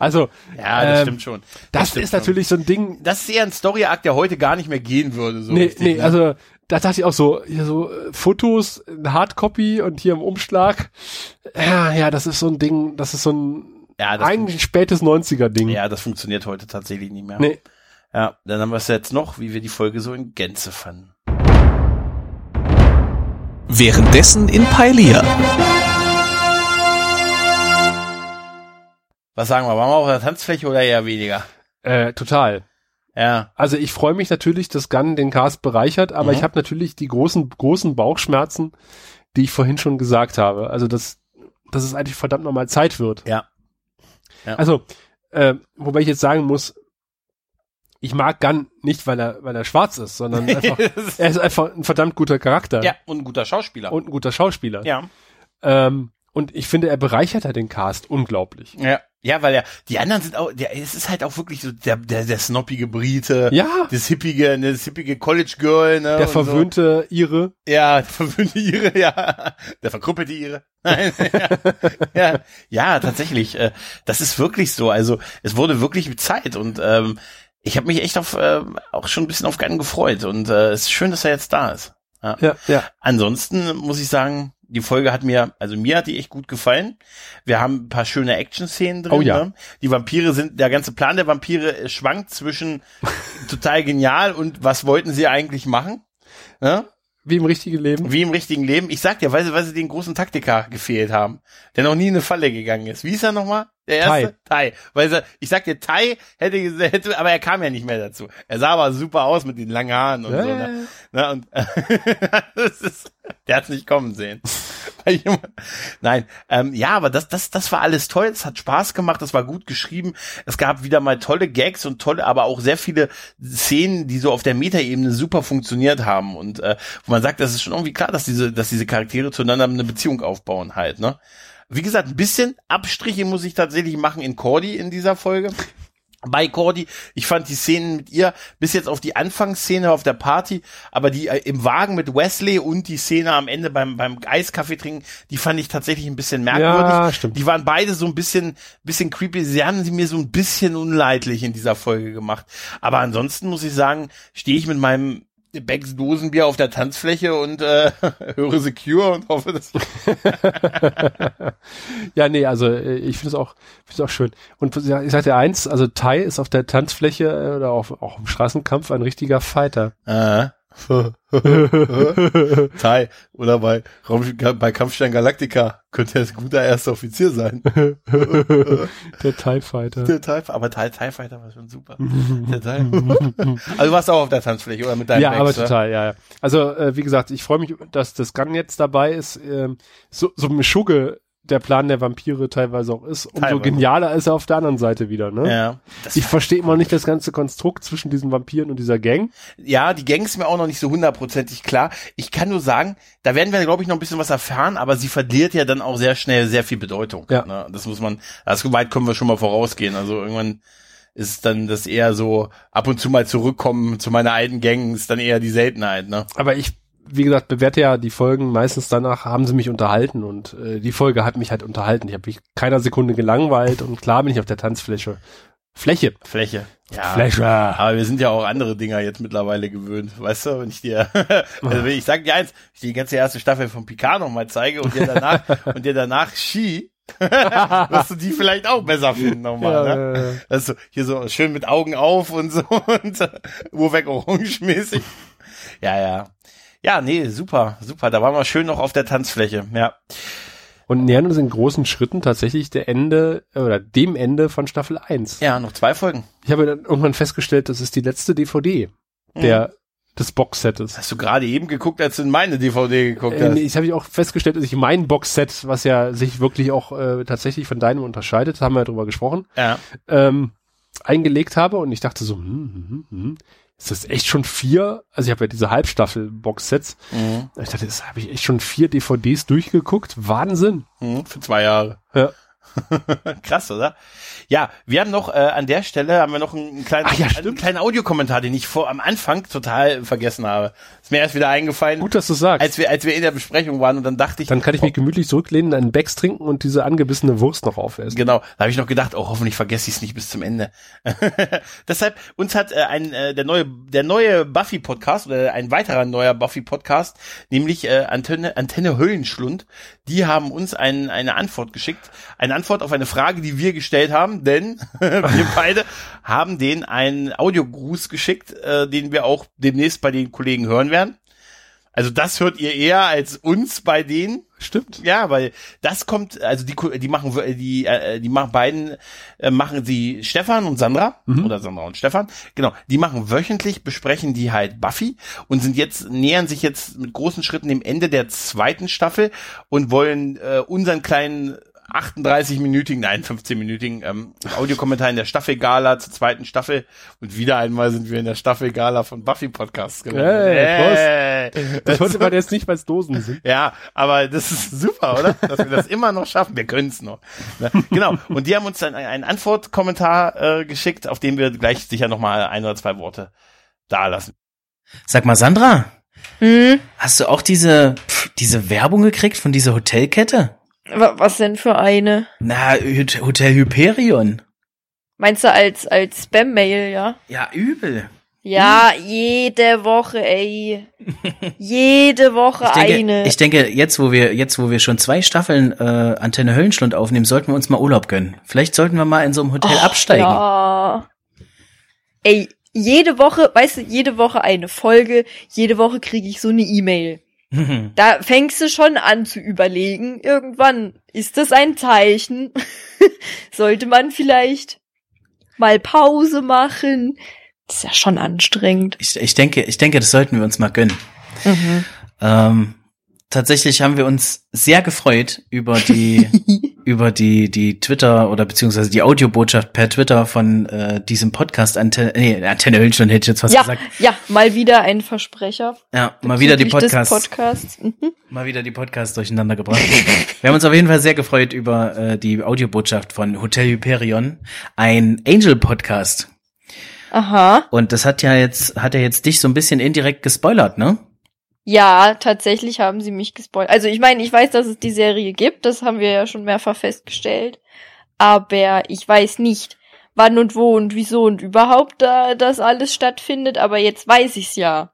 Also, ja, das ähm, stimmt schon. Das, das ist natürlich so ein Ding. Das ist eher ein Story-Akt, der heute gar nicht mehr gehen würde. So nee, richtig, nee, ne? also da dachte ich auch so, hier so äh, Fotos, Hardcopy und hier im Umschlag. Ja, ja, das ist so ein Ding, das ist so ein ja, das eigentlich spätes 90er Ding. Ja, das funktioniert heute tatsächlich nicht mehr. Nee. Ja, dann haben wir es jetzt noch, wie wir die Folge so in Gänze fanden. Währenddessen in Pailia. Was sagen wir, waren wir auf der Tanzfläche oder eher weniger? Äh, total. Ja. Also ich freue mich natürlich, dass Gunn den Cast bereichert, aber mhm. ich habe natürlich die großen, großen Bauchschmerzen, die ich vorhin schon gesagt habe. Also dass, dass es eigentlich verdammt nochmal Zeit wird. Ja. ja. Also, äh, wobei ich jetzt sagen muss, ich mag Gunn nicht, weil er, weil er schwarz ist, sondern (laughs) einfach, er ist einfach ein verdammt guter Charakter. Ja, und ein guter Schauspieler. Und ein guter Schauspieler. Ja. Ähm, und ich finde, er bereichert halt den Cast unglaublich. Ja. Ja, weil ja, die anderen sind auch, der, es ist halt auch wirklich so der, der, der snoppige Brite. Ja. Das hippige, ne, das hippige College Girl, ne. Der verwöhnte so. Ire. Ja, der verwöhnte Ire, ja. Der verkruppelte Ire. Nein, ja, (laughs) ja, ja, tatsächlich. Äh, das ist wirklich so. Also, es wurde wirklich Zeit und, ähm, ich habe mich echt auf, äh, auch schon ein bisschen auf Gunn gefreut und, äh, es ist schön, dass er jetzt da ist. Ja. ja, ja. Ansonsten muss ich sagen, die Folge hat mir, also mir hat die echt gut gefallen. Wir haben ein paar schöne Action-Szenen drin. Oh ja. Ne? Die Vampire sind, der ganze Plan der Vampire schwankt zwischen (laughs) total genial und was wollten sie eigentlich machen? Ne? Wie im richtigen Leben. Wie im richtigen Leben. Ich sag dir, weil sie, weil sie den großen Taktiker gefehlt haben, der noch nie in eine Falle gegangen ist. Wie ist er nochmal? Der erste? Tai. Tai. Weil ich sag dir, Tai hätte, hätte, aber er kam ja nicht mehr dazu. Er sah aber super aus mit den langen Haaren und ja, so. Ne? Ja. Und, (laughs) das ist, der hat's nicht kommen sehen. (laughs) Nein, ähm, ja, aber das, das, das war alles toll. Es hat Spaß gemacht. Es war gut geschrieben. Es gab wieder mal tolle Gags und tolle, aber auch sehr viele Szenen, die so auf der Metaebene super funktioniert haben und äh, wo man sagt, das ist schon irgendwie klar, dass diese, dass diese Charaktere zueinander eine Beziehung aufbauen halt. Ne? Wie gesagt, ein bisschen Abstriche muss ich tatsächlich machen in Cordy in dieser Folge bei Cordy. Ich fand die Szenen mit ihr bis jetzt auf die Anfangsszene auf der Party, aber die äh, im Wagen mit Wesley und die Szene am Ende beim beim Eiskaffee trinken, die fand ich tatsächlich ein bisschen merkwürdig. Ja, stimmt. Die waren beide so ein bisschen bisschen creepy. Sie haben sie mir so ein bisschen unleidlich in dieser Folge gemacht. Aber ansonsten muss ich sagen, stehe ich mit meinem Becks Dosenbier auf der Tanzfläche und äh, (laughs) höre Secure und hoffe, dass. (laughs) ja, nee, also äh, ich finde es auch, finde es auch schön. Und ich sagte eins, also Tai ist auf der Tanzfläche äh, oder auf, auch im Straßenkampf ein richtiger Fighter. Ah. (laughs) Tai oder bei, bei Kampfstein Galactica könnte er ein guter erster Offizier sein. (laughs) Der TIE Fighter. Der TIE, aber TIE, TIE Fighter war schon super. Der TIE. also du warst auch auf der Tanzfläche oder mit deinem Ja, Ex, aber total, ja, ja. Also äh, wie gesagt, ich freue mich, dass das Gun jetzt dabei ist. Ähm, so, so eine Schugge der Plan der Vampire teilweise auch ist, umso teilweise. genialer ist er auf der anderen Seite wieder, ne? Ja. Ich verstehe immer nicht das ganze Konstrukt zwischen diesen Vampiren und dieser Gang. Ja, die Gang ist mir auch noch nicht so hundertprozentig klar. Ich kann nur sagen, da werden wir, glaube ich, noch ein bisschen was erfahren, aber sie verliert ja dann auch sehr schnell sehr viel Bedeutung. Ja. Ne? Das muss man, also weit können wir schon mal vorausgehen. Also irgendwann ist dann das eher so ab und zu mal zurückkommen zu meiner alten Gang ist dann eher die Seltenheit, ne? Aber ich wie gesagt, bewerte ja die Folgen meistens danach, haben sie mich unterhalten und äh, die Folge hat mich halt unterhalten. Ich habe mich keiner Sekunde gelangweilt und klar bin ich auf der Tanzfläche. Fläche. Fläche. Ja, Fläche. Aber wir sind ja auch andere Dinger jetzt mittlerweile gewöhnt. Weißt du, wenn ich dir, (laughs) also wenn ich sag dir eins, ich die ganze erste Staffel von Picard noch mal zeige und dir danach, (laughs) und dir danach Ski, (laughs) wirst du die vielleicht auch besser finden nochmal. Ja, ne? ja, ja. Also hier so schön mit Augen auf und so und Uhrweg orange mäßig. Ja, ja. Ja, nee, super, super. Da waren wir schön noch auf der Tanzfläche, ja. Und nähern uns in großen Schritten tatsächlich der Ende oder dem Ende von Staffel 1. Ja, noch zwei Folgen. Ich habe dann irgendwann festgestellt, das ist die letzte DVD mhm. der des Boxsets. Hast du gerade eben geguckt, als du in meine DVD geguckt äh, hast? Nee, ich habe ich auch festgestellt, dass ich mein Boxset, was ja sich wirklich auch äh, tatsächlich von deinem unterscheidet, haben wir ja drüber gesprochen, ja. ähm, eingelegt habe und ich dachte so, hm, hm, hm, hm ist das echt schon vier, also ich habe ja diese Halbstaffel-Box-Sets. Mhm. Ich dachte, das habe ich echt schon vier DVDs durchgeguckt. Wahnsinn. Mhm, für zwei Jahre. Ja. (laughs) Krass, oder? Ja, wir haben noch äh, an der Stelle haben wir noch einen kleinen, Ach ja, einen kleinen Audiokommentar, den ich vor am Anfang total vergessen habe. Ist mir erst wieder eingefallen. Gut, dass du sagst. Als wir als wir in der Besprechung waren und dann dachte ich, dann kann ich mich gemütlich zurücklehnen, einen Becks trinken und diese angebissene Wurst noch aufessen. Genau, da habe ich noch gedacht, oh, hoffentlich vergesse ich es nicht bis zum Ende. (laughs) Deshalb uns hat äh, ein äh, der neue der neue Buffy Podcast oder ein weiterer neuer Buffy Podcast, nämlich äh, Antenne Antenne Höllenschlund, die haben uns ein, eine Antwort geschickt, eine Antwort auf eine Frage, die wir gestellt haben, denn (laughs) wir beide haben denen einen Audiogruß geschickt, äh, den wir auch demnächst bei den Kollegen hören werden. Also das hört ihr eher als uns bei denen. Stimmt. Ja, weil das kommt, also die, die machen, die, äh, die machen beiden, äh, machen sie Stefan und Sandra, mhm. oder Sandra und Stefan, genau, die machen wöchentlich, besprechen die halt Buffy und sind jetzt, nähern sich jetzt mit großen Schritten dem Ende der zweiten Staffel und wollen äh, unseren kleinen 38-minütigen, nein, 15-minütigen ähm, Audiokommentar in der Staffelgala zur zweiten Staffel. Und wieder einmal sind wir in der Staffelgala von Buffy Podcasts gelandet. Hey, hey. Das wollte man jetzt nicht, weil es Dosen sind. Ja, aber das ist super, oder? Dass wir das immer noch schaffen. Wir können es noch. Ne? Genau. Und die haben uns dann einen Antwortkommentar äh, geschickt, auf dem wir gleich sicher nochmal ein oder zwei Worte da lassen. Sag mal, Sandra. Hm? Hast du auch diese, pff, diese Werbung gekriegt von dieser Hotelkette? Was denn für eine? Na, Hotel Hyperion. Meinst du als, als Spam-Mail, ja? Ja, übel. Ja, jede Woche, ey. (laughs) Jede Woche Ich denke, eine. ich denke, jetzt wo wir jetzt wo wir schon zwei Staffeln äh, Antenne Höllenstund aufnehmen, sollten wir uns mal Urlaub gönnen. Vielleicht sollten wir mal in so einem Hotel Och, absteigen. Ja. Ey, jede Woche, weißt du, jede Woche eine Folge, jede Woche kriege ich so eine E-Mail. Da fängst du schon an zu überlegen, irgendwann ist das ein Zeichen. (laughs) Sollte man vielleicht mal Pause machen? Das ist ja schon anstrengend. Ich, ich denke, ich denke, das sollten wir uns mal gönnen. Mhm. Ähm, tatsächlich haben wir uns sehr gefreut über die (laughs) über die die Twitter oder beziehungsweise die Audiobotschaft per Twitter von äh, diesem Podcast Antenne nee, Antenne Höllenstund hätte ich jetzt was Ja, gesagt. ja, mal wieder ein Versprecher. Ja, mal wieder die Podcasts Podcasts. Mhm. mal wieder die Podcasts durcheinander gebracht. wir haben uns auf jeden Fall sehr gefreut über äh, die Audiobotschaft von Hotel Hyperion, ein Angel Podcast. Aha. Und das hat ja jetzt hat ja jetzt dich so ein bisschen indirekt gespoilert, ne? Ja, tatsächlich haben sie mich gespoilert. Also ich meine, ich weiß, dass es die Serie gibt, das haben wir ja schon mehrfach festgestellt. Aber ich weiß nicht, wann und wo und wieso und überhaupt da das alles stattfindet, aber jetzt weiß ich's ja.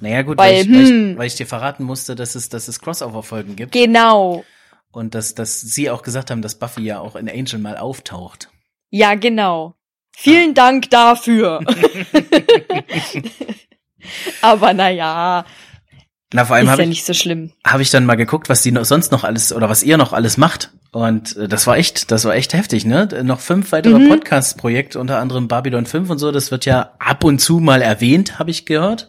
Naja gut, Weil, weil, ich, weil, hm. ich, weil ich dir verraten musste, dass es, dass es Crossover-Folgen gibt Genau. und dass, dass sie auch gesagt haben, dass Buffy ja auch in Angel mal auftaucht. Ja, genau. Vielen Dank dafür. (laughs) (laughs) aber naja, Na, vor allem ist habe ja ich, nicht so schlimm. hab ich dann mal geguckt, was die noch, sonst noch alles oder was ihr noch alles macht. Und äh, das war echt, das war echt heftig, ne? Noch fünf weitere Mhm. Podcast-Projekte, unter anderem Babylon 5 und so, das wird ja ab und zu mal erwähnt, habe ich gehört.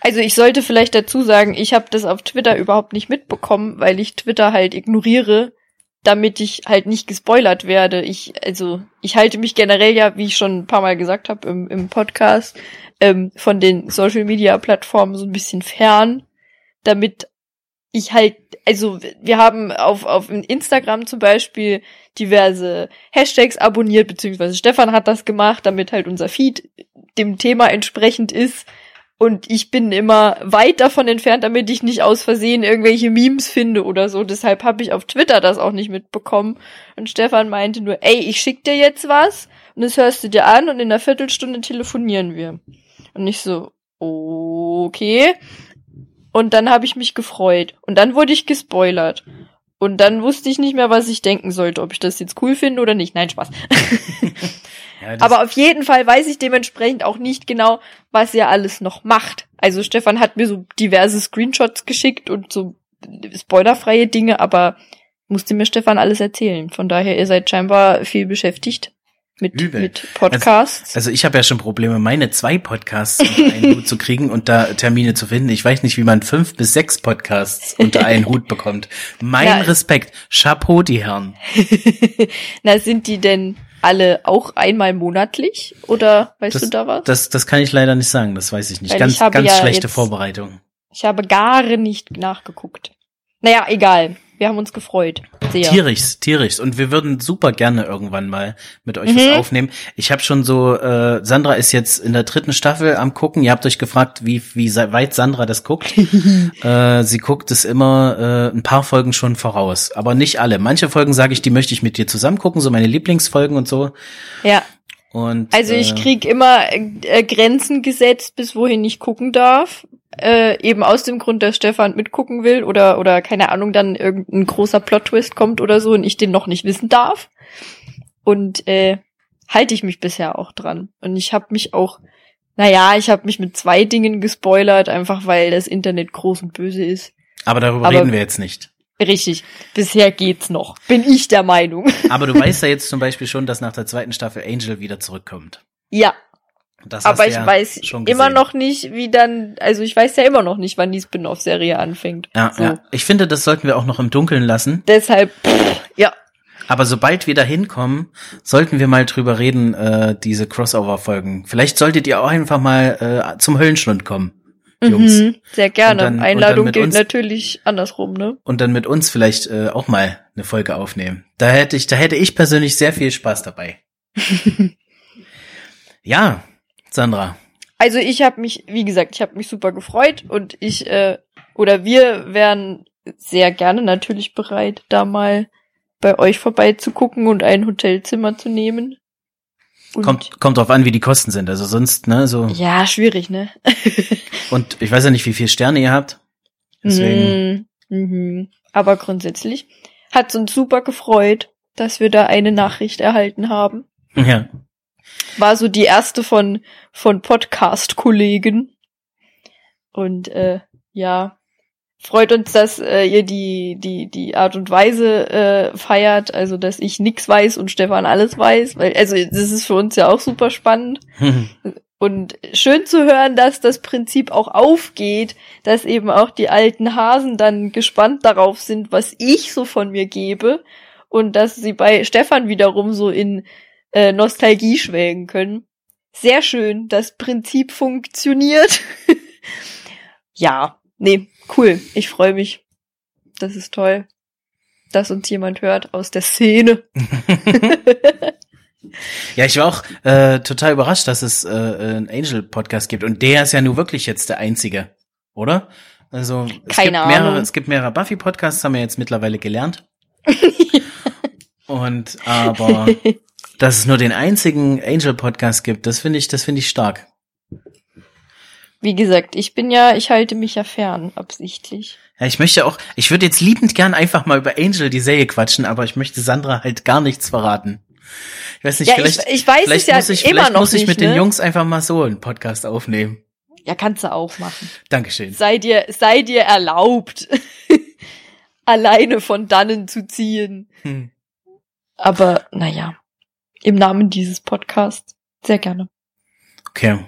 Also ich sollte vielleicht dazu sagen, ich habe das auf Twitter überhaupt nicht mitbekommen, weil ich Twitter halt ignoriere, damit ich halt nicht gespoilert werde. Ich also ich halte mich generell ja, wie ich schon ein paar Mal gesagt habe im, im Podcast, ähm, von den Social Media Plattformen so ein bisschen fern, damit ich halt also wir haben auf auf Instagram zum Beispiel diverse Hashtags abonniert beziehungsweise Stefan hat das gemacht, damit halt unser Feed dem Thema entsprechend ist. Und ich bin immer weit davon entfernt, damit ich nicht aus Versehen irgendwelche Memes finde oder so. Deshalb habe ich auf Twitter das auch nicht mitbekommen. Und Stefan meinte nur, ey, ich schick dir jetzt was und das hörst du dir an und in einer Viertelstunde telefonieren wir. Und ich so, okay. Und dann habe ich mich gefreut. Und dann wurde ich gespoilert. Und dann wusste ich nicht mehr, was ich denken sollte, ob ich das jetzt cool finde oder nicht. Nein, Spaß. (laughs) Ja, Aber auf jeden Fall weiß ich dementsprechend auch nicht genau, was er alles noch macht. Also Stefan hat mir so diverse Screenshots geschickt und so spoilerfreie Dinge, aber musste mir Stefan alles erzählen. Von daher, ihr seid scheinbar viel beschäftigt mit, Übel. mit Podcasts. Also ich habe ja schon Probleme, meine zwei Podcasts unter einen (laughs) Hut zu kriegen und da Termine zu finden. Ich weiß nicht, wie man fünf bis sechs Podcasts unter einen Hut bekommt. Mein (laughs) Ja. Respekt. Chapeau, die Herren. (laughs) Na, sind die denn alle auch einmal monatlich? Oder weißt Das, du da was? das, das kann ich leider nicht sagen, das weiß ich nicht. Weil ganz ich ganz ja schlechte jetzt- Vorbereitung. Ich habe gar nicht nachgeguckt. Naja, egal. Wir haben uns gefreut. Sehr. Tierisch, tierisch. Und wir würden super gerne irgendwann mal mit euch Mhm. was aufnehmen. Ich habe schon so, äh, Sandra ist jetzt in der dritten Staffel am gucken. Ihr habt euch gefragt, wie, wie weit Sandra das guckt. (laughs) äh, sie guckt es immer äh, ein paar Folgen schon voraus, aber nicht alle. Manche Folgen sage ich, die möchte ich mit dir zusammen gucken, so meine Lieblingsfolgen und so. Ja. Und Also ich äh, krieg immer äh, Grenzen gesetzt, bis wohin ich gucken darf. Äh, eben aus dem Grund, dass Stefan mitgucken will oder oder keine Ahnung, dann irgendein großer Plot-Twist kommt oder so und ich den noch nicht wissen darf. Und äh, halte ich mich bisher auch dran. Und ich habe mich auch, naja, ich habe mich mit zwei Dingen gespoilert, einfach weil das Internet groß und böse ist. aber darüber aber- reden wir jetzt nicht. Richtig, bisher geht's noch. Bin ich der Meinung. Aber du weißt ja jetzt zum Beispiel schon, dass nach der zweiten Staffel Angel wieder zurückkommt. ja, Das aber ich ja weiß immer noch nicht, wie dann, also ich weiß ja immer noch nicht, wann die Spin-off-Serie anfängt. Ja, so. ja. Ich finde, das sollten wir auch noch im Dunkeln lassen. Deshalb, pff, ja, Aber sobald wir da hinkommen, sollten wir mal drüber reden, äh, diese Crossover-Folgen. Vielleicht solltet ihr auch einfach mal äh, zum Höllenschlund kommen, Jungs. mhm, sehr gerne. Dann- Einladung gilt uns- natürlich andersrum, ne? Und dann mit uns vielleicht äh, auch mal eine Folge aufnehmen. Da hätte ich, da hätte ich persönlich sehr viel Spaß dabei. (laughs) ja, Sandra. Also ich habe mich, wie gesagt, ich habe mich super gefreut und ich äh, oder wir wären sehr gerne natürlich bereit, da mal bei euch vorbeizugucken und ein Hotelzimmer zu nehmen. Und kommt, kommt drauf an, wie die Kosten sind. Also sonst, ne, so. Ja, schwierig, ne? (laughs) und ich weiß ja nicht, wie viele Sterne ihr habt. Deswegen. Mm, mhm. Aber grundsätzlich hat's uns super gefreut, dass wir da eine Nachricht erhalten haben. Ja. War so die erste von, von Podcast-Kollegen. Und äh, ja, freut uns, dass äh, ihr die, die, die Art und Weise äh, feiert, also dass ich nix weiß und Stefan alles weiß, weil, also das ist für uns ja auch super spannend. (laughs) und schön zu hören, dass das Prinzip auch aufgeht, dass eben auch die alten Hasen dann gespannt darauf sind, was ich so von mir gebe und dass sie bei Stefan wiederum so in äh, Nostalgie schwelgen können. Sehr schön, das Prinzip funktioniert. (laughs) ja, nee, cool. Ich freue mich. Das ist toll, dass uns jemand hört aus der Szene. (laughs) (laughs) ja, ich war auch äh, total überrascht, dass es äh, einen Angel-Podcast gibt. Und der ist ja nur wirklich jetzt der einzige, oder? Also es Keine gibt mehrere, Ahnung. es gibt mehrere Buffy-Podcasts, haben wir jetzt mittlerweile gelernt. Und aber dass es nur den einzigen Angel-Podcast gibt, das finde ich, das finde ich stark. Wie gesagt, ich bin ja, ich halte mich ja fern, absichtlich. Ja, ich möchte auch, ich würde jetzt liebend gern einfach mal über Angel die Serie quatschen, aber ich möchte Sandra halt gar nichts verraten. Ich weiß nicht, ja, vielleicht, ich, ich weiß vielleicht es ja muss ich, immer vielleicht noch muss ich nicht, mit ne? den Jungs einfach mal so einen Podcast aufnehmen. Ja, kannst du auch machen. Dankeschön. Sei dir, sei dir erlaubt, (laughs) alleine von dannen zu ziehen. Hm. Aber, naja, im Namen dieses Podcasts sehr gerne. Okay.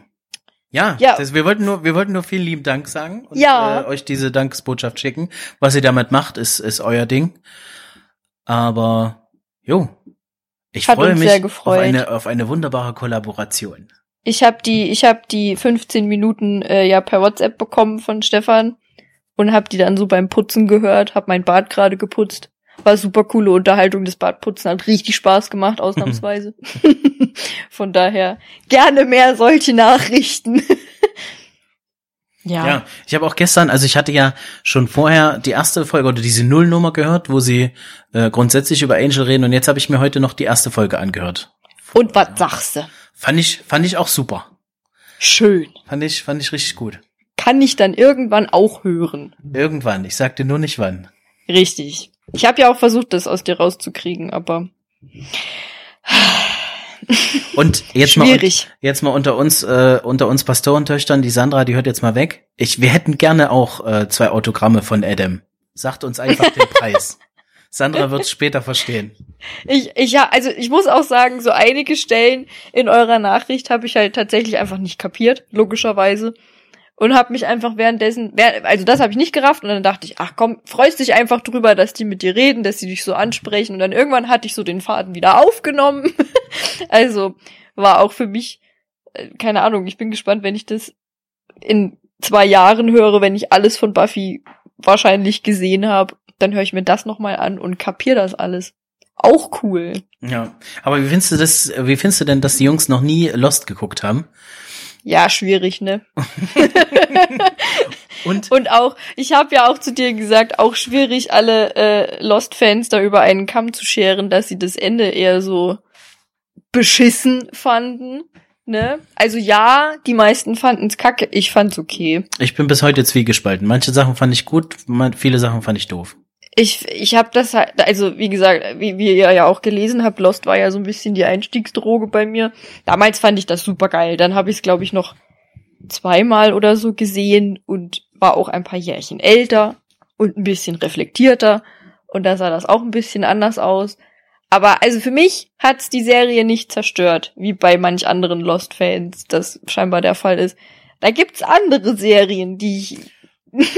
Ja, Ja. Das, wir wollten nur, wir wollten nur vielen lieben Dank sagen und Ja. äh, euch diese Dankesbotschaft schicken. Was ihr damit macht, ist, ist euer Ding. Aber, jo. Ich Hat freue mich sehr auf eine, auf eine wunderbare Kollaboration. Ich habe die, ich habe die 15 Minuten äh, ja per WhatsApp bekommen von Stefan und habe die dann so beim Putzen gehört, habe mein Bad gerade geputzt. War super coole Unterhaltung, das Badputzen hat richtig Spaß gemacht, ausnahmsweise. (laughs) von daher gerne mehr solche Nachrichten. ja. Ja, ich habe auch gestern, also ich hatte ja schon vorher die erste Folge oder diese Nullnummer gehört, wo sie äh, grundsätzlich über Angel reden und jetzt habe ich mir heute noch die erste Folge angehört. Und was sagst du? Fand ich, fand ich auch super. Schön. Fand ich, fand ich richtig gut. Kann ich dann irgendwann auch hören. Irgendwann, ich sagte nur nicht wann. Richtig. Ich habe ja auch versucht, das aus dir rauszukriegen, aber Und jetzt mal, schwierig. jetzt mal unter uns, äh, unter uns Pastorentöchtern, die Sandra, die hört jetzt mal weg. Ich, wir hätten gerne auch äh, zwei Autogramme von Adam. Sagt uns einfach den (laughs) Preis. Sandra wird später verstehen. Ich, ich ja, also ich muss auch sagen, so einige Stellen in eurer Nachricht habe ich halt tatsächlich einfach nicht kapiert, logischerweise. Und habe mich einfach währenddessen, also das habe ich nicht gerafft und dann dachte ich, ach komm, freust dich einfach drüber, dass die mit dir reden, dass sie dich so ansprechen und dann irgendwann hatte ich so den Faden wieder aufgenommen. (laughs) also war auch für mich, äh, keine Ahnung, ich bin gespannt, wenn ich das in zwei Jahren höre, wenn ich alles von Buffy wahrscheinlich gesehen habe, dann höre ich mir das nochmal an und kapier das alles. Auch cool. Ja. Aber wie findest du das, wie findest du denn, dass die Jungs noch nie Lost geguckt haben? Ja, schwierig, ne? (laughs) Und Und auch, ich habe ja auch zu dir gesagt, auch schwierig, alle äh, Lost-Fans da über einen Kamm zu scheren, dass sie das Ende eher so beschissen fanden. Ne? Also ja, die meisten fanden's kacke, ich fand's okay. ich bin bis heute zwiegespalten. Manche Sachen fand ich gut, viele Sachen fand ich doof. Ich, ich habe das halt, also wie gesagt, wie, wie ihr ja auch gelesen habt, Lost war ja so ein bisschen die Einstiegsdroge bei mir. Damals fand ich das super geil. Dann habe ich es, glaube ich, noch zweimal oder so gesehen und war auch ein paar Jährchen älter und ein bisschen reflektierter. Und da sah das auch ein bisschen anders aus. Aber also für mich hat's die Serie nicht zerstört, wie bei manch anderen Lost-Fans das scheinbar der Fall ist. Da gibt's andere Serien, die ich, (laughs)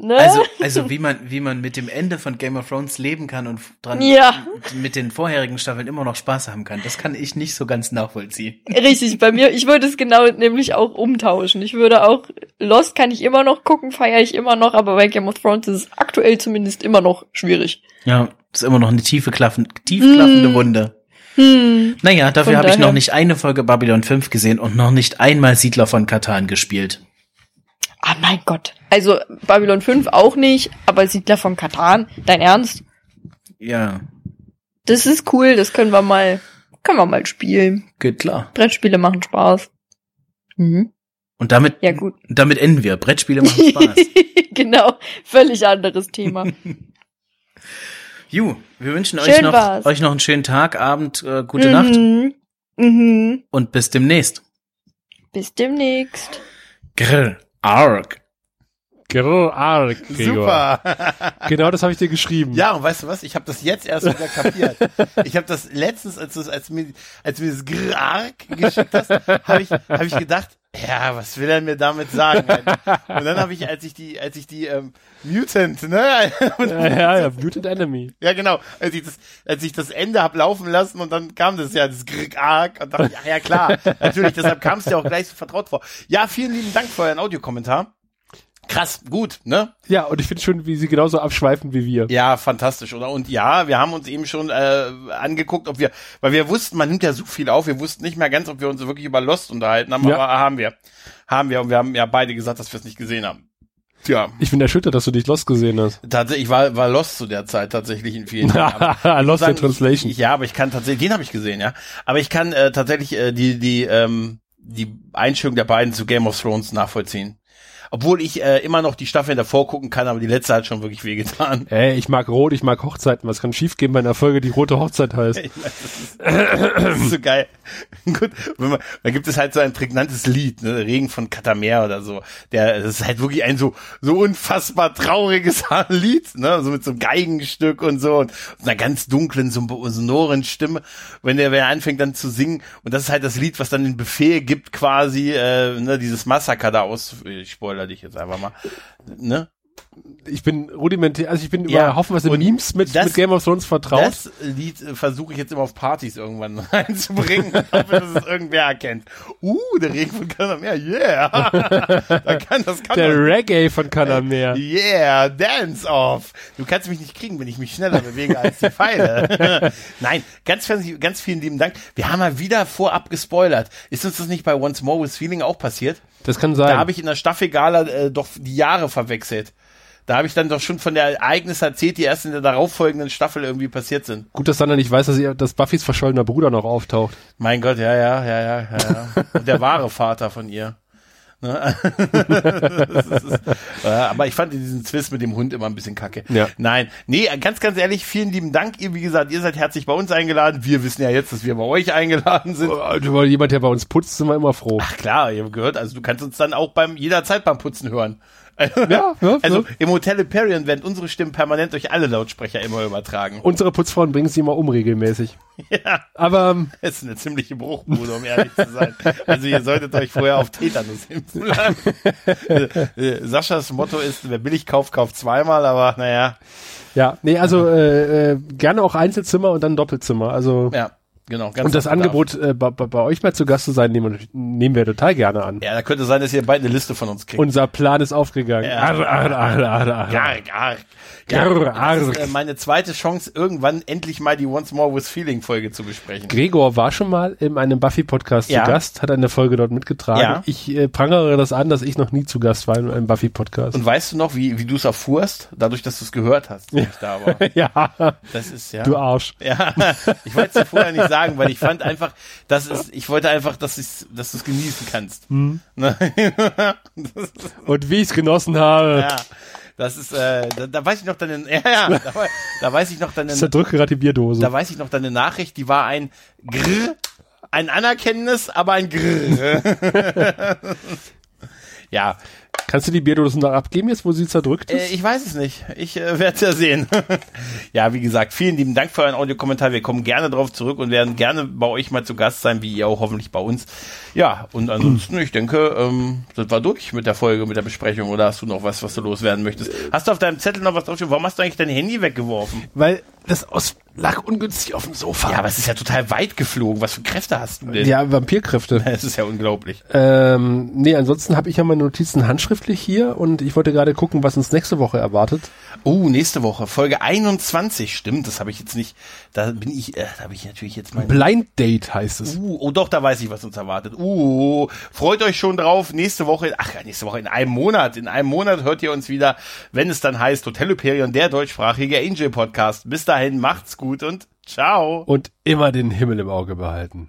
ne? Also, also wie man, wie man mit dem Ende von Game of Thrones leben kann und dran Ja. mit den vorherigen Staffeln immer noch Spaß haben kann, das kann ich nicht so ganz nachvollziehen. Richtig, bei mir, ich würde es genau nämlich auch umtauschen. Ich würde auch, Lost kann ich immer noch gucken, feiere ich immer noch, aber bei Game of Thrones ist es aktuell zumindest immer noch schwierig. Ja, ist immer noch eine tiefe klaffen, tief klaffende Mm. Wunde. Hm. Naja, dafür habe ich noch nicht eine Folge Babylon 5 gesehen und noch nicht einmal Siedler von Katan gespielt. Ah, mein Gott. Also, Babylon 5 auch nicht, aber Siedler von Katan, dein Ernst? Ja. Das ist cool, das können wir mal Können wir mal spielen. Geht klar. Brettspiele machen Spaß. Mhm. Und damit, Ja, gut. damit enden wir. Brettspiele machen (laughs) Spaß. genau, völlig anderes Thema. (laughs) Ju, wir wünschen euch noch, war's. euch noch einen schönen Tag, Abend, äh, gute Nacht Mhm. Mhm. und bis demnächst. Bis demnächst. Grr, arg. Grrr, arg, Gregor. Super. (laughs) Genau das habe ich dir geschrieben. Ja, und weißt du was? Ich habe das jetzt erst wieder kapiert. (laughs) Ich habe das letztens, als als mir, als mir das Grark geschickt hast, habe ich, hab ich gedacht, ja, was will er mir damit sagen? (laughs) Und dann habe ich, als ich die, als ich die ähm, Mutant, ne? Ja, (laughs) ja, ja, Mutant Enemy. ja, genau. Als ich das, als ich das Ende hab laufen lassen und dann kam das ja, das Grark und dachte, ich, ja, ja klar, natürlich. Deshalb kam es dir auch gleich so vertraut vor. Ja, vielen lieben Dank für euren Audiokommentar. Krass, gut, ne? Ja, und ich finde schon, wie sie genauso abschweifen wie wir. Ja, fantastisch, oder? Und ja, wir haben uns eben schon äh, angeguckt, ob wir, weil wir wussten, man nimmt ja so viel auf, wir wussten nicht mehr ganz, ob wir uns wirklich über Lost unterhalten haben, Ja. aber haben wir. Haben wir und wir haben ja beide gesagt, dass wir es nicht gesehen haben. Tja, Ich bin erschüttert, dass du dich Lost gesehen hast. tatsächlich, ich war, war Lost zu der Zeit tatsächlich in vielen Jahren. (laughs) Lost in Translation. Ich, ja, aber ich kann tatsächlich, den habe ich gesehen, ja. Aber ich kann äh, tatsächlich äh, die, die, ähm, die Einstellung der beiden zu Game of Thrones nachvollziehen. Obwohl ich äh, immer noch die Staffeln davor gucken kann, aber die letzte hat schon wirklich wehgetan. Ey, ich mag Rot, ich mag Hochzeiten. Was kann schiefgehen bei einer Folge, die Rote Hochzeit heißt? (laughs) Weiß, das, ist, das ist so geil. (laughs) Gut, wenn man, da gibt es halt so ein prägnantes Lied, ne, Regen von Katamer oder so. Der, das ist halt wirklich ein so, so unfassbar trauriges (laughs) Lied, ne, so mit so einem Geigenstück und so und einer ganz dunklen, so sonoren Stimme, wenn der, wenn er anfängt dann zu singen und das ist halt das Lied, was dann den Befehl gibt quasi, äh, ne, dieses Massaker da aus, ich spoiler dich jetzt einfach mal, ne, Ich bin rudimentär, also ich bin Ja, über haufenweise Memes mit, das- mit Game of Thrones vertraut. Das Lied äh, versuche ich jetzt immer auf Partys irgendwann (laughs) reinzubringen, hoffe, dass es irgendwer erkennt. Uh, der Regen von Kanamer, yeah. (laughs) da kann, das kann der Reggae von Kanamer. Yeah, dance off. Du kannst mich nicht kriegen, wenn ich mich schneller bewege als die Pfeile. (laughs) Nein, ganz, ganz, ganz vielen lieben Dank. Wir haben mal wieder vorab gespoilert. Ist uns das nicht bei Once More with Feeling auch passiert? Das kann sein. Da habe ich in der Staffelgala äh, doch die Jahre verwechselt. Da habe ich dann doch schon von der Ereignis erzählt, die erst in der darauffolgenden Staffel irgendwie passiert sind. Gut, dass Sander nicht weiß, dass, ihr, dass Buffys verschollener Bruder noch auftaucht. Mein Gott, ja, ja, ja, ja, ja, ja. Und der wahre Vater von ihr. Ne? (laughs) Das ist- ja, aber ich fand diesen Twist mit dem Hund immer ein bisschen kacke. Ja. Nein, nee, ganz, ganz ehrlich, vielen lieben Dank. Ihr, wie gesagt, ihr seid herzlich bei uns eingeladen. Wir wissen ja jetzt, dass wir bei euch eingeladen sind. Also, weil jemand, der bei uns putzt, sind wir immer froh. Ach klar, ihr habt gehört, also du kannst uns dann auch beim jederzeit beim Putzen hören. Ja, (laughs) ja, Also ja. im Hotel Imperium werden unsere Stimmen permanent durch alle Lautsprecher immer übertragen. Unsere Putzfrauen bringen sie immer um regelmäßig. (laughs) Ja. Aber ähm, Das ist eine ziemliche Bruchbude, um ehrlich zu sein. Also ihr solltet euch vorher auf Tetanus impfen lassen. (laughs) Äh, äh, Saschas Motto ist, wer billig kauft, kauft zweimal, aber naja, ja, nee, also äh, äh, gerne auch Einzelzimmer und dann Doppelzimmer. Also ja, genau. Ganz und das. Angebot, äh, bei, bei euch mal zu Gast zu sein, nehmen, wir- nehmen wir total gerne an. Ja, da könnte sein, dass ihr bald eine Liste von uns kriegt. Unser Plan ist aufgegangen. Ja. Arr, arr, arr, arr, arr. Arg, arg. Grr, Ja, das ist äh, meine zweite Chance, irgendwann endlich mal die Once More with Feeling Folge zu besprechen. Gregor war schon mal in einem Buffy-Podcast Ja. zu Gast, hat eine Folge dort mitgetragen. Ja. Ich äh, prangere das an, dass ich noch nie zu Gast war in einem Buffy-Podcast. Und weißt du noch, wie, wie du es erfuhrst? Dadurch, dass du es gehört hast, dass ich (laughs) da war. ja, Das ist ja. du Arsch. Ja, ich wollte es dir vorher nicht sagen, weil ich fand einfach, dass es, ich wollte einfach, dass, dass du es genießen kannst. Hm. (laughs) Und wie ich es genossen habe. ja, das ist, äh, da, da weiß ich noch deine, (laughs) ja, ja, da, da weiß ich noch deine, Ich zerdrücke gerade die Bierdose. da weiß ich noch deine Nachricht, die war ein Grr, ein anerkennendes, aber ein Grr. (laughs) ja, Kannst du die Bierdose noch abgeben jetzt, wo sie zerdrückt Äh, ist? ich weiß es nicht. Ich äh, werde es ja sehen. (laughs) ja, wie gesagt, vielen lieben Dank für euren Audiokommentar. Wir kommen gerne drauf zurück und werden gerne bei euch mal zu Gast sein, wie ihr auch hoffentlich bei uns. Ja, und ansonsten, ich denke, ähm, das war durch mit der Folge, mit der Besprechung. Oder hast du noch was, was du loswerden möchtest? Hast du auf deinem Zettel noch was draufstehen? Warum hast du eigentlich dein Handy weggeworfen? Weil das aus, lag ungünstig auf dem Sofa. Ja, aber es ist ja total weit geflogen. Was für Kräfte hast du denn? ja, Vampirkräfte. (laughs) Es ist ja unglaublich. ähm, nee, ansonsten habe ich ja meine Notizen handschriftlich hier und ich wollte gerade gucken, was uns nächste Woche erwartet. Oh, nächste Woche, Folge 21. Stimmt, das habe ich jetzt nicht. Da bin ich, äh, da habe ich natürlich jetzt mein Blind Date heißt es. Uh, oh doch, da weiß ich, was uns erwartet. Uh, freut euch schon drauf. Nächste Woche, ach, nächste Woche in einem Monat. In einem Monat hört ihr uns wieder, wenn es dann heißt Hotel Hyperion, der deutschsprachige Angel Podcast. Bis dahin, macht's gut und Ciao. Und immer den Himmel im Auge behalten.